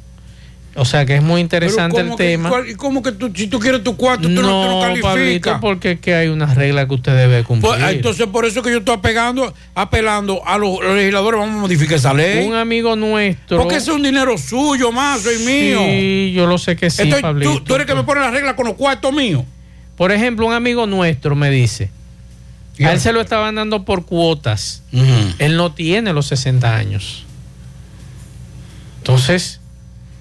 Speaker 8: O sea que es muy interesante el
Speaker 9: ¿cómo que-
Speaker 8: tema.
Speaker 9: ¿Y cómo que tú, si tú quieres tu cuarto, tú no, no
Speaker 8: No,
Speaker 9: calificas?
Speaker 8: Pablito, porque es que hay unas reglas que usted debe cumplir.
Speaker 9: Pues, entonces, por eso que yo estoy apegando, apelando a los, los legisladores, vamos a modificar esa ley.
Speaker 8: Un amigo nuestro.
Speaker 9: Porque ese es un dinero suyo, más, soy mío.
Speaker 8: Sí, yo lo sé que sí,
Speaker 9: Entonces,
Speaker 8: Pablito.
Speaker 9: tú, tú eres que me pone la regla con los cuartos míos.
Speaker 8: Por ejemplo, un amigo nuestro me dice, a él se lo estaban dando por cuotas. Él no tiene los 60 años. Entonces,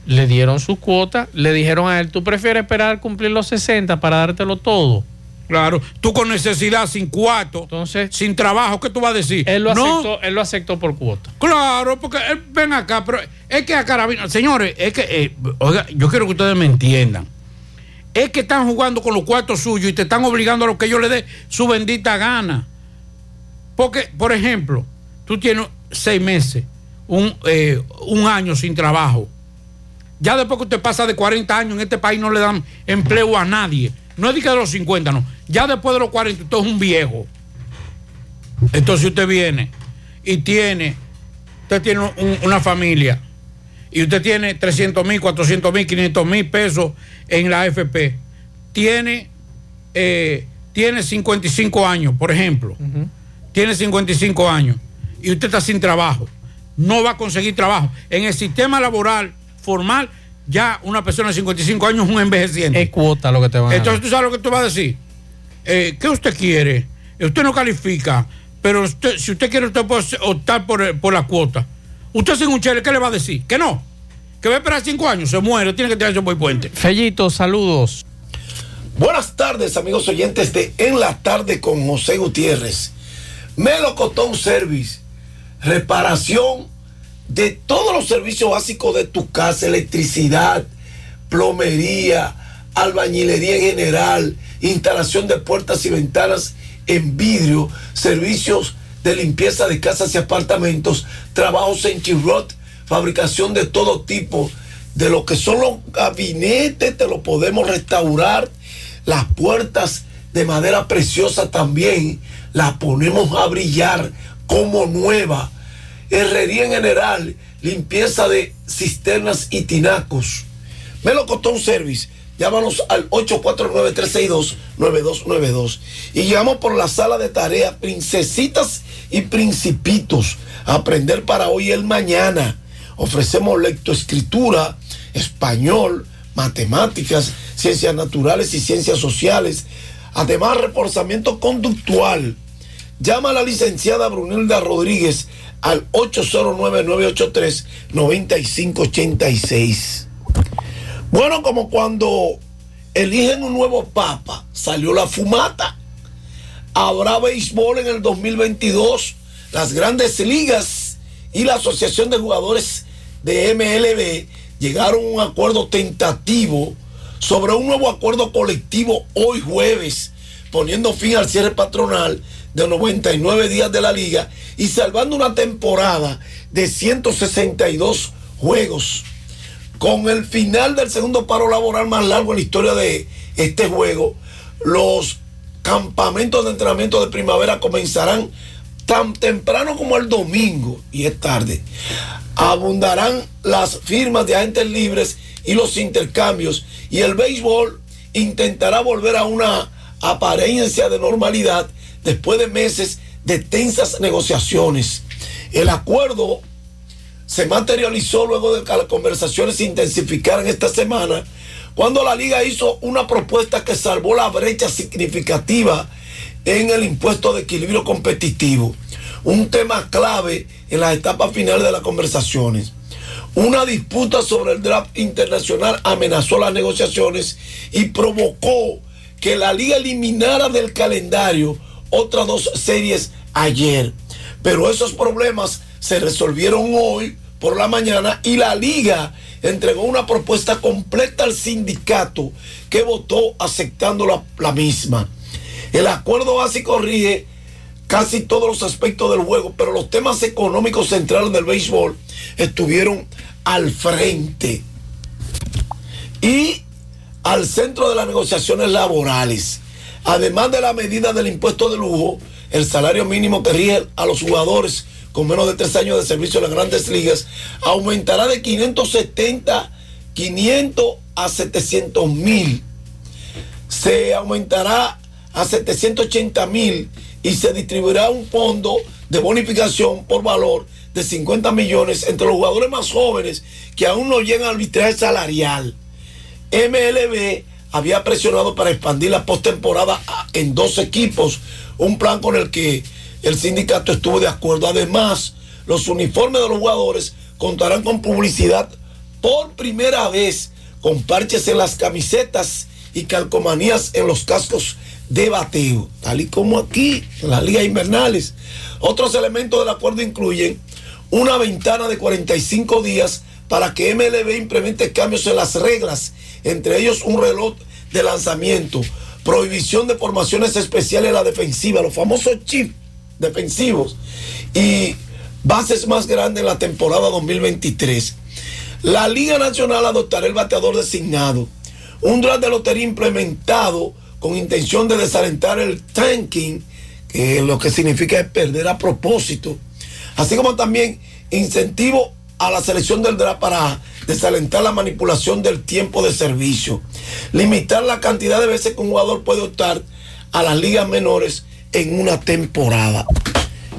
Speaker 8: le dieron su cuota, le dijeron a él, ¿tú prefieres esperar cumplir los 60 para dártelo todo?
Speaker 9: Claro, tú con necesidad, sin cuarto, sin trabajo, ¿qué tú vas a decir?
Speaker 8: Él lo,
Speaker 9: No.
Speaker 8: aceptó, él lo aceptó por cuota.
Speaker 9: Claro, porque él, ven acá, pero es que a Carabina, señores, es que, eh, oiga, yo quiero que ustedes me entiendan. Es que están jugando con los cuartos suyos y te están obligando a lo que yo le dé su bendita gana. Porque, por ejemplo, tú tienes seis meses, un, eh, un año sin trabajo. Ya después que usted pasa de 40 años, en este país no le dan empleo a nadie. No es de que de los 50, no. Ya después de los 40, usted es un viejo. Entonces usted viene y tiene, usted tiene un- una familia y usted tiene 300 mil, 400 mil, 500 mil pesos en la AFP. Tiene, eh, tiene 55 años, por ejemplo. Tiene 55 años y usted está sin trabajo. No va a conseguir trabajo. En el sistema laboral formal, ya una persona de 55 años es un envejeciente.
Speaker 8: Es cuota lo que te van a
Speaker 9: Entonces tú sabes lo que tú vas a decir. Eh, ¿Qué usted quiere? Eh, Usted no califica, pero usted- si usted quiere, usted puede optar por, eh, por la cuota. Usted sin un chele, ¿qué le va a decir? Que no. Que va a esperar cinco años, se muere, tiene que tirarse por el puente.
Speaker 8: Fellito, saludos.
Speaker 49: Buenas tardes, amigos oyentes de En la Tarde con José Gutiérrez. Melocotón Service, reparación de todos los servicios básicos de tu casa, electricidad, plomería, albañilería en general, instalación de puertas y ventanas en vidrio, servicios de limpieza de casas y apartamentos, trabajos en chirrot, fabricación de todo tipo, de lo que son los gabinetes, te lo podemos restaurar, las puertas de madera preciosa también, las ponemos a brillar como nueva, herrería en general, limpieza de cisternas y tinacos. Melocotón Service. Llámanos al 849-362-9292. Y llegamos por la sala de tarea Princesitas y Principitos. Aprender para hoy y el mañana. Ofrecemos lectoescritura, español, matemáticas, ciencias naturales y ciencias sociales. Además, reforzamiento conductual. Llama a la licenciada Brunilda Rodríguez al 809-983-9586. Bueno, como cuando eligen un nuevo papa, salió la fumata. Habrá béisbol en el 2022. Las grandes ligas y la Asociación de Jugadores de MLB llegaron a un acuerdo tentativo sobre un nuevo acuerdo colectivo hoy jueves, poniendo fin al cierre patronal de 99 días de la liga y salvando una temporada de 162 juegos. Con el final del segundo paro laboral más largo en la historia de este juego, los campamentos de entrenamiento de primavera comenzarán tan temprano como el domingo, y es tarde. Abundarán las firmas de agentes libres y los intercambios, y el béisbol intentará volver a una apariencia de normalidad después de meses de tensas negociaciones. El acuerdo se materializó luego de que las conversaciones se intensificaran esta semana, cuando la liga hizo una propuesta que salvó la brecha significativa en el impuesto de equilibrio competitivo, un tema clave en las etapas finales de las conversaciones. Una disputa sobre el draft internacional amenazó las negociaciones y provocó que la liga eliminara del calendario otras dos series ayer. Pero esos problemas se resolvieron hoy por la mañana y la liga entregó una propuesta completa al sindicato que votó aceptando la, la misma. El acuerdo básico rige casi todos los aspectos del juego, pero los temas económicos centrales del béisbol estuvieron al frente y al centro de las negociaciones laborales. Además de la medida del impuesto de lujo, el salario mínimo que rige a los jugadores con menos de tres años de servicio en las grandes ligas aumentará de 570, 500 a 700 mil. Se aumentará a 780 mil y se distribuirá un fondo de bonificación por valor de 50 millones entre los jugadores más jóvenes que aún no llegan al arbitraje salarial. MLB había presionado para expandir la postemporada en dos equipos, un plan con el que el sindicato estuvo de acuerdo. Además, los uniformes de los jugadores contarán con publicidad por primera vez, con parches en las camisetas y calcomanías en los cascos de bateo, tal y como aquí en las ligas invernales. Otros elementos del acuerdo incluyen una ventana de 45 días para que MLB implemente cambios en las reglas, entre ellos un reloj de lanzamiento, prohibición de formaciones especiales en la defensiva, los famosos chips defensivos y bases más grandes en la temporada 2023. La Liga Nacional adoptará el bateador designado, un draft de lotería implementado con intención de desalentar el tanking, que lo que significa es perder a propósito, así como también incentivo a la selección del draft para desalentar la manipulación del tiempo de servicio, limitar la cantidad de veces que un jugador puede optar a las ligas menores en una temporada.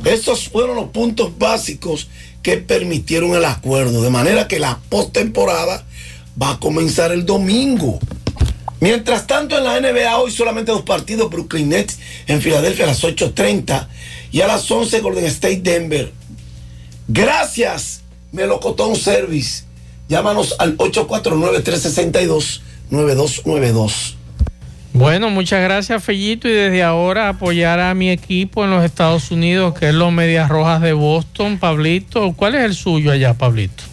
Speaker 49: Estos fueron los puntos básicos que permitieron el acuerdo, de manera que la postemporada va a comenzar el domingo. Mientras tanto, en la NBA hoy solamente dos partidos, Brooklyn Nets en Filadelfia a las 8.30 y a las 11 Golden State Denver. Gracias, Melocotón Service. Llámanos al 849-362-9292.
Speaker 8: Bueno, muchas gracias, Fellito. Y desde ahora apoyar a mi equipo en los Estados Unidos, que es los Medias Rojas de Boston. Pablito, ¿cuál es el suyo allá, Pablito?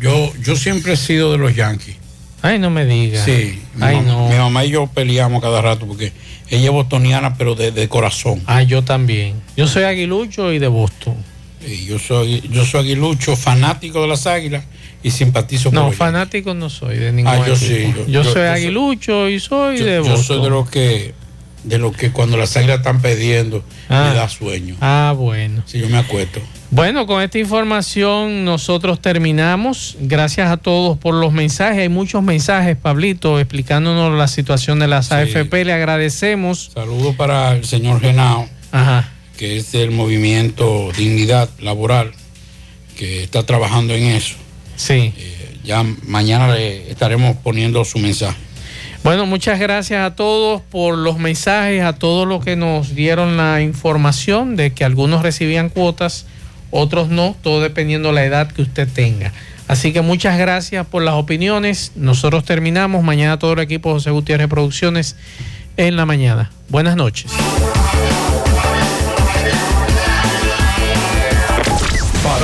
Speaker 9: Yo, yo siempre he sido de los Yankees.
Speaker 8: Ay, no me digas.
Speaker 9: Sí, mi,
Speaker 8: Ay,
Speaker 9: mam-
Speaker 8: no.
Speaker 9: mi mamá y yo peleamos cada rato porque ella es bostoniana, pero de, de corazón.
Speaker 8: Ah, yo también. Yo soy aguilucho y de Boston.
Speaker 9: Yo soy, yo soy aguilucho, fanático de las águilas y simpatizo con
Speaker 8: No,
Speaker 9: los
Speaker 8: fanático no soy de ningún
Speaker 9: Ah, yo sí, yo-
Speaker 8: Yo,
Speaker 9: yo-
Speaker 8: soy
Speaker 9: yo soy-
Speaker 8: aguilucho y soy
Speaker 9: Yo,
Speaker 8: de
Speaker 9: yo
Speaker 8: Boston.
Speaker 9: soy de los que de lo que cuando las águilas están perdiendo
Speaker 8: Ah.
Speaker 9: me da sueño.
Speaker 8: Ah, bueno.
Speaker 9: Si yo me acuesto.
Speaker 8: Bueno, con esta información nosotros terminamos. Gracias a todos por los mensajes. Hay muchos mensajes, Pablito, explicándonos la situación de las AFP. Le agradecemos.
Speaker 9: Saludos para el señor Genao,
Speaker 8: Ajá.
Speaker 9: Que es del movimiento Dignidad Laboral, que está trabajando en eso.
Speaker 8: Sí.
Speaker 9: ya mañana le estaremos poniendo su mensaje.
Speaker 8: Bueno, muchas gracias a todos por los mensajes, a todos los que nos dieron la información de que algunos recibían cuotas, otros no, todo dependiendo la edad que usted tenga. Así que muchas gracias por las opiniones. Nosotros terminamos. Mañana todo el equipo José Gutiérrez Producciones en la mañana. Buenas noches.